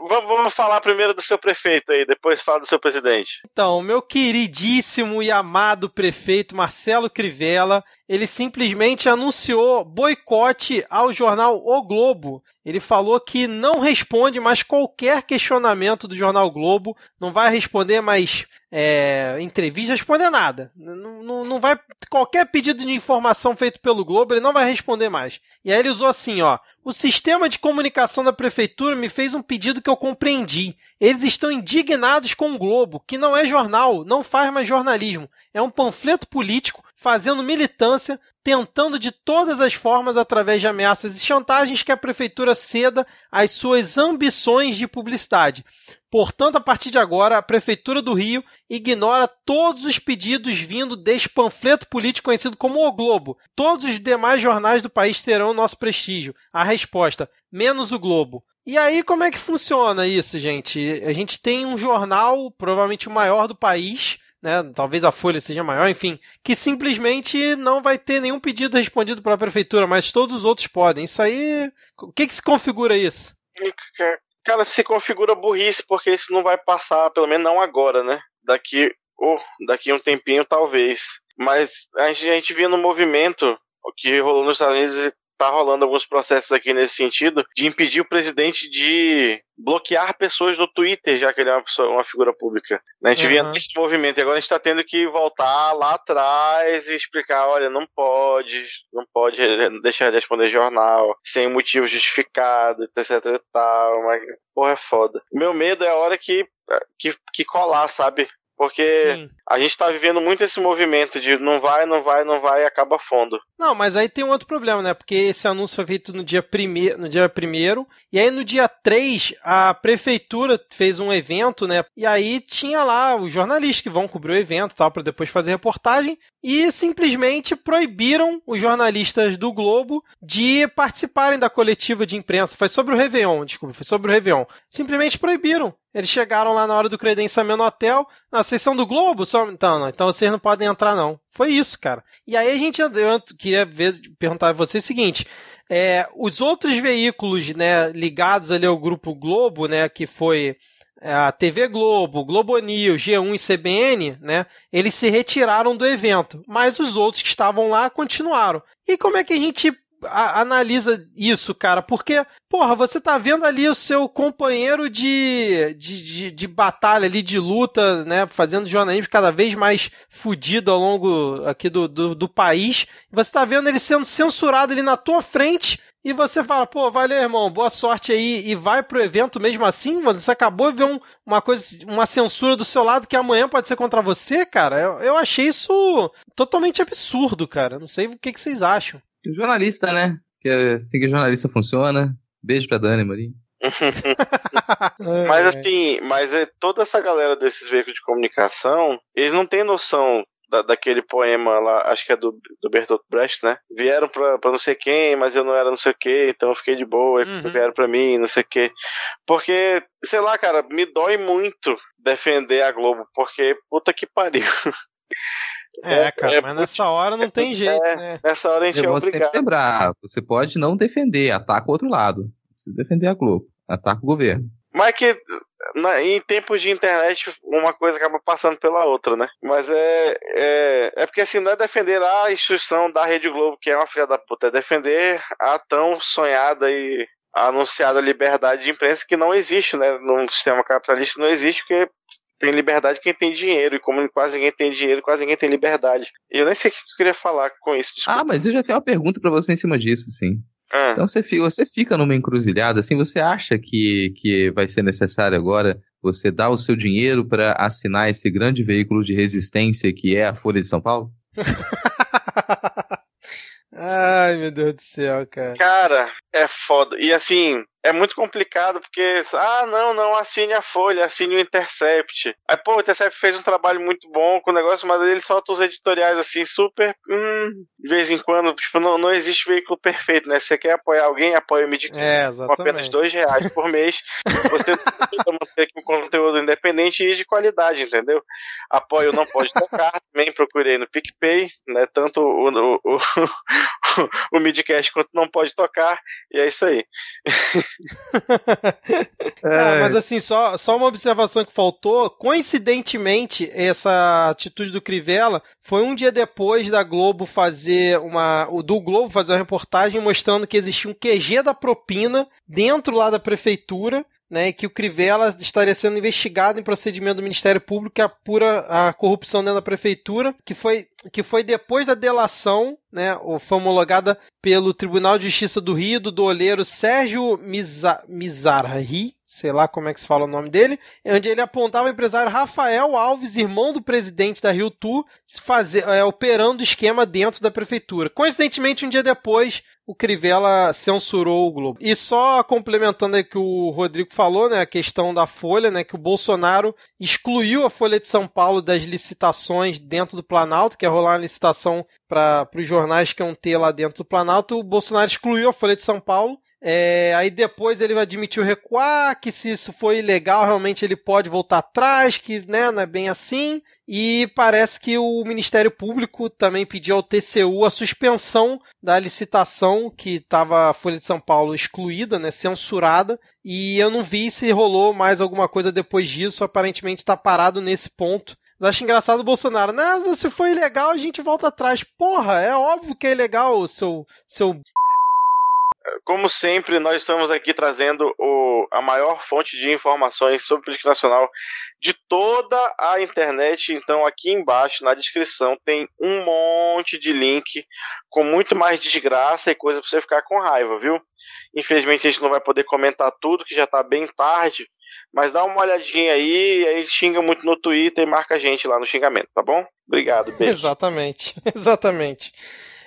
vamos, vamos, falar primeiro do seu prefeito aí, depois fala do seu presidente. Então, meu queridíssimo e amado prefeito Marcelo Crivella, ele simplesmente anunciou boicote ao jornal O Globo. Ele falou que não responde mais qualquer questionamento do jornal Globo, não vai responder mais é, entrevista, responder nada. Não, não, não vai. Qualquer pedido de informação feito pelo Globo, ele não vai responder mais. E aí ele usou assim, ó. O sistema de comunicação da prefeitura me fez um pedido que eu compreendi. Eles estão indignados com o Globo, que não é jornal, não faz mais jornalismo. É um panfleto político fazendo militância, tentando de todas as formas, através de ameaças e chantagens, que a prefeitura ceda às suas ambições de publicidade. Portanto, a partir de agora, a Prefeitura do Rio ignora todos os pedidos vindo deste panfleto político conhecido como O Globo. Todos os demais jornais do país terão nosso prestígio. A resposta: menos o Globo. E aí, como é que funciona isso, gente? A gente tem um jornal, provavelmente o maior do país, né? Talvez a folha seja maior, enfim, que simplesmente não vai ter nenhum pedido respondido pela prefeitura, mas todos os outros podem. Isso aí. O que, que se configura isso? Cara, se configura burrice, porque isso não vai passar, pelo menos não agora, né? Daqui, oh, daqui um tempinho, talvez. Mas a gente, a gente via no movimento o que rolou nos Estados Unidos tá rolando alguns processos aqui nesse sentido de impedir o presidente de bloquear pessoas do Twitter, já que ele é uma, pessoa, uma figura pública. A gente uhum. via nesse movimento e agora a gente está tendo que voltar lá atrás e explicar, olha, não pode, não pode deixar de responder jornal sem motivo justificado, etc e tal, mas porra é foda. Meu medo é a hora que, que, que colar, sabe? Porque Sim. a gente tá vivendo muito esse movimento de não vai, não vai, não vai e acaba fundo. Não, mas aí tem um outro problema, né? Porque esse anúncio foi feito no dia primeiro, no dia primeiro e aí no dia 3 a prefeitura fez um evento, né? E aí tinha lá os jornalistas que vão cobrir o evento, tal, para depois fazer reportagem e simplesmente proibiram os jornalistas do Globo de participarem da coletiva de imprensa. Foi sobre o Réveillon, desculpa, foi sobre o Réveillon. Simplesmente proibiram. Eles chegaram lá na hora do credenciamento no hotel. Não, vocês são do Globo? Só... Então, não, então vocês não podem entrar, não. Foi isso, cara. E aí a gente eu queria ver, perguntar a você o seguinte. É, os outros veículos né, ligados ali ao grupo Globo, né, que foi é, a TV Globo, Globo News, G1 e CBN, né, eles se retiraram do evento, mas os outros que estavam lá continuaram. E como é que a gente a, analisa isso, cara, porque, porra, você tá vendo ali o seu companheiro de, de, de, de, batalha ali, de luta, né, fazendo jornalismo cada vez mais fudido ao longo aqui do, do, do país, você tá vendo ele sendo censurado ali na tua frente, e você fala, pô, valeu, irmão, boa sorte aí, e vai pro evento mesmo assim, você acabou de ver um, uma coisa, uma censura do seu lado que amanhã pode ser contra você, cara. Eu, eu achei isso totalmente absurdo, cara. Não sei o que, que vocês acham. Jornalista, né? Que é assim que jornalista funciona. Beijo pra Dani, Marinho. [LAUGHS] mas assim, mas é, toda essa galera desses veículos de comunicação, eles não têm noção da, daquele poema lá, acho que é do, do Bertolt Brecht, né? Vieram pra, pra não sei quem, mas eu não era não sei o que, então eu fiquei de boa, uhum. vieram pra mim, não sei o que. Porque, sei lá, cara, me dói muito defender a Globo, porque puta que pariu. [LAUGHS] É, cara, é, mas nessa hora não tem jeito, é, né? Nessa hora a gente é obrigado. Lembrar, você pode não defender, ataca o outro lado. Não precisa defender a Globo, ataca o governo. Mas que na, em tempos de internet uma coisa acaba passando pela outra, né? Mas é, é, é porque assim, não é defender a instituição da Rede Globo, que é uma filha da puta, é defender a tão sonhada e anunciada liberdade de imprensa que não existe, né? No sistema capitalista não existe, porque tem liberdade quem tem dinheiro, e como quase ninguém tem dinheiro, quase ninguém tem liberdade. E eu nem sei o que eu queria falar com isso. Desculpa. Ah, mas eu já tenho uma pergunta para você em cima disso, sim. Ah. Então você fica, você fica numa encruzilhada, assim, você acha que, que vai ser necessário agora você dar o seu dinheiro para assinar esse grande veículo de resistência que é a Folha de São Paulo? [LAUGHS] Ai, meu Deus do céu, cara. Cara, é foda. E assim, é muito complicado porque, ah, não, não, assine a Folha, assine o Intercept. Aí, pô, o Intercept fez um trabalho muito bom com o negócio, mas ele solta os editoriais assim, super, hum, de vez em quando, tipo, não, não existe veículo perfeito, né? Você quer apoiar alguém, apoia o Midcast é, com apenas dois reais por mês. Você [LAUGHS] precisa manter um conteúdo independente e de qualidade, entendeu? Apoio não pode tocar, também procurei no PicPay, né? Tanto o, o, [LAUGHS] o, o Midcast quanto não pode tocar, e é isso aí. [LAUGHS] é. mas assim, só, só uma observação que faltou. Coincidentemente, essa atitude do Crivella foi um dia depois da Globo fazer uma. do Globo fazer uma reportagem mostrando que existia um QG da propina dentro lá da prefeitura né, que o Crivella estaria sendo investigado em procedimento do Ministério Público que apura a corrupção dentro da prefeitura, que foi, que foi depois da delação, né, foi homologada pelo Tribunal de Justiça do Rio do doleiro Sérgio Miza, Mizarri, sei lá como é que se fala o nome dele, onde ele apontava o empresário Rafael Alves, irmão do presidente da Rio Tour, fazer, é, operando esquema dentro da prefeitura. Coincidentemente, um dia depois, o Crivella censurou o Globo. E só complementando aí que o Rodrigo falou, né, a questão da Folha, né, que o Bolsonaro excluiu a Folha de São Paulo das licitações dentro do Planalto, que é rolar uma licitação para os jornais que iam ter lá dentro do Planalto. O Bolsonaro excluiu a Folha de São Paulo é, aí depois ele admitiu recuar, que se isso foi ilegal, realmente ele pode voltar atrás, que né, não é bem assim. E parece que o Ministério Público também pediu ao TCU a suspensão da licitação que estava a Folha de São Paulo excluída, né, censurada. E eu não vi se rolou mais alguma coisa depois disso. Aparentemente está parado nesse ponto. Eu acho engraçado o Bolsonaro. Não, se foi ilegal, a gente volta atrás. Porra, é óbvio que é ilegal, seu, seu como sempre, nós estamos aqui trazendo o, a maior fonte de informações sobre política nacional de toda a internet. Então, aqui embaixo na descrição tem um monte de link com muito mais desgraça e coisa para você ficar com raiva, viu? Infelizmente, a gente não vai poder comentar tudo, que já está bem tarde. Mas dá uma olhadinha aí, aí xinga muito no Twitter e marca a gente lá no xingamento, tá bom? Obrigado, beijo. Exatamente, [LAUGHS] exatamente.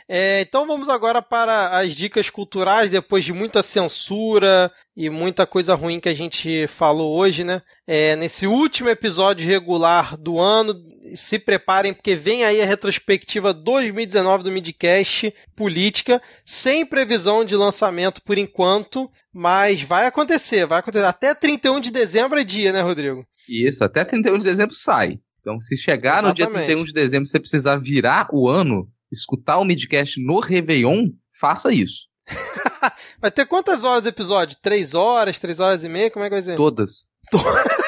É, então vamos agora para as dicas culturais, depois de muita censura e muita coisa ruim que a gente falou hoje, né? É, nesse último episódio regular do ano, se preparem porque vem aí a retrospectiva 2019 do Midcast Política, sem previsão de lançamento por enquanto, mas vai acontecer, vai acontecer. Até 31 de dezembro é dia, né, Rodrigo? Isso, até 31 de dezembro sai. Então, se chegar Exatamente. no dia 31 de dezembro você precisar virar o ano, escutar o midcast no Réveillon, faça isso. [LAUGHS] vai ter quantas horas o episódio? Três horas, três horas e meia? Como é que vai ser? Todas. [LAUGHS]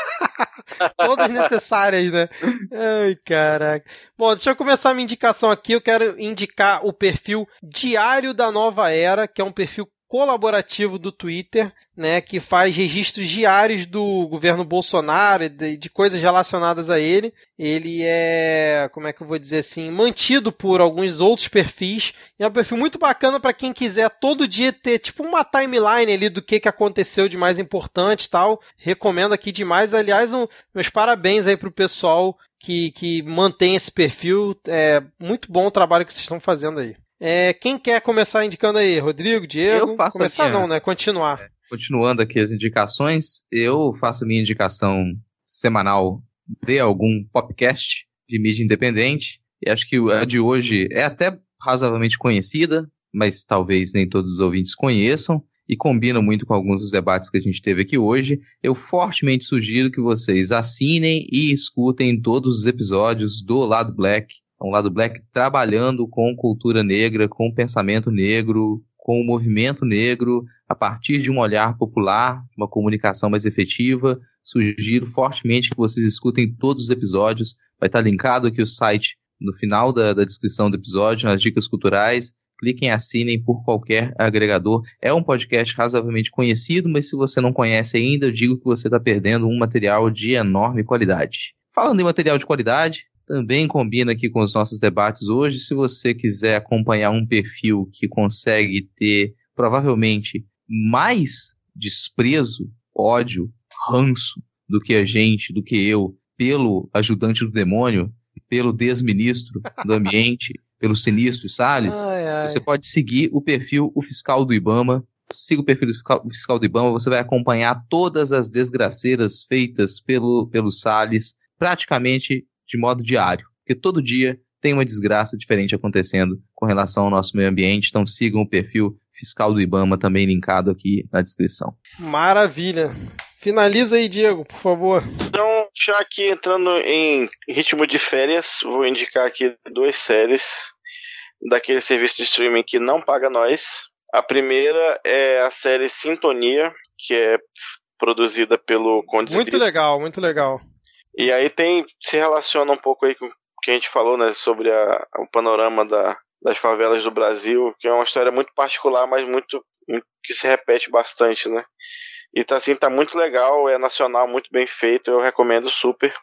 Todas necessárias, né? Ai, caraca. Bom, deixa eu começar a minha indicação aqui. Eu quero indicar o perfil Diário da Nova Era, que é um perfil colaborativo do Twitter, né, que faz registros diários do governo Bolsonaro e de, de, coisas relacionadas a ele. Ele é, como é que eu vou dizer assim, mantido por alguns outros perfis. E é um perfil muito bacana para quem quiser todo dia ter tipo uma timeline ali do que, que aconteceu de mais importante e tal. Recomendo aqui demais. Aliás, um, meus parabéns aí pro pessoal que, que mantém esse perfil. É muito bom o trabalho que vocês estão fazendo aí. É, quem quer começar indicando aí? Rodrigo, Diego? Eu faço Começar minha... não, né? Continuar. É, continuando aqui as indicações, eu faço minha indicação semanal de algum podcast de mídia independente. E acho que a de hoje é até razoavelmente conhecida, mas talvez nem todos os ouvintes conheçam e combina muito com alguns dos debates que a gente teve aqui hoje. Eu fortemente sugiro que vocês assinem e escutem todos os episódios do Lado Black, é um lado black trabalhando com cultura negra, com pensamento negro, com o movimento negro, a partir de um olhar popular, uma comunicação mais efetiva. Sugiro fortemente que vocês escutem todos os episódios. Vai estar linkado aqui o site no final da, da descrição do episódio, nas dicas culturais. Cliquem, assinem por qualquer agregador. É um podcast razoavelmente conhecido, mas se você não conhece ainda, eu digo que você está perdendo um material de enorme qualidade. Falando em material de qualidade, também combina aqui com os nossos debates hoje. Se você quiser acompanhar um perfil que consegue ter provavelmente mais desprezo, ódio, ranço do que a gente, do que eu, pelo ajudante do demônio, pelo desministro do ambiente, [LAUGHS] pelo sinistro Salles, ai, ai. você pode seguir o perfil o fiscal do Ibama. Siga o perfil do fiscal, do Ibama, você vai acompanhar todas as desgraceiras feitas pelo, pelo Salles, praticamente de modo diário, porque todo dia tem uma desgraça diferente acontecendo com relação ao nosso meio ambiente. Então sigam o perfil fiscal do IBAMA também linkado aqui na descrição. Maravilha. Finaliza aí, Diego, por favor. Então, já aqui entrando em ritmo de férias, vou indicar aqui duas séries daquele serviço de streaming que não paga nós. A primeira é a série Sintonia, que é produzida pelo Conde Muito legal, muito legal. E aí tem se relaciona um pouco aí com o que a gente falou, né, sobre a, o panorama da, das favelas do Brasil, que é uma história muito particular, mas muito, muito que se repete bastante, né? E tá assim, tá muito legal, é nacional, muito bem feito, eu recomendo super.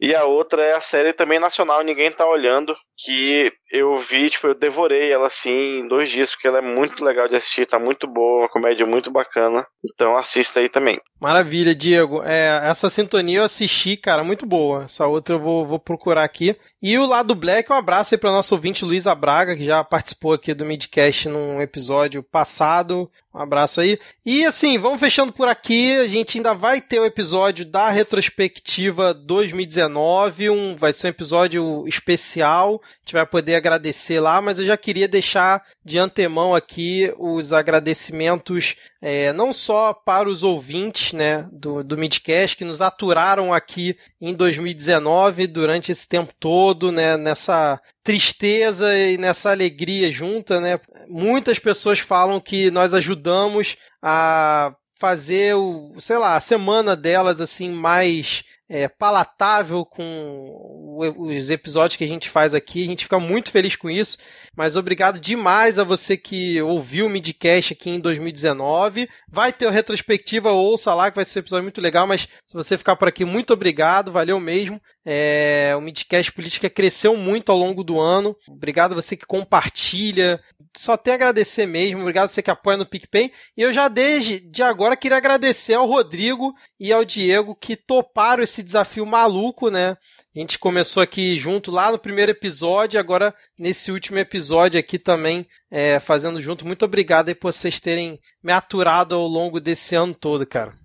E a outra é a série também nacional, ninguém tá olhando, que eu vi, tipo, eu devorei ela assim em dois dias, porque ela é muito legal de assistir, tá muito boa, uma comédia muito bacana. Então assista aí também. Maravilha, Diego. É, essa sintonia eu assisti, cara, muito boa. Essa outra eu vou, vou procurar aqui. E o lado Black, um abraço aí para nosso ouvinte Luísa Braga, que já participou aqui do Midcast num episódio passado. Um abraço aí. E assim, vamos fechando por aqui. A gente ainda vai ter o episódio da retrospectiva 2019. Um, vai ser um episódio especial. A gente vai poder agradecer lá, mas eu já queria deixar de antemão aqui os agradecimentos é, não só para os ouvintes né, do, do Midcast que nos aturaram aqui em 2019 durante esse tempo todo, né, nessa tristeza e nessa alegria junta, né? Muitas pessoas falam que nós ajudamos a fazer o, sei lá, a semana delas assim mais é, palatável com os episódios que a gente faz aqui. A gente fica muito feliz com isso. Mas obrigado demais a você que ouviu o Midcast aqui em 2019. Vai ter a retrospectiva, ouça lá, que vai ser um episódio muito legal. Mas se você ficar por aqui, muito obrigado, valeu mesmo. É, o Midcast Política cresceu muito ao longo do ano. Obrigado a você que compartilha. Só tem agradecer mesmo. Obrigado a você que apoia no PicPay. E eu já desde de agora queria agradecer ao Rodrigo e ao Diego que toparam esse desafio maluco, né? A gente começou aqui junto lá no primeiro episódio, agora nesse último episódio aqui também é, fazendo junto. Muito obrigado aí por vocês terem me aturado ao longo desse ano todo, cara.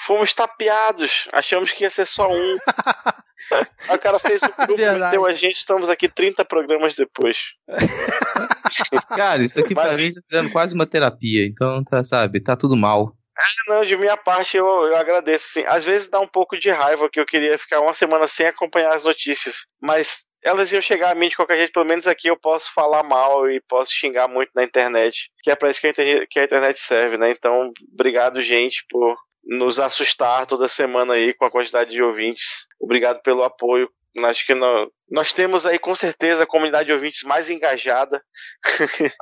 Fomos tapeados, achamos que ia ser só um. [LAUGHS] o cara fez o grupo, meteu a gente, estamos aqui 30 programas depois. cara, isso aqui Mas... pra mim tá virando quase uma terapia, então tá, sabe, tá tudo mal. Não, de minha parte eu, eu agradeço, sim. Às vezes dá um pouco de raiva que eu queria ficar uma semana sem acompanhar as notícias, mas elas iam chegar a mim de qualquer jeito, pelo menos aqui eu posso falar mal e posso xingar muito na internet, que é para isso que a, internet, que a internet serve, né? Então, obrigado, gente, por nos assustar toda semana aí com a quantidade de ouvintes. Obrigado pelo apoio. Acho que não, Nós temos aí com certeza a comunidade de ouvintes mais engajada, [LAUGHS]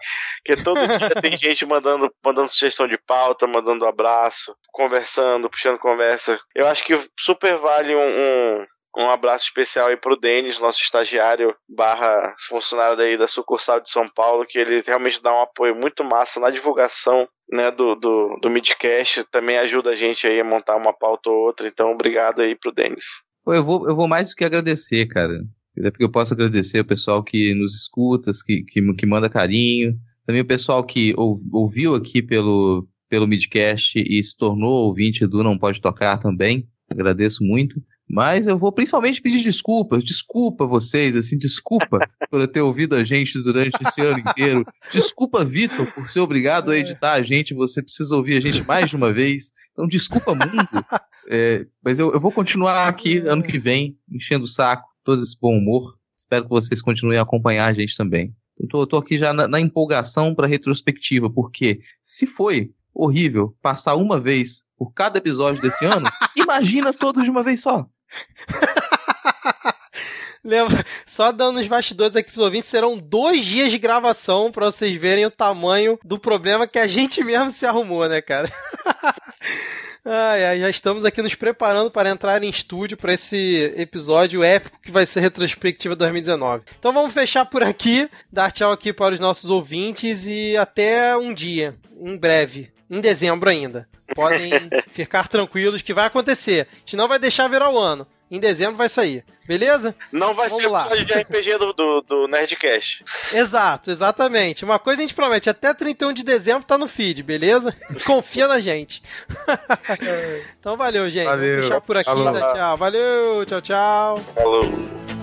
que todo dia tem gente mandando, mandando sugestão de pauta, mandando abraço, conversando, puxando conversa. Eu acho que super vale um, um um abraço especial aí pro Denis, nosso estagiário barra funcionário daí da sucursal de São Paulo, que ele realmente dá um apoio muito massa na divulgação né, do, do, do Midcast, também ajuda a gente aí a montar uma pauta ou outra, então obrigado aí pro Denis. Eu vou, eu vou mais do que agradecer, cara. Até porque eu posso agradecer o pessoal que nos escuta, que, que, que manda carinho, também o pessoal que ouviu aqui pelo, pelo Midcast e se tornou ouvinte do Não Pode Tocar também, agradeço muito. Mas eu vou principalmente pedir desculpas. Desculpa vocês, assim, desculpa [LAUGHS] por ter ouvido a gente durante esse ano inteiro. Desculpa, Vitor, por ser obrigado a editar a gente. Você precisa ouvir a gente mais de uma vez. Então, desculpa, mundo. [LAUGHS] É, mas eu, eu vou continuar aqui ano que vem, enchendo o saco, todo esse bom humor. Espero que vocês continuem a acompanhar a gente também. Então, tô, aqui já na, na empolgação para retrospectiva, porque se foi horrível passar uma vez por cada episódio desse ano, [LAUGHS] imagina todos de uma vez só. [LAUGHS] Lembra, só dando os bastidores aqui pros ouvintes, serão dois dias de gravação para vocês verem o tamanho do problema que a gente mesmo se arrumou, né, cara? [LAUGHS] Ai, ai, já estamos aqui nos preparando para entrar em estúdio para esse episódio épico que vai ser retrospectiva 2019. Então vamos fechar por aqui, dar tchau aqui para os nossos ouvintes e até um dia, em breve, em dezembro ainda. Podem [LAUGHS] ficar tranquilos que vai acontecer. A gente não vai deixar virar o ano. Em dezembro vai sair. Beleza? Não vai Vamos ser lá. de RPG do, do, do, Nerdcast. Exato, exatamente. Uma coisa a gente promete, até 31 de dezembro tá no feed, beleza? [LAUGHS] Confia na gente. [LAUGHS] então valeu, gente. Valeu. Vamos fechar por aqui. Falou. Tchau. Valeu, tchau, tchau. Falou.